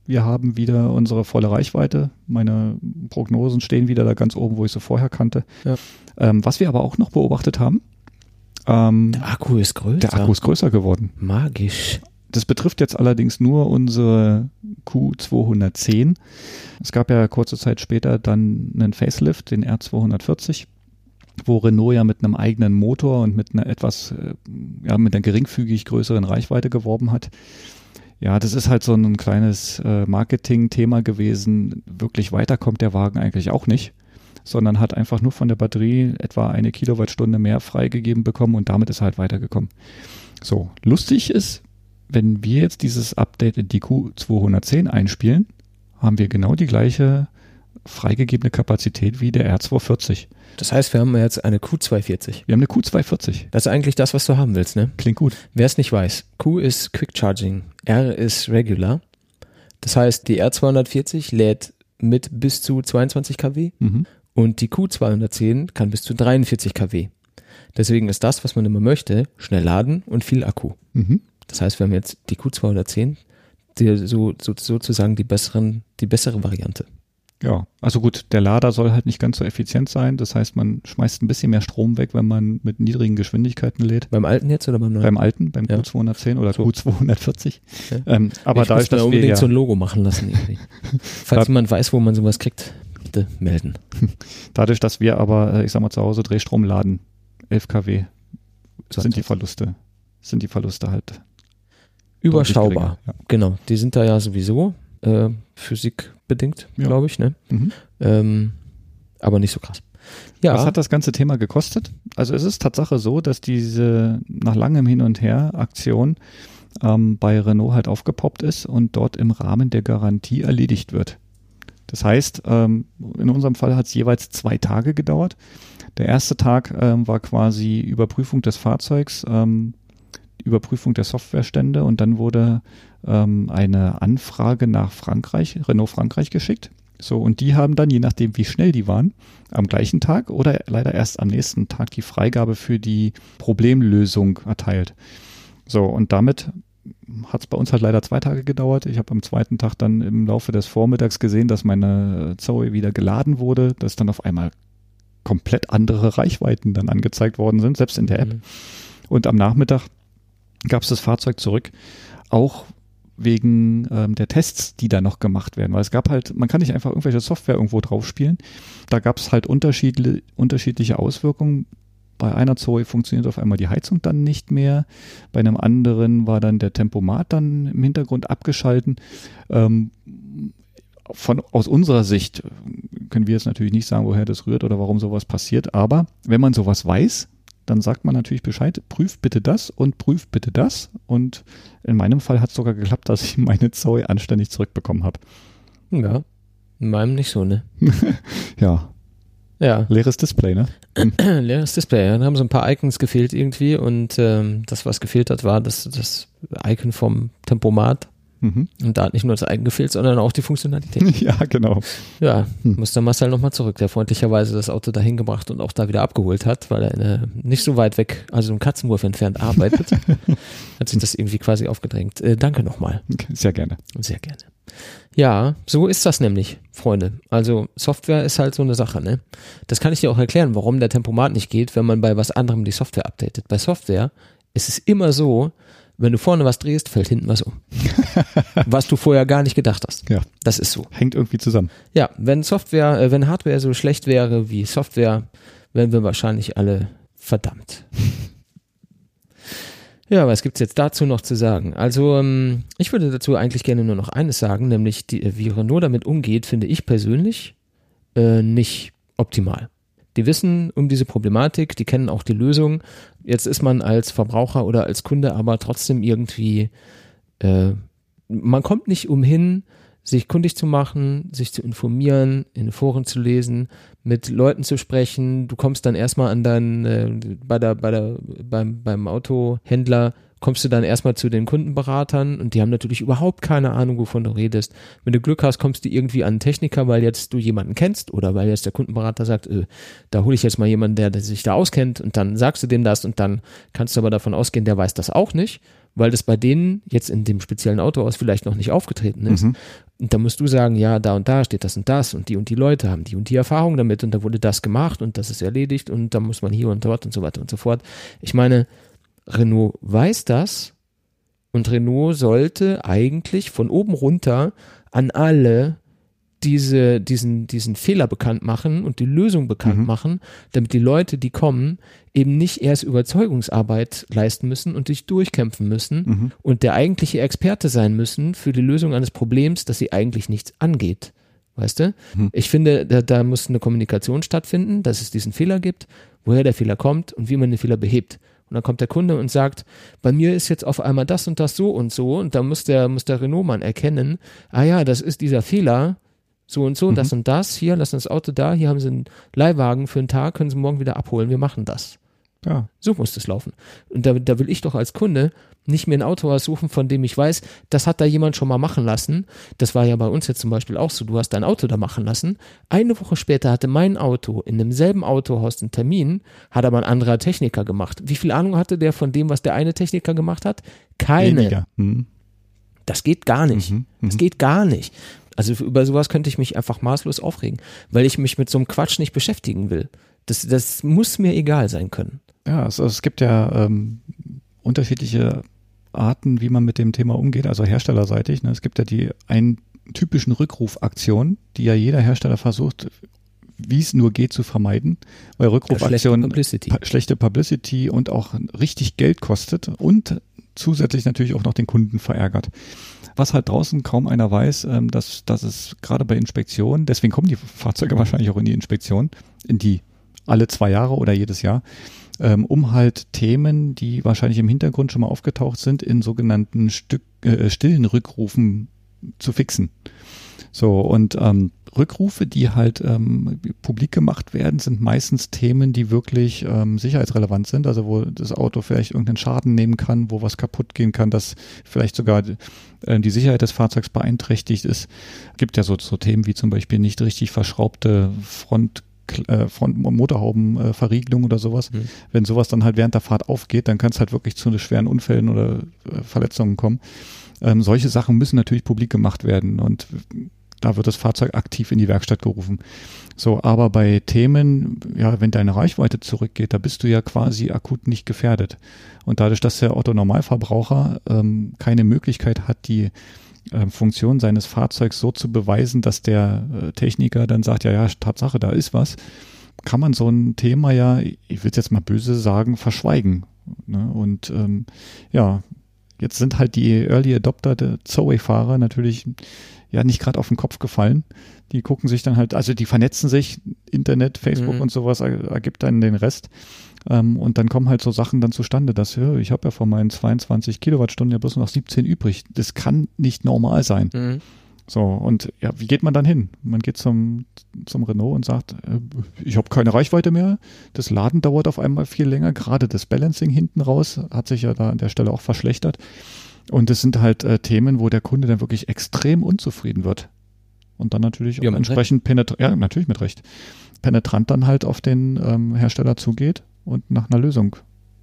Wir haben wieder unsere volle Reichweite. Meine Prognosen stehen wieder da ganz oben, wo ich sie vorher kannte. Ja. Ähm, was wir aber auch noch beobachtet haben, ähm, Der Akku ist größer. der Akku ist größer geworden. Magisch. Das betrifft jetzt allerdings nur unsere Q210. Es gab ja kurze Zeit später dann einen Facelift, den R240, wo Renault ja mit einem eigenen Motor und mit einer etwas, äh, ja, mit einer geringfügig größeren Reichweite geworben hat. Ja, das ist halt so ein kleines äh, Marketing-Thema gewesen. Wirklich weiter kommt der Wagen eigentlich auch nicht, sondern hat einfach nur von der Batterie etwa eine Kilowattstunde mehr freigegeben bekommen und damit ist er halt weitergekommen. So, lustig ist, wenn wir jetzt dieses Update in die Q210 einspielen, haben wir genau die gleiche freigegebene Kapazität wie der R240. Das heißt, wir haben jetzt eine Q240. Wir haben eine Q240. Das ist eigentlich das, was du haben willst, ne? Klingt gut. Wer es nicht weiß, Q ist Quick Charging, R ist Regular. Das heißt, die R240 lädt mit bis zu 22 kW Mhm. und die Q210 kann bis zu 43 kW. Deswegen ist das, was man immer möchte, schnell laden und viel Akku. Mhm. Das heißt, wir haben jetzt die Q210, die, so, so, sozusagen die, besseren, die bessere Variante. Ja, also gut, der Lader soll halt nicht ganz so effizient sein. Das heißt, man schmeißt ein bisschen mehr Strom weg, wenn man mit niedrigen Geschwindigkeiten lädt. Beim alten jetzt oder beim neuen? Beim alten, beim Ja. Q210 oder So. Q240. Ja. Ähm, aber ich dadurch, muss mir dass wir unbedingt ja, so ein Logo machen lassen. Irgendwie. Falls jemand weiß, wo man sowas kriegt, bitte melden. dadurch, dass wir aber, äh, ich sag mal, zu Hause Drehstrom laden, 11 kW, sind die. Verluste, sind die Verluste halt Überschaubar. geringer. Genau, die sind da ja sowieso äh, physikbedingt, Ja. glaube ich, ne? Ja. Mhm. Ähm, aber nicht so krass. Ja, Was hat das ganze Thema gekostet? Also es ist Tatsache so, dass diese nach langem Hin und Her Aktion ähm, bei Renault halt aufgepoppt ist und dort im Rahmen der Garantie erledigt wird. Das heißt, ähm, in unserem Fall hat es jeweils zwei Tage gedauert. Der erste Tag ähm, war quasi Überprüfung des Fahrzeugs, ähm, Überprüfung der Softwarestände und dann wurde ähm, eine Anfrage nach Frankreich, Renault Frankreich geschickt. So, und die haben dann, je nachdem wie schnell die waren, am gleichen Tag oder leider erst am nächsten Tag die Freigabe für die Problemlösung erteilt. So, und damit hat es bei uns halt leider zwei Tage gedauert. Ich habe am zweiten Tag dann im Laufe des Vormittags gesehen, dass meine Zoe wieder geladen wurde, dass dann auf einmal komplett andere Reichweiten dann angezeigt worden sind, selbst in der App. Mhm. Und am Nachmittag gab es das Fahrzeug zurück, auch wegen ähm, der Tests, die da noch gemacht werden. Weil es gab halt, man kann nicht einfach irgendwelche Software irgendwo drauf spielen. Da gab es halt unterschiedli unterschiedliche Auswirkungen. Bei einer Zoe funktioniert auf einmal die Heizung dann nicht mehr. Bei einem anderen war dann der Tempomat dann im Hintergrund abgeschalten. Ähm, von, aus unserer Sicht können wir jetzt natürlich nicht sagen, woher das rührt oder warum sowas passiert, aber wenn man sowas weiß, dann sagt man natürlich Bescheid, prüft bitte das und prüft bitte das. Und in meinem Fall hat es sogar geklappt, dass ich meine Zoe anständig zurückbekommen habe. Ja, in meinem nicht so, ne? ja. Ja. Leeres Display, ne? Leeres Display, ja. Da haben so ein paar Icons gefehlt irgendwie und ähm, das, was gefehlt hat, war das, das Icon vom Tempomat. Mhm. Und da hat nicht nur das Icon gefehlt, sondern auch die Funktionalität. ja, genau. Ja, hm. muss der Marcel nochmal zurück, der freundlicherweise das Auto dahin gebracht und auch da wieder abgeholt hat, weil er eine, nicht so weit weg, also im Katzenwurf entfernt arbeitet. hat sich das irgendwie quasi aufgedrängt. Äh, danke nochmal. Sehr gerne. Sehr gerne. Ja, so ist das nämlich, Freunde. Also Software ist halt so eine Sache, ne? Das kann ich dir auch erklären, warum der Tempomat nicht geht, wenn man bei was anderem die Software updatet. Bei Software ist es immer so, wenn du vorne was drehst, fällt hinten was um. was du vorher gar nicht gedacht hast. Ja. Das ist so. Hängt irgendwie zusammen. Ja, wenn Software, äh, wenn Hardware so schlecht wäre wie Software, wären wir wahrscheinlich alle verdammt. Ja, was gibt's jetzt dazu noch zu sagen? Also, ähm, ich würde dazu eigentlich gerne nur noch eines sagen, nämlich die, wie Renault damit umgeht, finde ich persönlich äh, nicht optimal. Die wissen um diese Problematik, die kennen auch die Lösung. Jetzt ist man als Verbraucher oder als Kunde aber trotzdem irgendwie, äh, man kommt nicht umhin, sich kundig zu machen, sich zu informieren, in Foren zu lesen, mit Leuten zu sprechen. Du kommst dann erstmal an deinen, äh, bei der, bei der, beim, beim Autohändler kommst du dann erstmal zu den Kundenberatern und die haben natürlich überhaupt keine Ahnung, wovon du redest. Wenn du Glück hast, kommst du irgendwie an einen Techniker, weil jetzt du jemanden kennst oder weil jetzt der Kundenberater sagt, äh, da hole ich jetzt mal jemanden, der, der sich da auskennt und dann sagst du dem das und dann kannst du aber davon ausgehen, der weiß das auch nicht weil das bei denen jetzt in dem speziellen Autohaus vielleicht noch nicht aufgetreten ist. Mhm. Und da musst du sagen, ja, da und da steht das und das und die und die Leute haben die und die Erfahrung damit und da wurde das gemacht und das ist erledigt und da muss man hier und dort und so weiter und so fort. Ich meine, Renault weiß das und Renault sollte eigentlich von oben runter an alle diese, diesen, diesen Fehler bekannt machen und die Lösung bekannt mhm. machen, damit die Leute, die kommen, eben nicht erst Überzeugungsarbeit leisten müssen und sich durchkämpfen müssen mhm. und der eigentliche Experte sein müssen für die Lösung eines Problems, das sie eigentlich nichts angeht. Weißt du? Mhm. Ich finde, da, da muss eine Kommunikation stattfinden, dass es diesen Fehler gibt, woher der Fehler kommt und wie man den Fehler behebt. Und dann kommt der Kunde und sagt, bei mir ist jetzt auf einmal das und das so und so. Und da muss der, muss der Renault-Mann erkennen, ah ja, das ist dieser Fehler, so und so, mhm. das und das, hier, lassen das Auto da, hier haben sie einen Leihwagen für einen Tag, können sie morgen wieder abholen, wir machen das. Ja. So muss das laufen. Und da, da will ich doch als Kunde nicht mir ein Auto aussuchen, von dem ich weiß, das hat da jemand schon mal machen lassen. Das war ja bei uns jetzt zum Beispiel auch so. Du hast dein Auto da machen lassen. Eine Woche später hatte mein Auto in demselben Autohaus einen Termin, hat aber ein anderer Techniker gemacht. Wie viel Ahnung hatte der von dem, was der eine Techniker gemacht hat? Keine. Hm. Das geht gar nicht. Mhm, das mhm. geht gar nicht. Also über sowas könnte ich mich einfach maßlos aufregen, weil ich mich mit so einem Quatsch nicht beschäftigen will. Das, das muss mir egal sein können. Ja, also es gibt ja ähm, unterschiedliche Arten, wie man mit dem Thema umgeht, also herstellerseitig. Ne? Es gibt ja die einen typischen Rückrufaktionen, die ja jeder Hersteller versucht, wie es nur geht, zu vermeiden, weil Rückrufaktionen schlechte, Publicity. schlechte Publicity und auch richtig Geld kostet und zusätzlich natürlich auch noch den Kunden verärgert was halt draußen kaum einer weiß, ähm, dass, dass es gerade bei Inspektionen, deswegen kommen die Fahrzeuge wahrscheinlich auch in die Inspektion, in die alle zwei Jahre oder jedes Jahr, ähm, um halt Themen, die wahrscheinlich im Hintergrund schon mal aufgetaucht sind, in sogenannten Stück, äh, stillen Rückrufen zu fixen. So, und ähm, Rückrufe, die halt ähm, publik gemacht werden, sind meistens Themen, die wirklich ähm, sicherheitsrelevant sind, also wo das Auto vielleicht irgendeinen Schaden nehmen kann, wo was kaputt gehen kann, dass vielleicht sogar äh, die Sicherheit des Fahrzeugs beeinträchtigt ist. Gibt ja so, so Themen wie zum Beispiel nicht richtig verschraubte Front äh, Front Motorhaubenverriegelung äh, oder sowas. Mhm. Wenn sowas dann halt während der Fahrt aufgeht, dann kann es halt wirklich zu schweren Unfällen oder äh, Verletzungen kommen. Ähm, solche Sachen müssen natürlich publik gemacht werden und da wird das Fahrzeug aktiv in die Werkstatt gerufen. So, aber bei Themen, ja, wenn deine Reichweite zurückgeht, da bist du ja quasi akut nicht gefährdet. Und dadurch, dass der Otto-Normalverbraucher ähm, keine Möglichkeit hat, die Funktion seines Fahrzeugs so zu beweisen, dass der äh, Techniker dann sagt, ja, ja, Tatsache, da ist was, kann man so ein Thema ja, ich will jetzt mal böse sagen, verschweigen. Ne? Und ähm, ja, Jetzt sind halt die Early Adopter der Zoe-Fahrer natürlich ja nicht gerade auf den Kopf gefallen. Die gucken sich dann halt, also die vernetzen sich, Internet, Facebook Mhm. und sowas er- ergibt dann den Rest. Ähm, und dann kommen halt so Sachen dann zustande, dass ich habe ja von meinen 22 Kilowattstunden ja bloß noch 17 übrig. Das kann nicht normal sein. Mhm. So, und ja, wie geht man dann hin? Man geht zum, zum Renault und sagt, äh, ich habe keine Reichweite mehr, das Laden dauert auf einmal viel länger, gerade das Balancing hinten raus hat sich ja da an der Stelle auch verschlechtert. Und es sind halt äh, Themen, wo der Kunde dann wirklich extrem unzufrieden wird. Und dann natürlich Ja, auch entsprechend penetrant, ja, natürlich mit Recht, penetrant dann halt auf den ähm, Hersteller zugeht und nach einer Lösung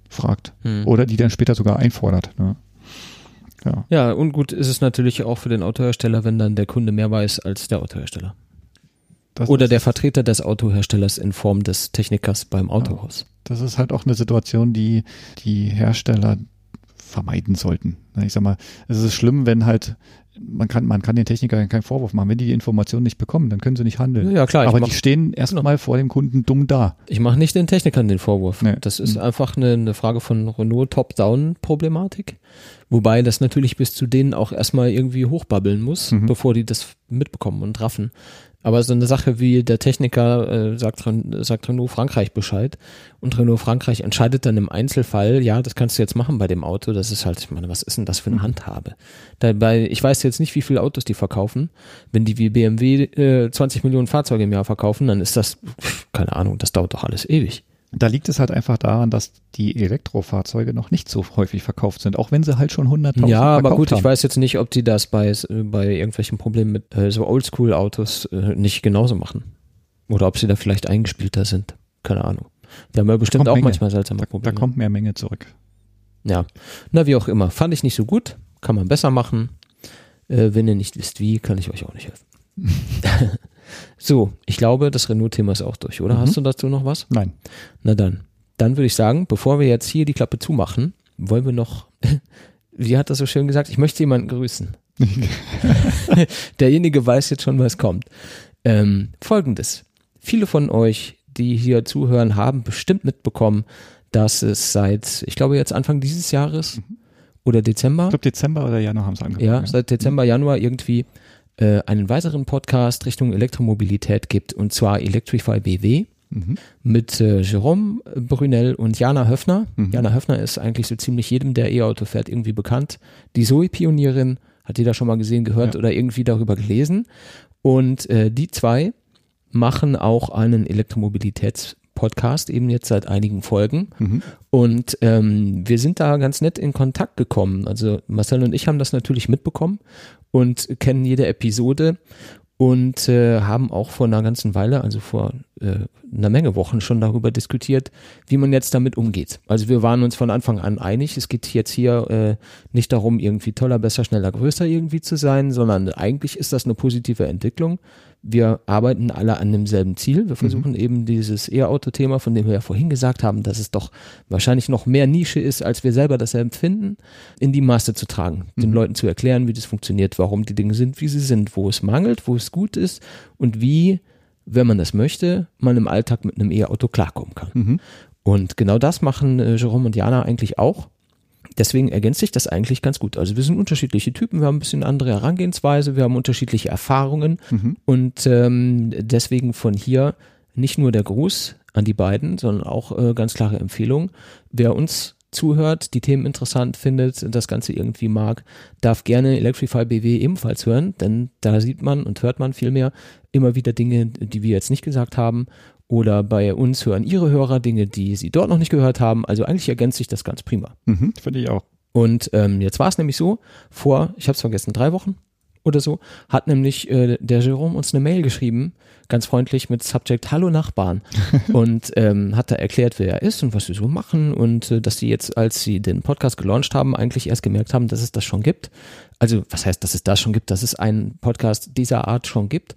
fragt. Mhm. Oder die dann später sogar einfordert. Ne? Ja. Ja, und gut ist es natürlich auch für den Autohersteller, wenn dann der Kunde mehr weiß als der Autohersteller. Das Oder der Vertreter des Autoherstellers in Form des Technikers beim Autohaus. Das ist halt auch eine Situation, die die Hersteller vermeiden sollten. Ich sag mal, es ist schlimm, wenn halt man kann man kann den Technikern keinen Vorwurf machen, wenn die die Informationen nicht bekommen, dann können sie nicht handeln. Ja, klar, Aber mach- die stehen erstmal vor dem Kunden dumm da. Ich mache nicht den Technikern den Vorwurf. Nee. Das ist Mhm. einfach eine, eine Frage von Renault Top-Down-Problematik. Wobei das natürlich bis zu denen auch erstmal irgendwie hochbabbeln muss, Mhm. bevor die das mitbekommen und raffen. Aber so eine Sache wie der Techniker äh, sagt, sagt Renault Frankreich Bescheid und Renault Frankreich entscheidet dann im Einzelfall, ja, das kannst du jetzt machen bei dem Auto. Das ist halt, ich meine, was ist denn das für eine Handhabe? Dabei, ich weiß jetzt nicht, wie viele Autos die verkaufen. Wenn die wie BMW äh, 20 Millionen Fahrzeuge im Jahr verkaufen, dann ist das, keine Ahnung, das dauert doch alles ewig. Da liegt es halt einfach daran, dass die Elektrofahrzeuge noch nicht so häufig verkauft sind, auch wenn sie halt schon 100.000 Ja, aber gut, haben. ich weiß jetzt nicht, ob die das bei, bei irgendwelchen Problemen mit äh, so Oldschool-Autos äh, nicht genauso machen. Oder ob sie da vielleicht eingespielter sind. Keine Ahnung. Die haben ja bestimmt kommt auch Menge. manchmal seltsame Da, da Probleme. kommt mehr Menge zurück. ja. Na, wie auch immer. Fand ich nicht so gut. Kann man besser machen. Äh, wenn ihr nicht wisst, wie, kann ich euch auch nicht helfen. so, ich glaube, das Renault-Thema ist auch durch, oder? Mhm. Hast du dazu noch was? Nein. Na dann. Dann würde ich sagen, bevor wir jetzt hier die Klappe zumachen, wollen wir noch, wie hat das so schön gesagt, ich möchte jemanden grüßen. Derjenige weiß jetzt schon, was kommt. Ähm, Folgendes. Viele von euch, die hier zuhören, haben bestimmt mitbekommen, dass es seit, ich glaube jetzt Anfang dieses Jahres oder Dezember, Ich glaube, Dezember oder Januar haben sie angefangen. ja, seit Dezember, Januar irgendwie äh, einen weiteren Podcast Richtung Elektromobilität gibt und zwar Electrify BW Mhm. mit äh, Jerome Brunel und Jana Höfner. Mhm. Jana Höfner ist eigentlich so ziemlich jedem, der E-Auto fährt, irgendwie bekannt. Die Zoe-Pionierin, hat jeder schon mal gesehen, gehört Ja. oder irgendwie darüber gelesen. Und äh, die zwei machen auch einen Elektromobilitäts-Podcast, eben jetzt seit einigen Folgen. Mhm. Und ähm, wir sind da ganz nett in Kontakt gekommen. Also Marcel und ich haben das natürlich mitbekommen und kennen jede Episode und äh, haben auch vor einer ganzen Weile, also vor äh, einer Menge Wochen schon darüber diskutiert, wie man jetzt damit umgeht. Also wir waren uns von Anfang an einig, es geht jetzt hier äh, nicht darum, irgendwie toller, besser, schneller, größer irgendwie zu sein, sondern eigentlich ist das eine positive Entwicklung. Wir arbeiten alle an demselben Ziel. Wir versuchen eben dieses E-Auto-Thema, von dem wir ja vorhin gesagt haben, dass es doch wahrscheinlich noch mehr Nische ist, als wir selber das empfinden, in die Maße zu tragen, den Leuten zu erklären, wie das funktioniert, warum die Dinge sind, wie sie sind, wo es mangelt, wo es gut ist und wie, wenn man das möchte, man im Alltag mit einem E-Auto klarkommen kann. Mhm. Und genau das machen äh, Jerome und Jana eigentlich auch. Deswegen ergänzt sich das eigentlich ganz gut. Also wir sind unterschiedliche Typen, wir haben ein bisschen andere Herangehensweise, wir haben unterschiedliche Erfahrungen Mhm. und ähm, deswegen von hier nicht nur der Gruß an die beiden, sondern auch äh, ganz klare Empfehlung. Wer uns zuhört, die Themen interessant findet, das Ganze irgendwie mag, darf gerne Electrify BW ebenfalls hören, denn da sieht man und hört man vielmehr immer wieder Dinge, die wir jetzt nicht gesagt haben. Oder bei uns hören ihre Hörer Dinge, die sie dort noch nicht gehört haben. Also eigentlich ergänzt sich das ganz prima. Mhm. Finde ich auch. Und ähm, jetzt war es nämlich so, vor, ich habe es vergessen, drei Wochen oder so, hat nämlich äh, der Jerome uns eine Mail geschrieben, ganz freundlich mit Subject Hallo Nachbarn und ähm, hat da erklärt, wer er ist und was wir so machen und äh, dass sie jetzt, als sie den Podcast gelauncht haben, eigentlich erst gemerkt haben, dass es das schon gibt. Also was heißt, dass es das schon gibt, dass es einen Podcast dieser Art schon gibt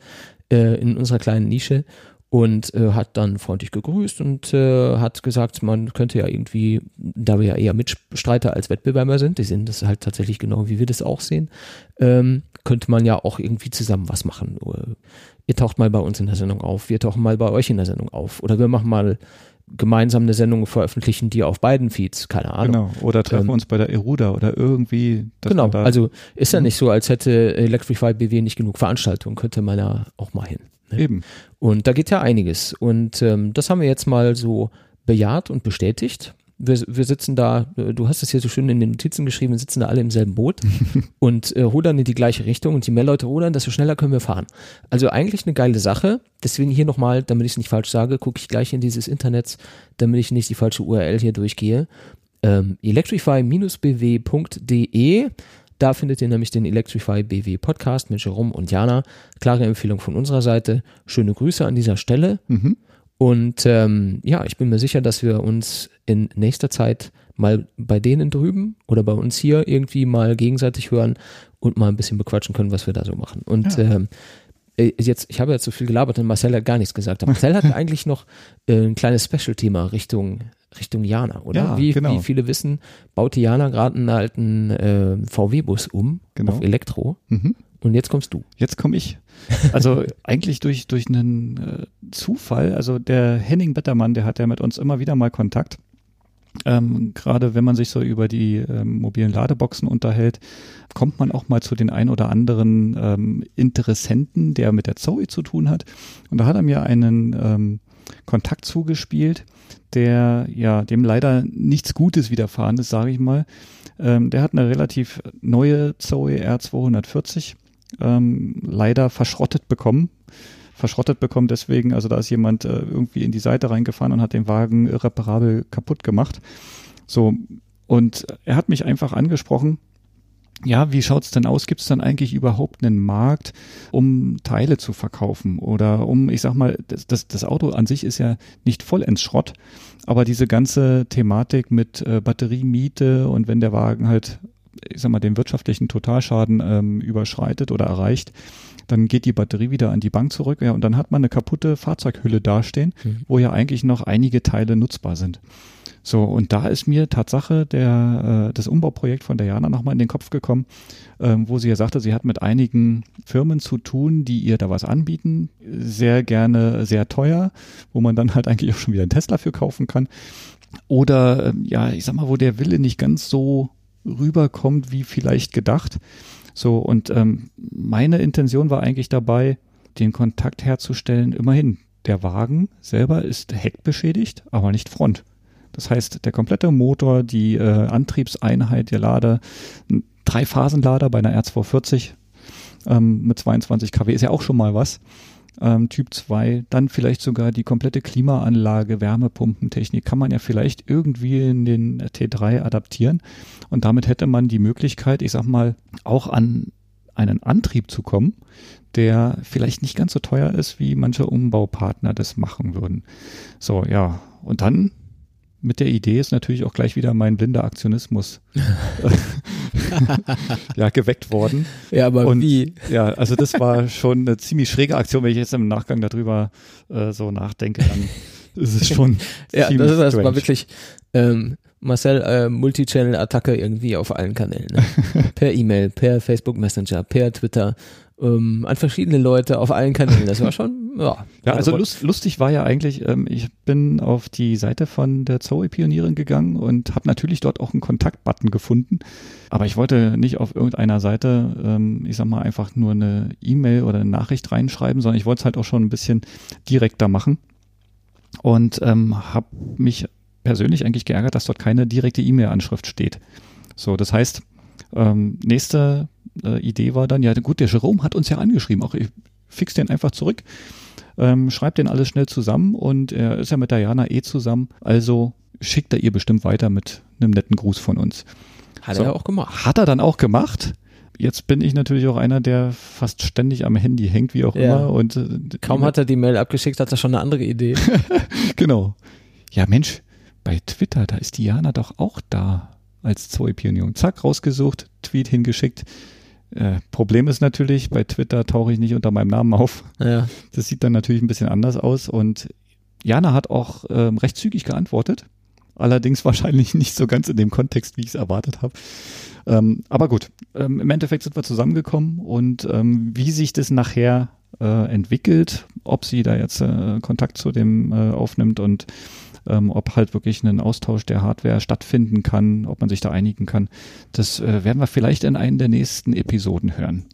äh, in unserer kleinen Nische und äh, hat dann freundlich gegrüßt und äh, hat gesagt, man könnte ja irgendwie, da wir ja eher Mitstreiter als Wettbewerber sind, die sehen das halt tatsächlich genau, wie wir das auch sehen, ähm, könnte man ja auch irgendwie zusammen was machen. Äh, Ihr taucht mal bei uns in der Sendung auf, wir tauchen mal bei euch in der Sendung auf oder wir machen mal gemeinsam eine Sendung veröffentlichen, die auf beiden Feeds, keine Ahnung. Genau. Oder treffen Ähm, uns bei der Eruda oder irgendwie. Genau, da, also ist Mhm. ja nicht so, als hätte Electrify BW nicht genug Veranstaltungen, könnte man ja auch mal hin. Ne? Eben. Und da geht ja einiges. Und ähm, das haben wir jetzt mal so bejaht und bestätigt. Wir, wir sitzen da, äh, du hast es hier so schön in den Notizen geschrieben, wir sitzen da alle im selben Boot und äh, rudern in die gleiche Richtung. Und je mehr Leute rudern, desto schneller können wir fahren. Also eigentlich eine geile Sache. Deswegen hier nochmal, damit ich es nicht falsch sage, gucke ich gleich in dieses Internet, damit ich nicht die falsche URL hier durchgehe. Ähm, electrify-bw.de da findet ihr nämlich den Electrify BW Podcast mit Jerome und Jana. Klare Empfehlung von unserer Seite. Schöne Grüße an dieser Stelle. Mhm. Und ähm, ja, ich bin mir sicher, dass wir uns in nächster Zeit mal bei denen drüben oder bei uns hier irgendwie mal gegenseitig hören und mal ein bisschen bequatschen können, was wir da so machen. Und Ja. ähm, äh, jetzt, ich habe ja zu viel gelabert und Marcel hat gar nichts gesagt. Aber Marcel hat eigentlich noch äh, ein kleines Special-Thema Richtung Richtung Jana, oder? Ja, wie, genau. wie viele wissen, baut die Jana gerade einen alten äh, VW-Bus um Genau. auf Elektro. Mhm. Und jetzt kommst du. Jetzt komme ich. Also eigentlich durch, durch einen äh, Zufall. Also der Henning Bettermann, der hat ja mit uns immer wieder mal Kontakt. Ähm, Gerade wenn man sich so über die ähm, mobilen Ladeboxen unterhält, kommt man auch mal zu den ein oder anderen ähm, Interessenten, der mit der Zoe zu tun hat. Und da hat er mir einen ähm, Kontakt zugespielt, der ja dem leider nichts Gutes widerfahren ist, sage ich mal. Ähm, der hat eine relativ neue Zoe R240 ähm, leider verschrottet bekommen. Verschrottet bekommen deswegen, also da ist jemand äh, irgendwie in die Seite reingefahren und hat den Wagen irreparabel kaputt gemacht. So, und er hat mich einfach angesprochen, ja, wie schaut's denn aus? Gibt es dann eigentlich überhaupt einen Markt, um Teile zu verkaufen? Oder um, ich sag mal, das, das, das Auto an sich ist ja nicht vollends Schrott, aber diese ganze Thematik mit äh, Batteriemiete und wenn der Wagen halt, ich sag mal, den wirtschaftlichen Totalschaden ähm, überschreitet oder erreicht, dann geht die Batterie wieder an die Bank zurück ja, und dann hat man eine kaputte Fahrzeughülle dastehen, Mhm. wo ja eigentlich noch einige Teile nutzbar sind. So, und da ist mir Tatsache der, äh, das Umbauprojekt von der Jana nochmal in den Kopf gekommen, ähm, wo sie ja sagte, sie hat mit einigen Firmen zu tun, die ihr da was anbieten, sehr gerne sehr teuer, wo man dann halt eigentlich auch schon wieder einen Tesla für kaufen kann. Oder, ähm, ja, ich sag mal, wo der Wille nicht ganz so rüberkommt, wie vielleicht gedacht. So, und ähm, meine Intention war eigentlich dabei, den Kontakt herzustellen. Immerhin, der Wagen selber ist heckbeschädigt, aber nicht Front. Das heißt, der komplette Motor, die äh, Antriebseinheit, der Lader, ein Dreiphasenlader bei einer R240 ähm, mit 22 kW ist ja auch schon mal was. Ähm, typ 2, dann vielleicht sogar die komplette Klimaanlage, Wärmepumpentechnik kann man ja vielleicht irgendwie in den T3 adaptieren. Und damit hätte man die Möglichkeit, ich sag mal, auch an einen Antrieb zu kommen, der vielleicht nicht ganz so teuer ist, wie manche Umbaupartner das machen würden. So, ja. Und dann mit der Idee ist natürlich auch gleich wieder mein blinder Aktionismus ja, geweckt worden. Ja, aber Und- wie? Ja, also das war schon eine ziemlich schräge Aktion. Wenn ich jetzt im Nachgang darüber äh, so nachdenke, dann ist es schon Ja, ziemlich das, das war strange. wirklich ähm, Marcel äh, Multichannel-Attacke irgendwie auf allen Kanälen. Ne? per E-Mail, per Facebook Messenger, per Twitter, ähm, an verschiedene Leute auf allen Kanälen. Das war schon, ja. Ja, also lust, lustig war ja eigentlich, ähm, ich bin auf die Seite von der Zoe-Pionierin gegangen und habe natürlich dort auch einen Kontaktbutton gefunden. Aber ich wollte nicht auf irgendeiner Seite, ähm, ich sag mal, einfach nur eine E-Mail oder eine Nachricht reinschreiben, sondern ich wollte es halt auch schon ein bisschen direkter machen. Und ähm, habe mich persönlich eigentlich geärgert, dass dort keine direkte E-Mail-Anschrift steht. So, das heißt, ähm, nächste äh, Idee war dann, ja gut, der Jerome hat uns ja angeschrieben, auch ich fix den einfach zurück, ähm, schreibt den alles schnell zusammen und er ist ja mit Diana eh zusammen, also schickt er ihr bestimmt weiter mit einem netten Gruß von uns. Hat So. er auch gemacht. Hat er dann auch gemacht. Jetzt bin ich natürlich auch einer, der fast ständig am Handy hängt, wie auch Ja. immer. Und äh, Kaum hat er die Mail abgeschickt, hat er schon eine andere Idee. Genau. Ja, Mensch, bei Twitter, da ist Diana doch auch da als Zoe-Pionierin. Zack, rausgesucht, Tweet hingeschickt. Äh, Problem ist natürlich, bei Twitter tauche ich nicht unter meinem Namen auf. ja. Das sieht dann natürlich ein bisschen anders aus. Und Jana hat auch ähm, recht zügig geantwortet. Allerdings wahrscheinlich nicht so ganz in dem Kontext, wie ich es erwartet habe. Ähm, aber gut, ähm, im Endeffekt sind wir zusammengekommen und ähm, wie sich das nachher äh, entwickelt, ob sie da jetzt äh, Kontakt zu dem äh, aufnimmt und ähm, ob halt wirklich ein Austausch der Hardware stattfinden kann, ob man sich da einigen kann. Das äh, werden wir vielleicht in einen der nächsten Episoden hören.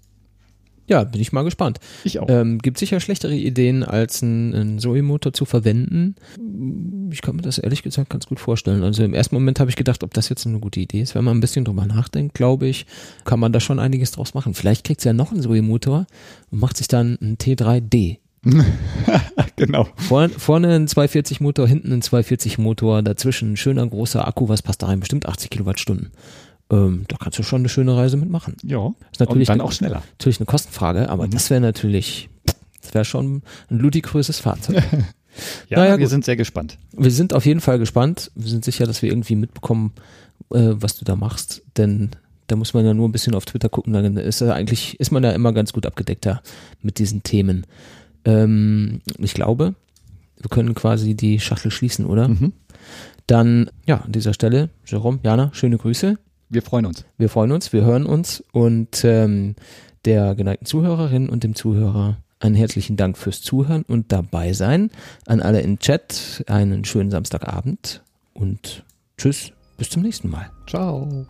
Ja, bin ich mal gespannt. Ich auch. Ähm, gibt sicher schlechtere Ideen, als einen, Zoe-Motor zu verwenden. Ich kann mir das ehrlich gesagt ganz gut vorstellen. Also im ersten Moment habe ich gedacht, ob das jetzt eine gute Idee ist. Wenn man ein bisschen drüber nachdenkt, glaube ich, kann man da schon einiges draus machen. Vielleicht kriegt es ja noch einen Zoe-Motor und macht sich dann einen T3D. genau. Vor, vorne ein 240 Motor, hinten ein 240 Motor, dazwischen ein schöner großer Akku, was passt da rein? Bestimmt 80 Kilowattstunden. Ähm, da kannst du schon eine schöne Reise mitmachen. Ja. Ist natürlich Und dann eine- auch schneller. Natürlich eine Kostenfrage, aber Mhm. das wäre natürlich, das wäre schon ein ludigröses Fahrzeug. Ja, Naja, wir gut. sind sehr gespannt. Wir sind auf jeden Fall gespannt. Wir sind sicher, dass wir irgendwie mitbekommen, äh, was du da machst, denn da muss man ja nur ein bisschen auf Twitter gucken, dann ist ja eigentlich, ist man ja immer ganz gut abgedeckter mit diesen Themen. Ähm, ich glaube, wir können quasi die Schachtel schließen, oder? Mhm. Dann, ja, an dieser Stelle, Jerome, Jana, schöne Grüße. Wir freuen uns. Wir freuen uns, wir hören uns und ähm, der geneigten Zuhörerin und dem Zuhörer einen herzlichen Dank fürs Zuhören und dabei sein. An alle im Chat einen schönen Samstagabend und tschüss, bis zum nächsten Mal. Ciao.